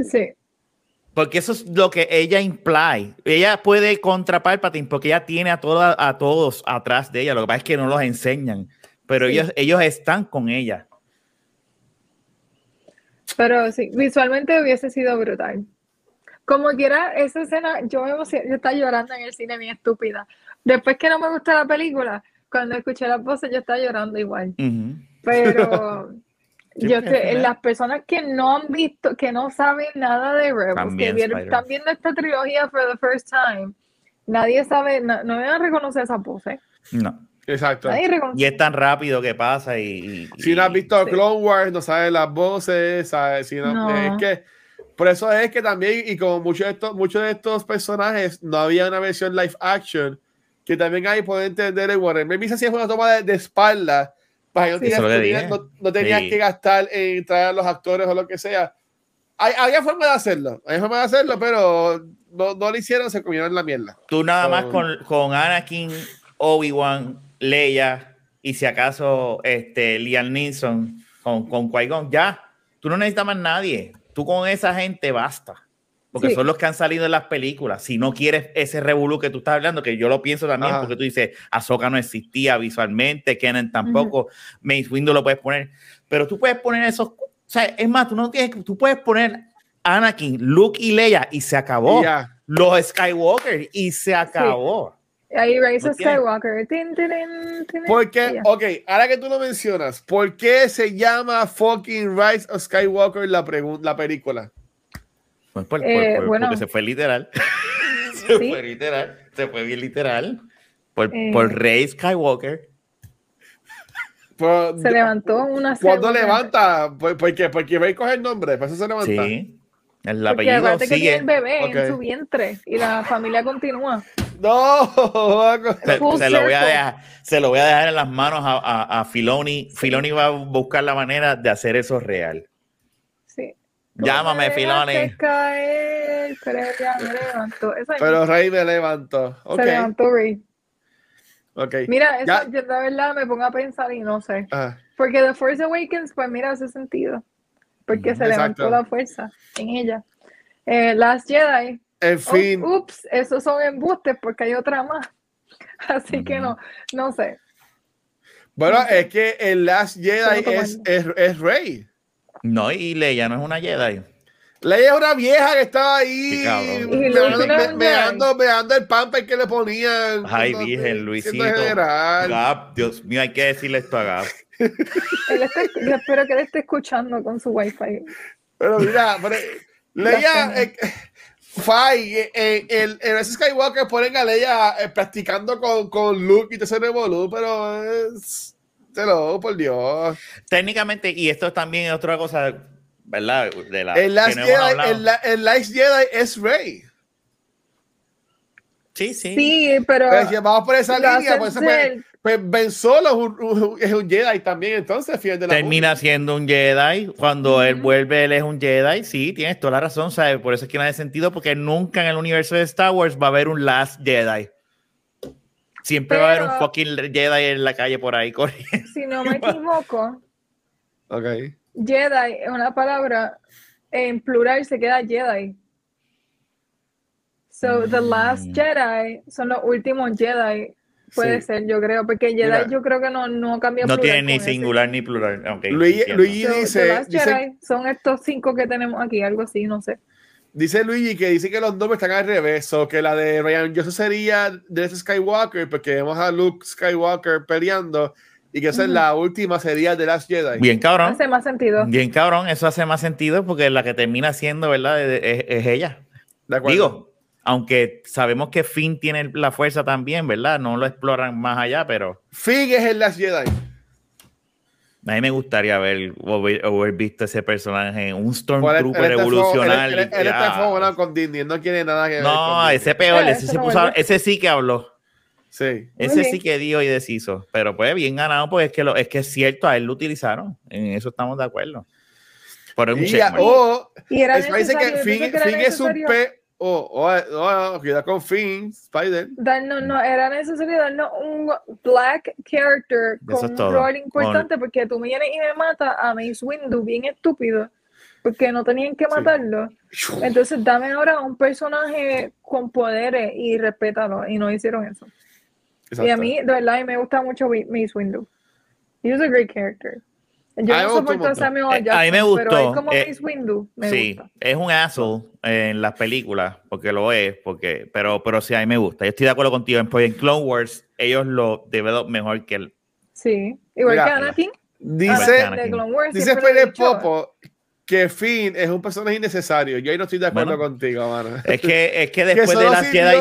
Sí. Porque eso es lo que ella imply. Ella puede contra Palpatine porque ella tiene a, toda, a todos atrás de ella. Lo que pasa es que no los enseñan. Pero Sí. ellos, ellos están con ella. Pero sí, visualmente hubiese sido brutal. Como quiera, esa escena, yo me emocioné, yo estaba llorando en el cine, bien estúpida. Después que no me gustó la película, cuando escuché las voces, yo estaba llorando igual. Pero *laughs* yo final- las personas que no han visto, que no saben nada de Rebels, También que vieron- están viendo esta trilogía for the first time, nadie sabe, no, no van a reconocer esa pose. No. Exacto. Y es tan rápido que pasa. Y, y- Si no has visto Sí. Clone Wars, no sabes las voces, ¿sabes? Si no, No. Es que, por eso es que también, y como muchos de estos, muchos de estos personajes, no había una versión live action, que también ahí puede entender el Warren. Me si es una toma de, de espalda, para que no, Sí. tenías, no tenías- no- no tenías Sí. que gastar en traer a los actores o lo que sea. Hay, había forma de hacerlo, había forma de hacerlo, pero no, no lo hicieron, se comieron la mierda. Tú nada más Con- con, con Anakin, Obi-Wan, Leia y si acaso este, Liam Neeson con, con Qui-Gon, ya. Tú no necesitas más nadie. Tú con esa gente basta. Porque Sí. son los que han salido en las películas. Si no quieres ese revolú que tú estás hablando, que yo lo pienso también, Ajá. porque tú dices, Ahsoka no existía visualmente, Kenan tampoco, Mace Windu lo puedes poner, pero tú puedes poner esos, o sea, es más, tú no tienes, tú puedes poner Anakin, Luke y Leia y se acabó. Los Skywalker y se acabó. Ahí Rise of Skywalker. Tin, tin, tin, tin, Porque, ok, ahora que tú lo mencionas, ¿por qué se llama fucking Rise of Skywalker la, la película? Pues por- por- Eh, por- bueno. Porque se fue literal. *laughs* se Sí. fue literal. Se fue bien literal. Por, Eh. por Rey Skywalker. Se levantó una ¿Cuándo levanta? ¿Por, por qué? Porque va a coger nombre, para eso se levanta. Sí. El Porque apellido acuérdate que tiene sigue. el bebé en su vientre y la familia continúa. No, Se, lo voy a dejar, se lo voy a dejar en las manos a, a, a Filoni. Filoni va a buscar la manera de hacer eso real. Sí. Llámame, Filoni. caer, pero ya me levantó. Esa pero Rey me levantó. Ok, se levantó Rey. ok. Mira, eso, Ya. yo la verdad me pongo a pensar y no sé. Ah, Porque The Force Awakens, pues mira, hace sentido. Porque se Exacto. levantó la fuerza en ella. Eh, Last Jedi, en oh, fin, ups, esos son embustes porque hay otra más. *laughs* Así que no, no sé. bueno, es que el Last Jedi es, es, es Rey. No, y Leia no es una Jedi. Leia es una vieja que estaba ahí meando el pamper que le ponían. Ay, Virgen, Luisito. Gab, Dios mío, hay que decirle esto a Gab. *laughs* Él está- yo espero que él esté escuchando con su wifi. Pero mira, pero, *laughs* Leia, eh, Fai, eh, eh, el, en ese Skywalker ponen a Leia eh, practicando con, con Luke y te se revolú, pero es. Te lo, por Dios. Técnicamente, y esto también es otra cosa, ¿verdad? De la, El Last que no hemos Jedi, el, el Last es Rey. Sí, sí. Sí, pero vamos por esa línea, pues, se puede- ser pues Ben Solo es un, Jedi también, entonces, fiel de la Termina siendo un Jedi. Cuando él vuelve, él es un Jedi. Sí, tienes toda la razón, ¿sabes? Por eso es que no hace sentido, porque nunca en el universo de Star Wars va a haber un Last Jedi. Siempre va a haber un fucking Jedi en la calle por ahí *laughs* corriendo. Si no me equivoco, Ok. Jedi es una palabra en plural se queda Jedi. So the last Mm. Jedi son los últimos Jedi. Puede Sí. ser, yo creo, porque Jedi Mira. yo creo que no, no cambia No tiene ni con ese. singular ni plural. Ok, Luigi- entiendo. Luigi- So, dice- dice- Jedi son estos cinco que tenemos aquí, algo así, no sé. Dice Luigi que dice que los nombres están al revés, o que la de Ryan Johnson sería de ese Skywalker, porque vemos a Luke Skywalker peleando, y que esa es la última sería The Last Jedi. Bien cabrón. Hace más sentido. Bien cabrón, eso hace más sentido porque la que termina siendo, ¿verdad? Es, es- es ella. ¿De acuerdo? Digo, aunque sabemos que Finn tiene la fuerza también, ¿verdad? No lo exploran más allá, pero Finn es el Last Jedi. a mí me gustaría ver o haber, o haber visto ese personaje, un Stormtrooper evolucional. Él, él- él está ya. fogonado con Disney, no quiere nada que ver No, ese peor, Eh, ese, eso se no puso ese sí que habló. Sí. Ese sí que dio y deshizo. Pero pues bien ganado, pues es que, lo, es que es cierto, a él lo utilizaron. En eso estamos de acuerdo. Por un Y ya- mark. o Y era es- parece necesario, que Finn, que era Finn es un necesario P. Oh, oh, oh, oh, cuidado con Finn, Spider. darnos, no, era necesario darnos un black character Eso con un rol importante porque tú me vienes y me matas a Mace Windu bien estúpido porque no tenían que Sí. matarlo. Entonces dame ahora un personaje con poderes y respétalo y no hicieron eso. Y a mí, de verdad, me gusta mucho Mace Windu. He was a great character. Yo A mí me no gustó un soporto a. Samuel Eh, L. a mí me Jackson, pero gustó, él como eh, Mace Windu me sí, gusta. es un asshole en las películas, porque lo es, porque, pero, pero sí, a mí me gusta. Yo estoy de acuerdo contigo. En, en Clone Wars, ellos lo develop mejor que el. Sí, igual Mira, que Anakin. Dice, Anakin. de Clone Wars dice dicho. Popo que Finn es un personaje innecesario. Yo ahí no estoy de acuerdo Bueno. contigo, mano. Es que, es que *laughs* Que después de solo las sirvió Jedi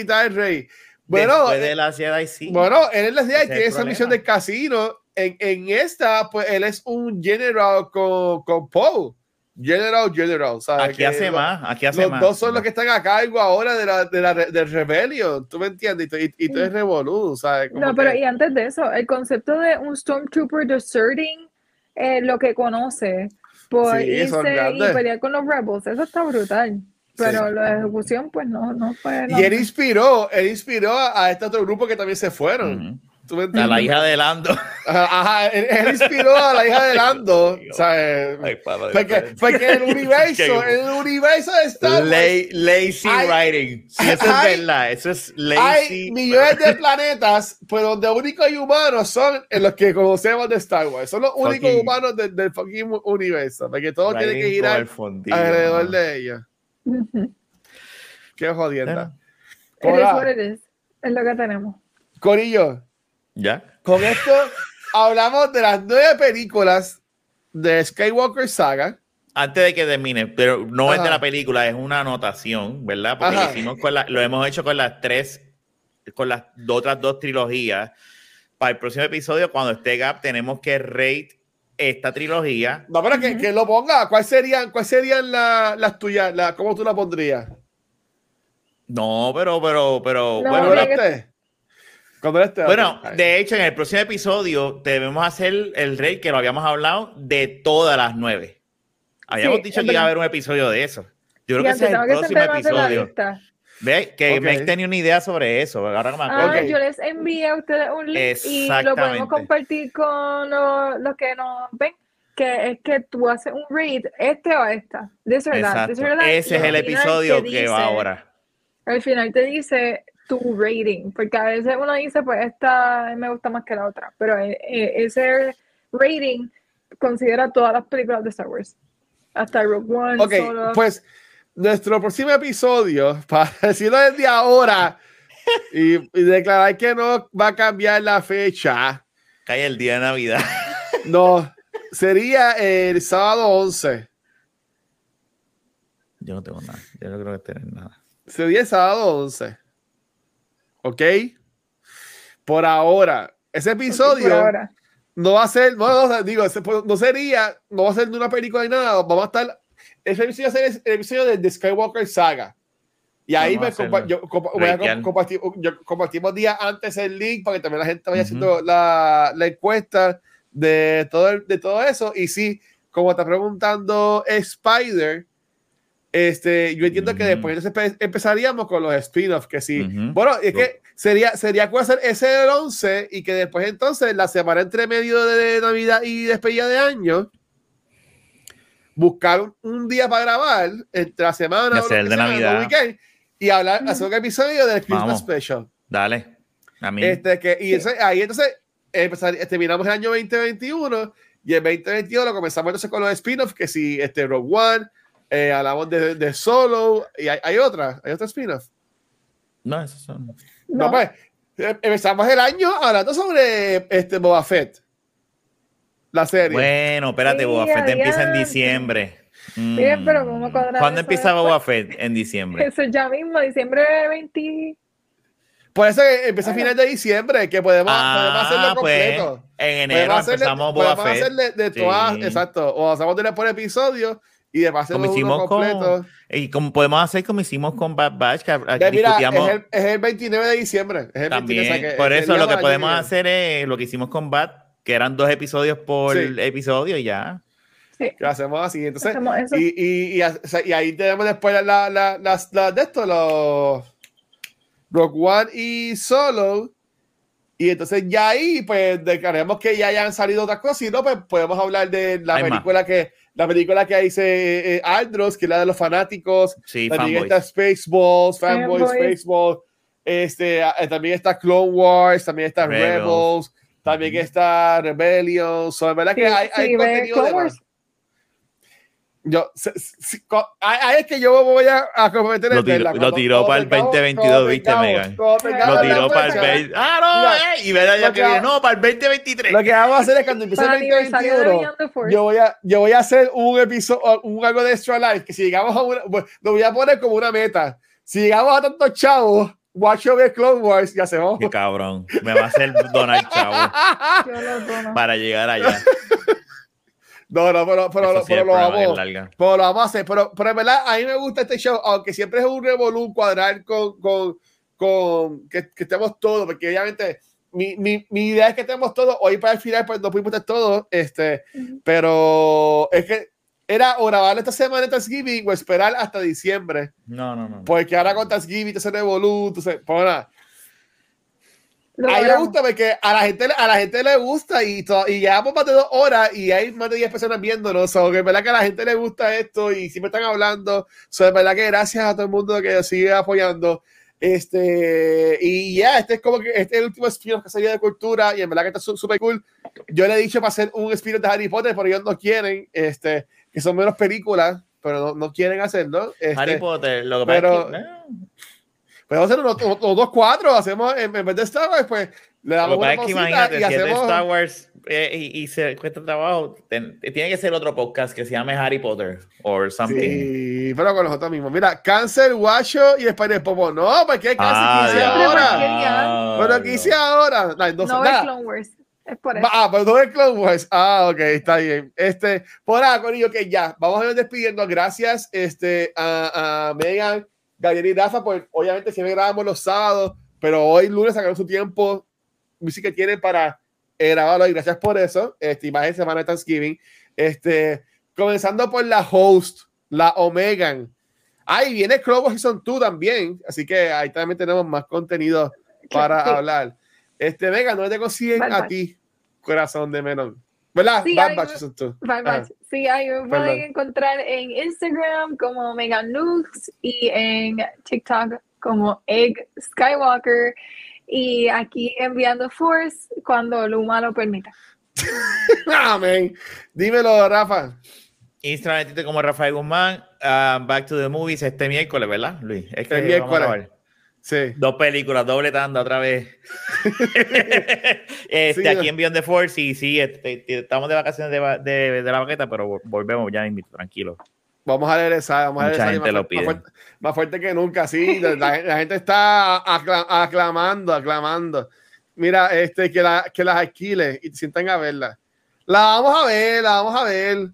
sí. rey. Bueno, después eh, de las Jedi sí. Bueno, él en las Jedi es tiene esa misión del casino. En, en esta, pues él es un general con, con Poe. General, general. ¿sabes? aquí Que hace lo- más, aquí hace Los más. dos son los que están a cargo ahora de la, de la re- del rebellion. ¿Tú me entiendes? Y, tú- y, y tú eres revolú, ¿sabes? Como No, pero que- y antes de eso, el concepto de un Stormtrooper deserting eh, lo que conoce por Sí, irse y pelear con los Rebels, eso está brutal. Pero la ejecución, pues no, no fue. Y él inspiró, él inspiró a, a este otro grupo que también se fueron. ¿Tú me A entiendes? la hija de Lando. Ajá, él, él inspiró a la hija de Lando. ¿sabes? Ay, padre, Porque, porque el *laughs* universo, el universo de Star Wars, La- lazy Hay- writing. Sí, eso hay- es verdad. Eso es hay lazy. millones de planetas, pero donde únicos hay humanos son en los que conocemos de Star Wars. Son los únicos Fucking- humanos de- del fucking universo. Porque todo tiene que girar fondillo, alrededor mano. de ellos. Qué jodienda. It is Hola. what it is. Es lo que tenemos. Corillo, ¿Ya? con esto hablamos de las nueve películas de Skywalker Saga. Antes de que termine, pero no es de la película, es una anotación, ¿verdad? Porque lo, hicimos con la- lo hemos hecho con las tres, con las otras dos trilogías. Para el próximo episodio, cuando esté Gap, tenemos que rate esta trilogía. No, pero que, que lo ponga. ¿Cuáles serían, cuál serían la- las tuyas? La, ¿Cómo tú la pondrías? No, pero, pero, pero, No, bueno, la esté. Bueno, de hecho, en el próximo episodio debemos hacer el rey que lo habíamos hablado de todas las nueve. Habíamos Sí, dicho que iba a verdad. haber un episodio de eso. Yo creo que ese es el próximo episodio. Ve que Ok. Meg tenía una idea sobre eso. Ahora me acuerdo. Ah, yo les envié a ustedes un link y lo podemos compartir con los, los que nos ven. Que es que tú haces un read, este o esta. That, y Ese es el episodio que dice- va ahora. Al final te dice tu rating, porque a veces uno dice, pues esta me gusta más que la otra, pero eh, eh, ese rating considera todas las películas de Star Wars. Hasta Rogue One, Ok, Solo. pues nuestro próximo episodio, *laughs* para decirlo desde ahora y, y declarar que no va a cambiar la fecha, Cae el día de Navidad. *laughs* no, sería el sábado 11. Yo no tengo nada. Yo no creo que tener nada. Sería el sábado 11. ¿Ok? Por ahora, ese episodio ahora. no va a ser, no, no, digo, pues, no sería, no va a ser de una película ni nada, vamos a estar, ese episodio va a ser el episodio de, de Skywalker Saga. Y ahí me compa- yo, compa- voy a compartir- yo- compartimos días antes el link para que también la gente vaya Ujú. haciendo la, la encuesta de todo, el- de todo eso. Y sí, como está preguntando Spider, este, yo entiendo que Ujú. después entonces empe- empezaríamos con los spin-offs, que sí. Ujú. Bueno, es que sería, sería cool hacer ese del 11 y que después entonces la semana entre medio de Navidad y despedida de año, buscar un, un día para grabar entre la semana Y hacer que de sea, Navidad. los weekends, y hablar, hacer un episodio del Christmas Vamos. Special. Dale. A mí. Este, que, y ese- ahí entonces empezar, terminamos el año 2021 y el 2022 lo comenzamos entonces con los spin-offs, que si este Rogue One, eh, hablamos de, de Solo, y hay, hay otra, hay otra spin-off. No, esos son. No, No. pues, eh, empezamos el año hablando sobre este Boba Fett. La serie. Bueno, espérate, Sí, Boba Fett empieza en diciembre. Bien, pero ¿cómo cuadrar ¿Cuándo empieza después? Boba Fett? En diciembre. Eso ya mismo, diciembre 20. Por eso que empieza a final de diciembre, que podemos, podemos hacerlo Ah, pues completo. en enero Podemos hacerle- empezamos Boba podemos Fett. hacerle de todas, Sí. exacto. O hacemos de por episodio y después Como hacemos uno hicimos completo. con, y como podemos hacer como hicimos con Bad Batch, que mira, discutíamos es el, es el 29 de diciembre. Es el también. 29, o sea que por eso lo que podemos hacer es lo que hicimos con Bad, que eran dos episodios por Sí. episodio y ya. Sí, Que hacemos así. Entonces, hacemos y, y, y, o sea, y ahí tenemos después la, la, la- las, las de esto, los Rock One y Solo. Y entonces ya ahí, pues, declaremos que ya hayan salido otras cosas. Y no, pues podemos hablar de la Hay más. película que la película que dice eh, Aldros, que es la de los fanáticos. Sí, también fanboys. está Spaceballs, Fanboys. Spaceballs. Este, eh, también está Clone Wars, también está Rebels. Rebels, también está Rebellion. So, es verdad que Sí, hay, hay sí, contenido Clone de más. Wars. Yo, se- se- ahí ahí es que yo voy a, a comprometer Lo tiró- lo tiró para el tengamos- 2022, cuando ¿viste, Megan? Lo tiró para el fecha, 20. Ah, no, Mira, eh, y verá ya que viene. No, para el 2023. Lo que vamos a hacer es cuando empiece el Para el aniversario de 2021, Beyond the Force. yo voy a, yo voy a hacer un episodio, un algo de Extra Life, que si llegamos a una, pues, lo voy a poner como una meta. Si llegamos a tantos chavos, watch over Clone Wars y hacemos. Qué cabrón. Me va a hacer Donald Chavo Yo lo tomo. para llegar allá. *laughs* No, no, pero, pero, sí, pero lo larga. Pero lo vamos a hacer, pero, pero en verdad a mí me gusta este show, aunque siempre es un revolú cuadrar con, con, con que, que estemos todos, porque obviamente mi, mi, mi idea es que estemos todos, hoy para el final pues no pudimos estar todos, este, pero es que era o grabar esta semana de Thanksgiving o esperar hasta diciembre, No, no, no. porque ahora con Thanksgiving te se revolú, entonces, pues nada. Lo A mí me logramos. gusta porque a la gente, a la gente le gusta y, to- y llevamos más de dos horas y hay más de 10 personas viéndonos. So, que es verdad que a la gente le gusta esto y siempre están hablando. So, es verdad que gracias a todo el mundo que sigue apoyando. Este, y ya, este es como que este es el último spin-off que salió de cultura y en verdad que está súper cool. Yo le he dicho para hacer un spin-off de Harry Potter, pero ellos no quieren, este, que son menos películas, pero no, no quieren hacerlo. Este, Harry Potter, lo que pero- pasa es que, eh, Podemos hacer unos, dos cuatro, hacemos en, en vez de Star Wars, pues le damos una es que imagínate, y si es de hacemos. Star Wars eh, y, y se cuesta trabajo, ten- tiene que ser otro podcast que se llame Harry Potter or something. Sí, pero con nosotros mismos. Mira, Cáncer, Guacho y Spider Popo. No, ¿para qué Cáncer? Ah, ¿Qué hice diablo. ahora? diablo. Pero ¿qué hice ahora? No, entonces, No nada. Clone Wars. Es por eso. Ah, pero no es Clone Wars. Ah, ok, está bien. Este, por ahora, Corillo, que ya, vamos a ir despidiendo. Gracias este, a, a Megan, Gabriel y Rafa, pues obviamente siempre grabamos los sábados, pero hoy lunes sacaron su tiempo, música que tienen para eh, grabarlo y gracias por eso. Este, y más en semana de Thanksgiving. Este, comenzando por la host, la Omegan. Ahí viene Wars Season 2 también, así que ahí también tenemos más contenido para Sí. hablar. Este, Megan, ¿dónde te consiguen Bad a ti? Corazón de Menon. ¿Verdad? Sí, Bad ahí Batch me- Season 2. Bye, bye. Ajá. Sí, ahí me Perdón. pueden encontrar en Instagram como Megan Nukes y en TikTok como Egg Skywalker y aquí enviando Force cuando Luma lo permita. *laughs* Amén. Dímelo, Rafa. Instagram como Rafael Guzmán. ah, Back to the Movies este miércoles, ¿verdad, Luis? Es que El vamos a miércoles. Sí. Dos películas, doble tanda otra vez. *laughs* este, Sí, aquí en Beyond the Force, y sí, este, este, estamos de vacaciones de, de, de la baqueta, pero vol- volvemos ya, tranquilo. Vamos a regresar. Vamos a regresar gente más, lo pide. más fuerte, más fuerte que nunca, sí. *laughs* La, gente está acla- aclamando, aclamando. Mira, este, que, la, que las alquiles y sientan a verla. La vamos a ver, la vamos a ver.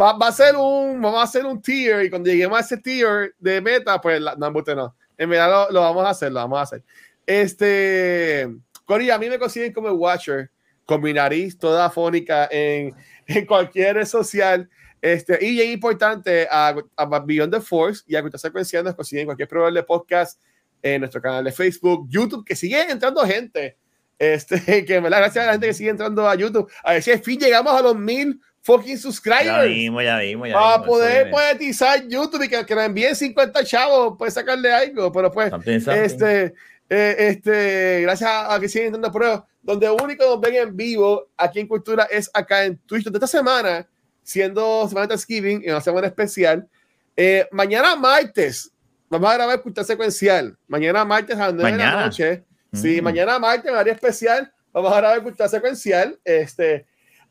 Va, va a ser un, vamos a hacer un tier y cuando lleguemos a ese tier de meta, pues la, no, embuste, no. En verdad lo, lo vamos a hacer, lo vamos a hacer. Este, Cory, a mí me consiguen como Watcher, con mi nariz toda afónica en, *laughs* en cualquier red social. Este, y es importante, a, a Beyond the Force y a Cultura Secuencial nos consiguen cualquier programa de podcast en nuestro canal de Facebook, YouTube, que sigue entrando gente. Este, *laughs* que me da gracias a la gente que sigue entrando a YouTube. A ver si al fin llegamos a los mil fucking Ya subscribers vimos, ya vimos, ya para vimos, poder monetizar YouTube y que, que nos envíen 50 chavos, puede sacarle algo, pero pues, Something, something. este, eh, este, gracias a, a que siguen dando pruebas, donde único nos ven en vivo aquí en Cultura es acá en Twitch, donde esta semana, siendo semana de Thanksgiving y una semana especial, eh, mañana martes, vamos a grabar Cultura Secuencial, mañana martes a las 9 de la Mañana. noche, sí, Mm. mañana martes, área especial, vamos a grabar Cultura Secuencial, este,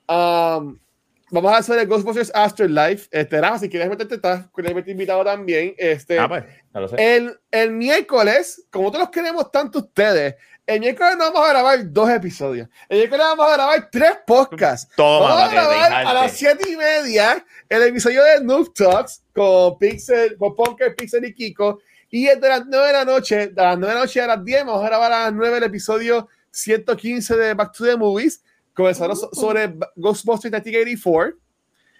um, Vamos a hacer el Ghostbusters Afterlife. Este, Rafa, si quieres meterte, estás invitado también. Este, Ah, pues, ya lo sé. el, el miércoles, como nosotros los queremos tanto ustedes, el miércoles no vamos a grabar dos episodios. El miércoles vamos a grabar tres podcasts. Toma, vamos a grabar a las siete y media el episodio de Noob Talks con Pixel, con Punker, Pixel y Kiko. Y el de las nueve de la noche, de las nueve de la noche a las 10, vamos a grabar a las nueve el episodio 115 de Back to the Movies, comenzando so- sobre Ghostbusters 1984.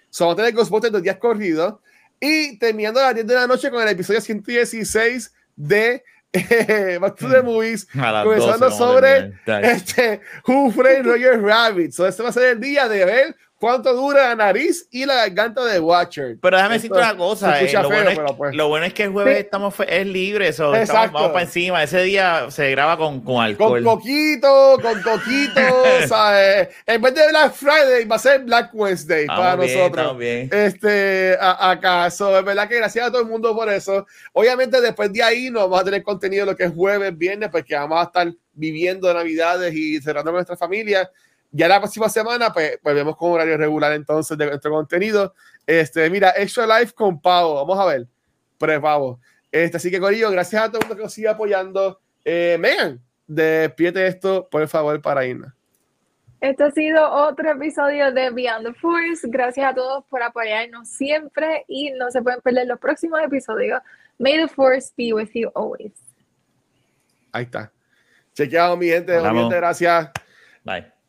So, vamos a tener Ghostbusters dos días corridos. Y terminando a las 10 de la noche con el episodio 116 de *laughs* eh, Back to the Movies, A las comenzando 12 vamos a sobre este, Who Framed Roger Rabbit. So, este va a ser el día de ver cuánto dura la nariz y la garganta de Watcher. Pero déjame Esto decirte una cosa. eh, lo, feo, bueno es, pues. lo bueno es que el jueves Sí. estamos es libre. so, estamos- Exacto. vamos para encima. Ese día se graba con, con Con alcohol. coquito, con coquito, *laughs* ¿sabes? En vez de Black Friday, va a ser Black Wednesday Estamos para bien, nosotros. bien. Este, a- acaso, es verdad que gracias a todo el mundo por eso. Obviamente, después de ahí, no vamos a tener contenido lo que es jueves, viernes, porque vamos a estar viviendo Navidades y cerrando con nuestra familia. Ya la próxima semana, pues, pues vemos con horario regular entonces de nuestro contenido. Este, mira, Extra Life con Pavo, vamos a ver, pre-Pavo. Este, así que, Corillo, gracias a todo el mundo que nos sigue apoyando. Eh, Megan, despídete esto, por favor, para irnos. Este ha sido otro episodio de Beyond the Force. Gracias a todos por apoyarnos siempre y no se pueden perder los próximos episodios. May the Force be with you always. Ahí está. Chequeado, mi gente. Hablamos. Mi gente, gracias. Bye.